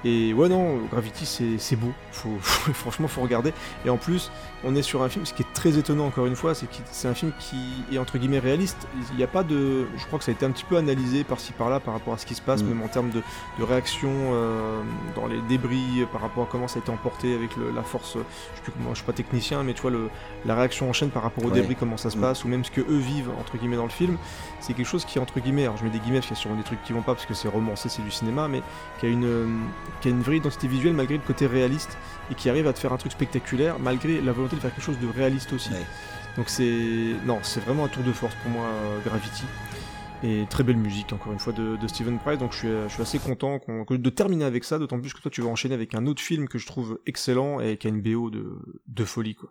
Et ouais, non, Gravity, c'est c'est beau. Faut, faut- franchement, faut regarder. Et en plus, on est sur un film, ce qui est très étonnant, encore une fois, c'est que c'est un film qui est entre guillemets réaliste. Il n'y a pas de. Je crois que ça a été un petit peu analysé par-ci par-là par rapport à ce qui se passe, Mm. même en termes de, de réaction euh, dans les débris, par rapport à comment ça a été emporté avec le- la force. Je sais plus comment, je suis pas technicien, mais tu vois, le, la réaction en chaîne par rapport aux Ouais. débris, comment ça se Mm. passe, ou même ce que eux vivent, entre guillemets, dans le film. C'est quelque chose qui, entre guillemets, alors je mets des guillemets parce qu'il y a sûrement des trucs qui vont pas parce que c'est romancé, c'est du cinéma, mais qui a une, euh, qui a une vraie identité visuelle malgré le côté réaliste et qui arrive à te faire un truc spectaculaire malgré la volonté de faire quelque chose de réaliste aussi. Ouais. Donc c'est non, c'est vraiment un tour de force pour moi euh, Gravity et très belle musique encore une fois de, de Steven Price. Donc je suis, je suis assez content qu'on- de terminer avec ça, d'autant plus que toi tu vas enchaîner avec un autre film que je trouve excellent et qui a une BO de, de folie quoi.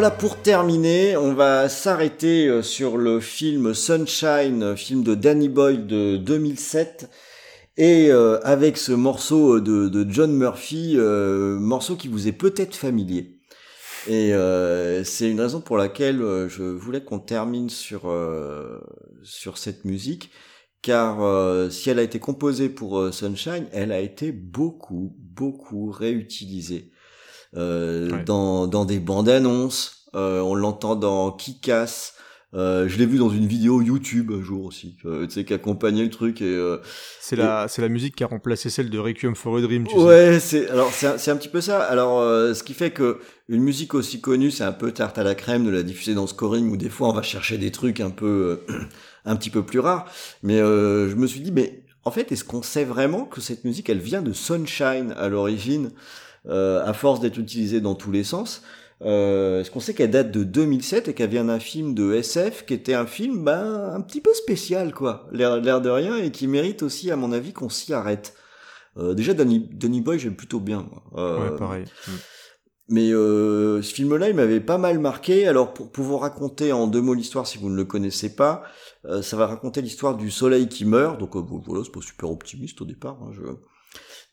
Voilà, pour terminer, on va s'arrêter euh, sur le film Sunshine, euh, film de Danny Boyle de 2007. Et euh, avec ce morceau de, de John Murphy, euh, morceau qui vous est peut-être familier. Et euh, c'est une raison pour laquelle euh, je voulais qu'on termine sur, euh, sur cette musique, car euh, si elle a été composée pour euh, Sunshine, elle a été beaucoup, beaucoup réutilisée euh, Ouais. dans, dans des bandes annonces. Euh, on l'entend dans Kick-Ass. Euh, je l'ai vu dans une vidéo YouTube un jour aussi, euh, tu sais, qui accompagnait le truc et euh, C'est la, c'est la musique qui a remplacé celle de Requiem for a Dream, tu sais. ouais, c'est alors c'est un, un petit peu ça. Alors euh, ce qui fait que une musique aussi connue, c'est un peu tarte à la crème de la diffuser dans scoring où des fois on va chercher des trucs un peu euh, un petit peu plus rares. Mais euh, je me suis dit mais en fait, est-ce qu'on sait vraiment que cette musique elle vient de Sunshine à l'origine? euh, à force d'être utilisée dans tous les sens euh, Est-ce qu'on sait qu'elle date de 2007 et qu'elle vient d'un film de SF qui était un film ben, un petit peu spécial quoi, l'air de rien et qui mérite aussi à mon avis qu'on s'y arrête. Euh, déjà Danny, Danny Boy j'aime plutôt bien moi. Euh, Ouais, pareil. Mais euh, ce film-là, il m'avait pas mal marqué. Alors, pour, pour vous raconter en deux mots l'histoire, si vous ne le connaissez pas, euh, ça va raconter l'histoire du soleil qui meurt. Donc, euh, bon, voilà, c'est pas super optimiste au départ. hein, je...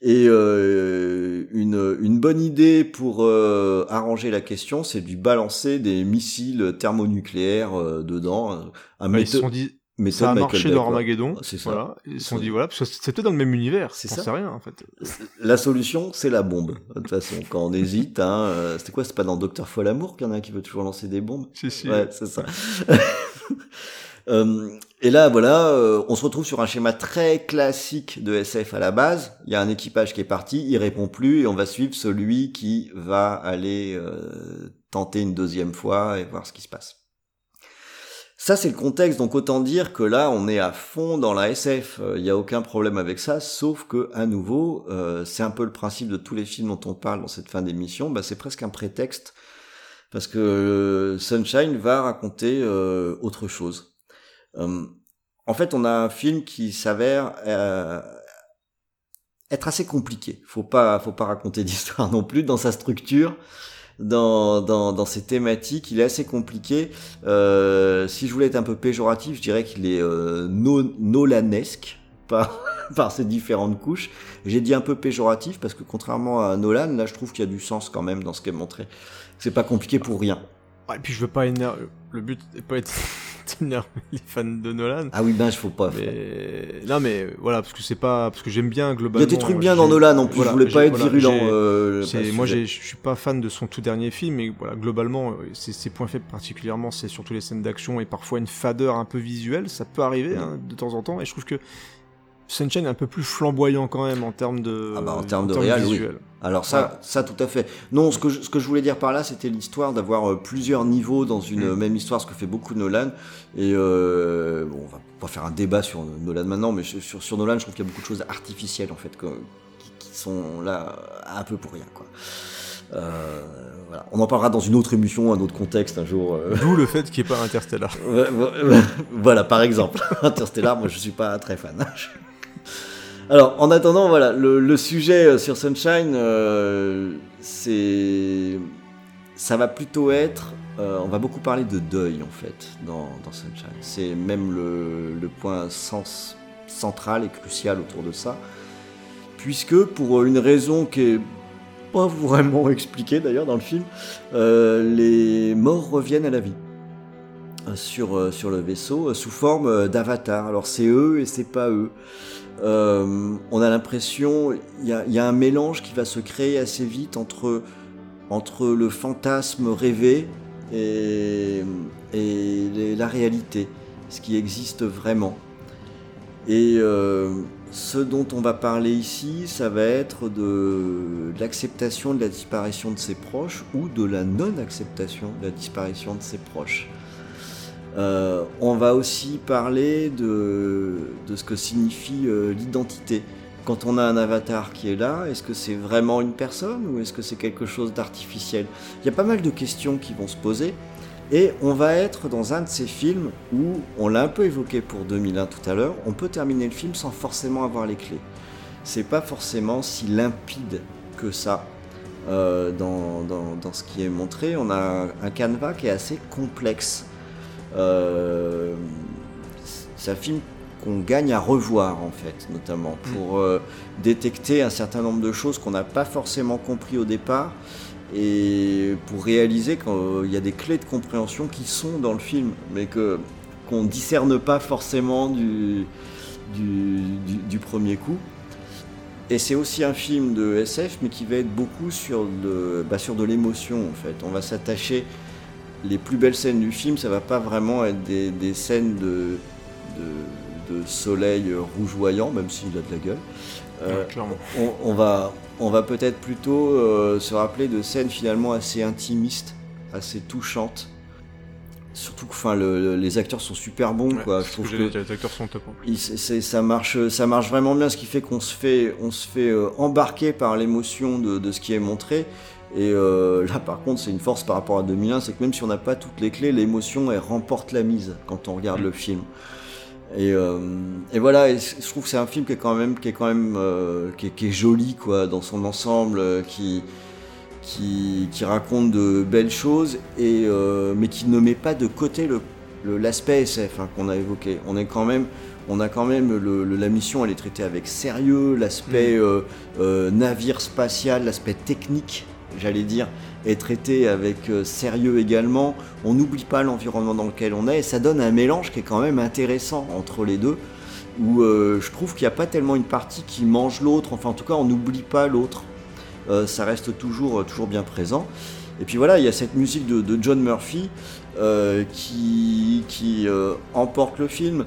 Et euh, une, une bonne idée pour euh, arranger la question, c'est de lui balancer des missiles thermonucléaires euh, dedans. Un Ouais, ils se sont dit, ça a marché dans. Armageddon. C'est ça. Voilà. Ils se sont dit, voilà, parce que c'était dans le même univers. C'est C'est ça. ça. rien, en fait. La solution, c'est la bombe. De toute façon, quand on hésite, hein, c'était quoi C'est pas dans Docteur Folamour qu'il y en a un qui veut toujours lancer des bombes? Si, si. Ouais, c'est ça. Euh, et là, voilà, euh, on se retrouve sur un schéma très classique de SF à la base. Il y a un équipage qui est parti, il répond plus, et on va suivre celui qui va aller euh, tenter une deuxième fois et voir ce qui se passe. Ça, c'est le contexte, donc autant dire que là, on est à fond dans la SF. Il n'y a aucun problème avec ça, sauf que, à nouveau, c'est un peu le principe de tous les films dont on parle dans cette fin d'émission, bah, c'est presque un prétexte, parce que Sunshine va raconter autre chose. Euh, en fait, on a un film qui s'avère euh, être assez compliqué. Faut pas, faut pas raconter d'histoire non plus dans sa structure dans, dans, dans ces thématiques, il est assez compliqué. Euh, si je voulais être un peu péjoratif, je dirais qu'il est euh, no- nolanesque par, par ses différentes couches. J'ai dit un peu péjoratif parce que contrairement à Nolan, là je trouve qu'il y a du sens quand même dans ce qui est montré. C'est pas compliqué pour rien. Ouais, et puis je veux pas énerver. Le but n'est pas être les fans de Nolan. Ah oui, ben je faut pas. Mais non, mais voilà, parce que c'est pas parce que j'aime bien Il y globalement. a des trucs bien dans Nolan en plus. voilà, je voulais pas être voilà, virulent. euh, moi, je suis pas fan de son tout dernier film, mais voilà, globalement, euh, ses, ses points faibles particulièrement, c'est surtout les scènes d'action et parfois une fadeur un peu visuelle. Ça peut arriver hein, de temps en temps, et je trouve que Sunshine est un peu plus flamboyant quand même en termes de, Ah bah, en termes de oui. visuel. Alors ça, ça tout à fait. Non, ce que je, ce que je voulais dire par là, c'était l'histoire d'avoir euh, plusieurs niveaux dans une Mm. euh, même histoire, ce que fait beaucoup Nolan. Et euh, bon, on va pas faire un débat sur Nolan maintenant, mais sur, sur, Nolan, je trouve qu'il y a beaucoup de choses artificielles en fait, que- qui, qui sont là un peu pour rien, quoi. Euh, voilà. On en parlera dans une autre émission, un autre contexte un jour. euh. D'où le fait qu'il n'y ait pas Interstellar. Voilà, par exemple. Interstellar, moi je suis pas très fan. Alors, en attendant, voilà, le, sujet euh, sur Sunshine, euh, c'est. Ça va plutôt être. euh, on va beaucoup parler de deuil, en fait, dans, Sunshine. C'est même le, point sens, central et crucial autour de ça. Puisque, pour une raison qui est pas vraiment expliquée d'ailleurs dans le film, les morts reviennent à la vie sur, sur le vaisseau sous forme euh, d'avatar. Alors c'est eux et c'est pas eux. Euh, on a l'impression, il y a, un mélange qui va se créer assez vite entre, entre le fantasme rêvé et, et la réalité, ce qui existe vraiment. Et euh, ce dont on va parler ici, ça va être de l'acceptation de la disparition de ses proches ou de la non-acceptation de la disparition de ses proches. Euh, on va aussi parler de, ce que signifie euh, l'identité. Quand on a un avatar qui est là, est-ce que c'est vraiment une personne ou est-ce que c'est quelque chose d'artificiel? Il y a pas mal de questions qui vont se poser et on va être dans un de ces films où, on l'a un peu évoqué pour 2001 tout à l'heure, on peut terminer le film sans forcément avoir les clés. C'est pas forcément si limpide que ça euh, dans, dans- ce qui est montré. On a un, un canevas qui est assez complexe. Euh, c'est un film qu'on gagne à revoir en fait, notamment pour euh, détecter un certain nombre de choses qu'on n'a pas forcément compris au départ et pour réaliser qu'il y a des clés de compréhension qui sont dans le film, mais que qu'on discerne pas forcément du, du, du- du premier coup. Et c'est aussi un film de SF, mais qui va être beaucoup sur, le, bah, sur de l'émotion en fait. On va s'attacher les plus belles scènes du film, ça va pas vraiment être des, des scènes de, de, de soleil rougeoyant, même s'il a de la gueule. Euh, clairement. on, on va, on va peut-être plutôt euh, se rappeler de scènes finalement assez intimistes, assez touchantes. Surtout que enfin, le- le- les acteurs sont super bons. Ouais, quoi. Je que que les acteurs sont top plus. il- ça, marche, ça marche vraiment bien, ce qui fait qu'on se fait, on se fait euh, embarquer par l'émotion de, de ce qui est montré. Et euh, là, par contre, c'est une force par rapport à 2001, c'est que même si on n'a pas toutes les clés, l'émotion, elle remporte la mise quand on regarde le film. Et, euh, et voilà, et je trouve que c'est un film qui est quand même, qui est quand même, euh, qui, est, qui est joli quoi, dans son ensemble, qui, qui, qui raconte de belles choses, et, mais qui ne met pas de côté le, le- l'aspect SF hein, qu'on a évoqué. On est quand même, on a quand même le- le- la mission, elle est traitée avec sérieux, l'aspect euh, euh, navire spatial, l'aspect technique, j'allais dire, est traité avec euh, sérieux également. On n'oublie pas l'environnement dans lequel on est, et ça donne un mélange qui est quand même intéressant entre les deux, où euh, je trouve qu'il n'y a pas tellement une partie qui mange l'autre, enfin en tout cas on n'oublie pas l'autre. Euh, ça reste toujours, bien présent. Et puis voilà, il y a cette musique de, John Murphy qui, emporte le film.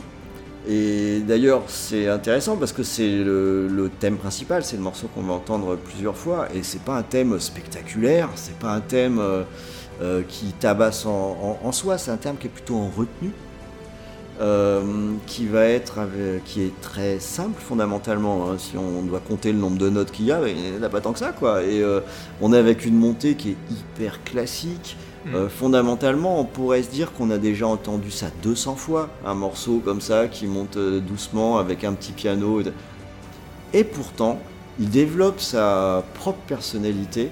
Et d'ailleurs, c'est intéressant parce que c'est le, thème principal, c'est le morceau qu'on va entendre plusieurs fois. Et c'est pas un thème spectaculaire, c'est pas un thème euh, euh, qui tabasse en, soi, c'est un thème qui est plutôt en retenue. euh, qui va être avec- est très simple fondamentalement. hein. si on doit compter le nombre de notes qu'il y a, il n'y en a pas tant que ça quoi. Et on est avec une montée qui est hyper classique. Mm. Euh, fondamentalement, on pourrait se dire qu'on a déjà entendu ça 200 fois, un morceau comme ça qui monte euh, doucement avec un petit piano. Et pourtant, il développe sa propre personnalité.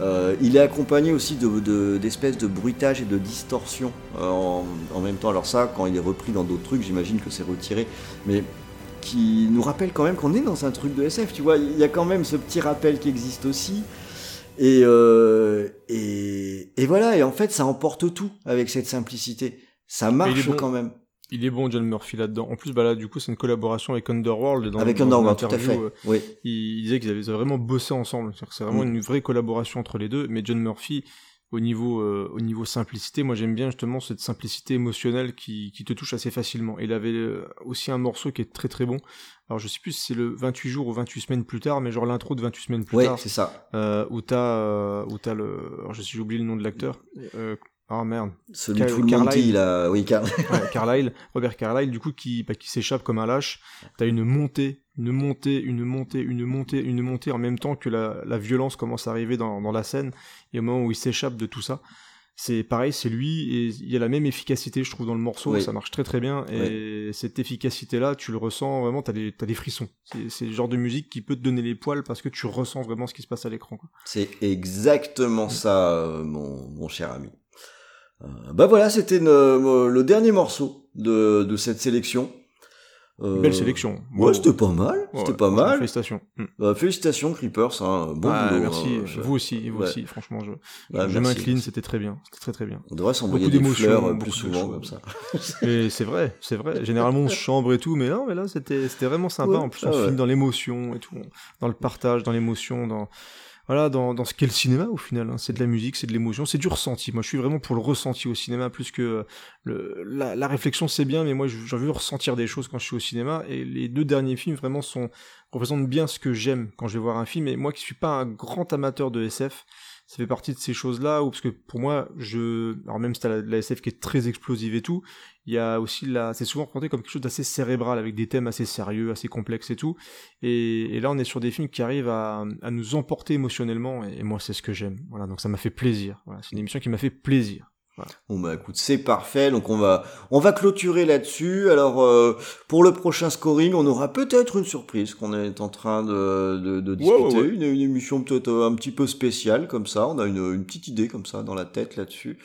Euh, il est accompagné aussi de- de- d'espèces de, bruitage et de distorsion euh, en, en même temps. Alors ça, quand il est repris dans d'autres trucs, j'imagine que c'est retiré, mais qui nous rappelle quand même qu'on est dans un truc de SF. Tu vois, il y a quand même ce petit rappel qui existe aussi. Et, euh, et, et voilà, et en fait, ça emporte tout avec cette simplicité. Ça marche bon. quand même. Il est bon, John Murphy, là-dedans. En plus, bah là, du coup, c'est une collaboration avec Underworld. Dans, avec Underworld, tout à fait. euh, Oui. il disait qu'ils avaient vraiment bossé ensemble. C'est vraiment Mm. une vraie collaboration entre les deux. Mais John Murphy, au niveau, euh, au niveau simplicité, moi j'aime bien justement cette simplicité émotionnelle qui, qui te touche assez facilement. Il avait euh, aussi un morceau qui est très très bon. Alors je sais plus si c'est le 28 jours ou 28 semaines plus tard, mais genre l'intro de 28 semaines plus tard, c'est ça. euh, où t'as où t'as le... Alors je sais, j'ai oublié le nom de l'acteur. Ah merde. Celui Car- tout le Carlyle. Là. Oui, Car... Ouais, Carlyle, Robert Carlyle, du coup, qui, bah, qui s'échappe comme un lâche. T'as une montée, une montée, une montée, une montée, une montée en même temps que la, la violence commence à arriver dans, dans la scène. Et au moment où il s'échappe de tout ça, c'est pareil, c'est lui, et il y a la même efficacité, je trouve, dans le morceau, Oui. ça marche très très bien, et cette efficacité-là, tu le ressens vraiment, t'as des, t'as des frissons. C'est, le genre de musique qui peut te donner les poils parce que tu ressens vraiment ce qui se passe à l'écran. C'est exactement ça, euh, mon, mon cher ami. Euh, bah voilà, c'était ne- le dernier morceau de, de cette sélection. Euh, Belle sélection. Ouais, c'était pas mal. Ouais, c'était pas mal. Félicitations. Mm. Bah, félicitations, Creepers. Hein, bon Ah, boulot. merci. je- Vous aussi, vous aussi, franchement, je, Bah, je m'incline, c'était très bien. C'était très très bien. On devrait s'envoyer Beaucoup des fleurs euh, plus souvent comme ça. Et c'est vrai, c'est vrai. Généralement, on se chambre et tout, mais non, mais là, c'était, c'était vraiment sympa. En plus, ah on ouais. finit dans l'émotion et tout, dans le partage, dans l'émotion, dans, voilà, dans, dans ce qu'est le cinéma au final. hein. C'est de la musique, c'est de l'émotion, c'est du ressenti. Moi, je suis vraiment pour le ressenti au cinéma plus que euh, le, la, la réflexion, c'est bien, mais moi, j'ai envie de ressentir des choses quand je suis au cinéma. Et les deux derniers films vraiment sont représentent bien ce que j'aime quand je vais voir un film. Et moi, qui suis pas un grand amateur de SF, ça fait partie de ces choses-là où parce que pour moi, je, alors même si t'as la, la SF qui est très explosive et tout, il y a aussi la, c'est souvent représenté comme quelque chose d'assez cérébral avec des thèmes assez sérieux, assez complexes et tout. Et, et là, on est sur des films qui arrivent à, à nous emporter émotionnellement et, moi, c'est ce que j'aime. Voilà, donc ça m'a fait plaisir. Voilà, c'est une émission qui m'a fait plaisir. Bon bah écoute, c'est parfait. Donc on va on va clôturer là-dessus. Alors euh, pour le prochain scoring, on aura peut-être une surprise qu'on est en train de, de, de discuter. ouais, ouais. Une, une émission peut-être euh, un petit peu spéciale comme ça. On a une, une petite idée comme ça dans la tête là-dessus.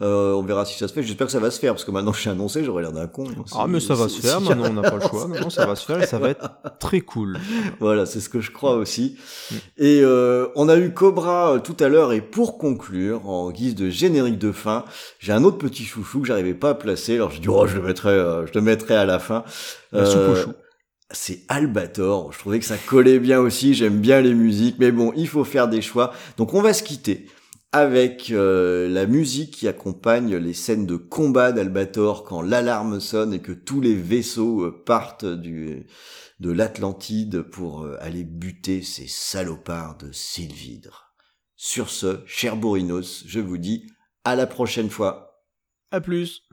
Euh, on verra si ça se fait. J'espère que ça va se faire parce que maintenant je suis annoncé, j'aurais l'air d'un con. Ah, mais ça va se faire. Maintenant, on n'a pas le choix. Maintenant, ça va se faire et ça va être très cool. Voilà, c'est ce que je crois aussi. Mm. Et euh, on a eu Cobra euh, tout à l'heure et pour conclure, en guise de générique de fin, j'ai un autre petit chouchou que j'arrivais pas à placer. Alors je dis oh je le mettrai, euh, je le mettrai à la fin. La soupe au chou. C'est Albator. Je trouvais que ça collait bien aussi. J'aime bien les musiques, mais bon, il faut faire des choix. Donc on va se quitter avec euh, la musique qui accompagne les scènes de combat d'Albator quand l'alarme sonne et que tous les vaisseaux euh, partent de l'Atlantide pour euh, aller buter ces salopards de Sylvidre. Sur ce, cher Bourinos, je vous dis à la prochaine fois. À plus.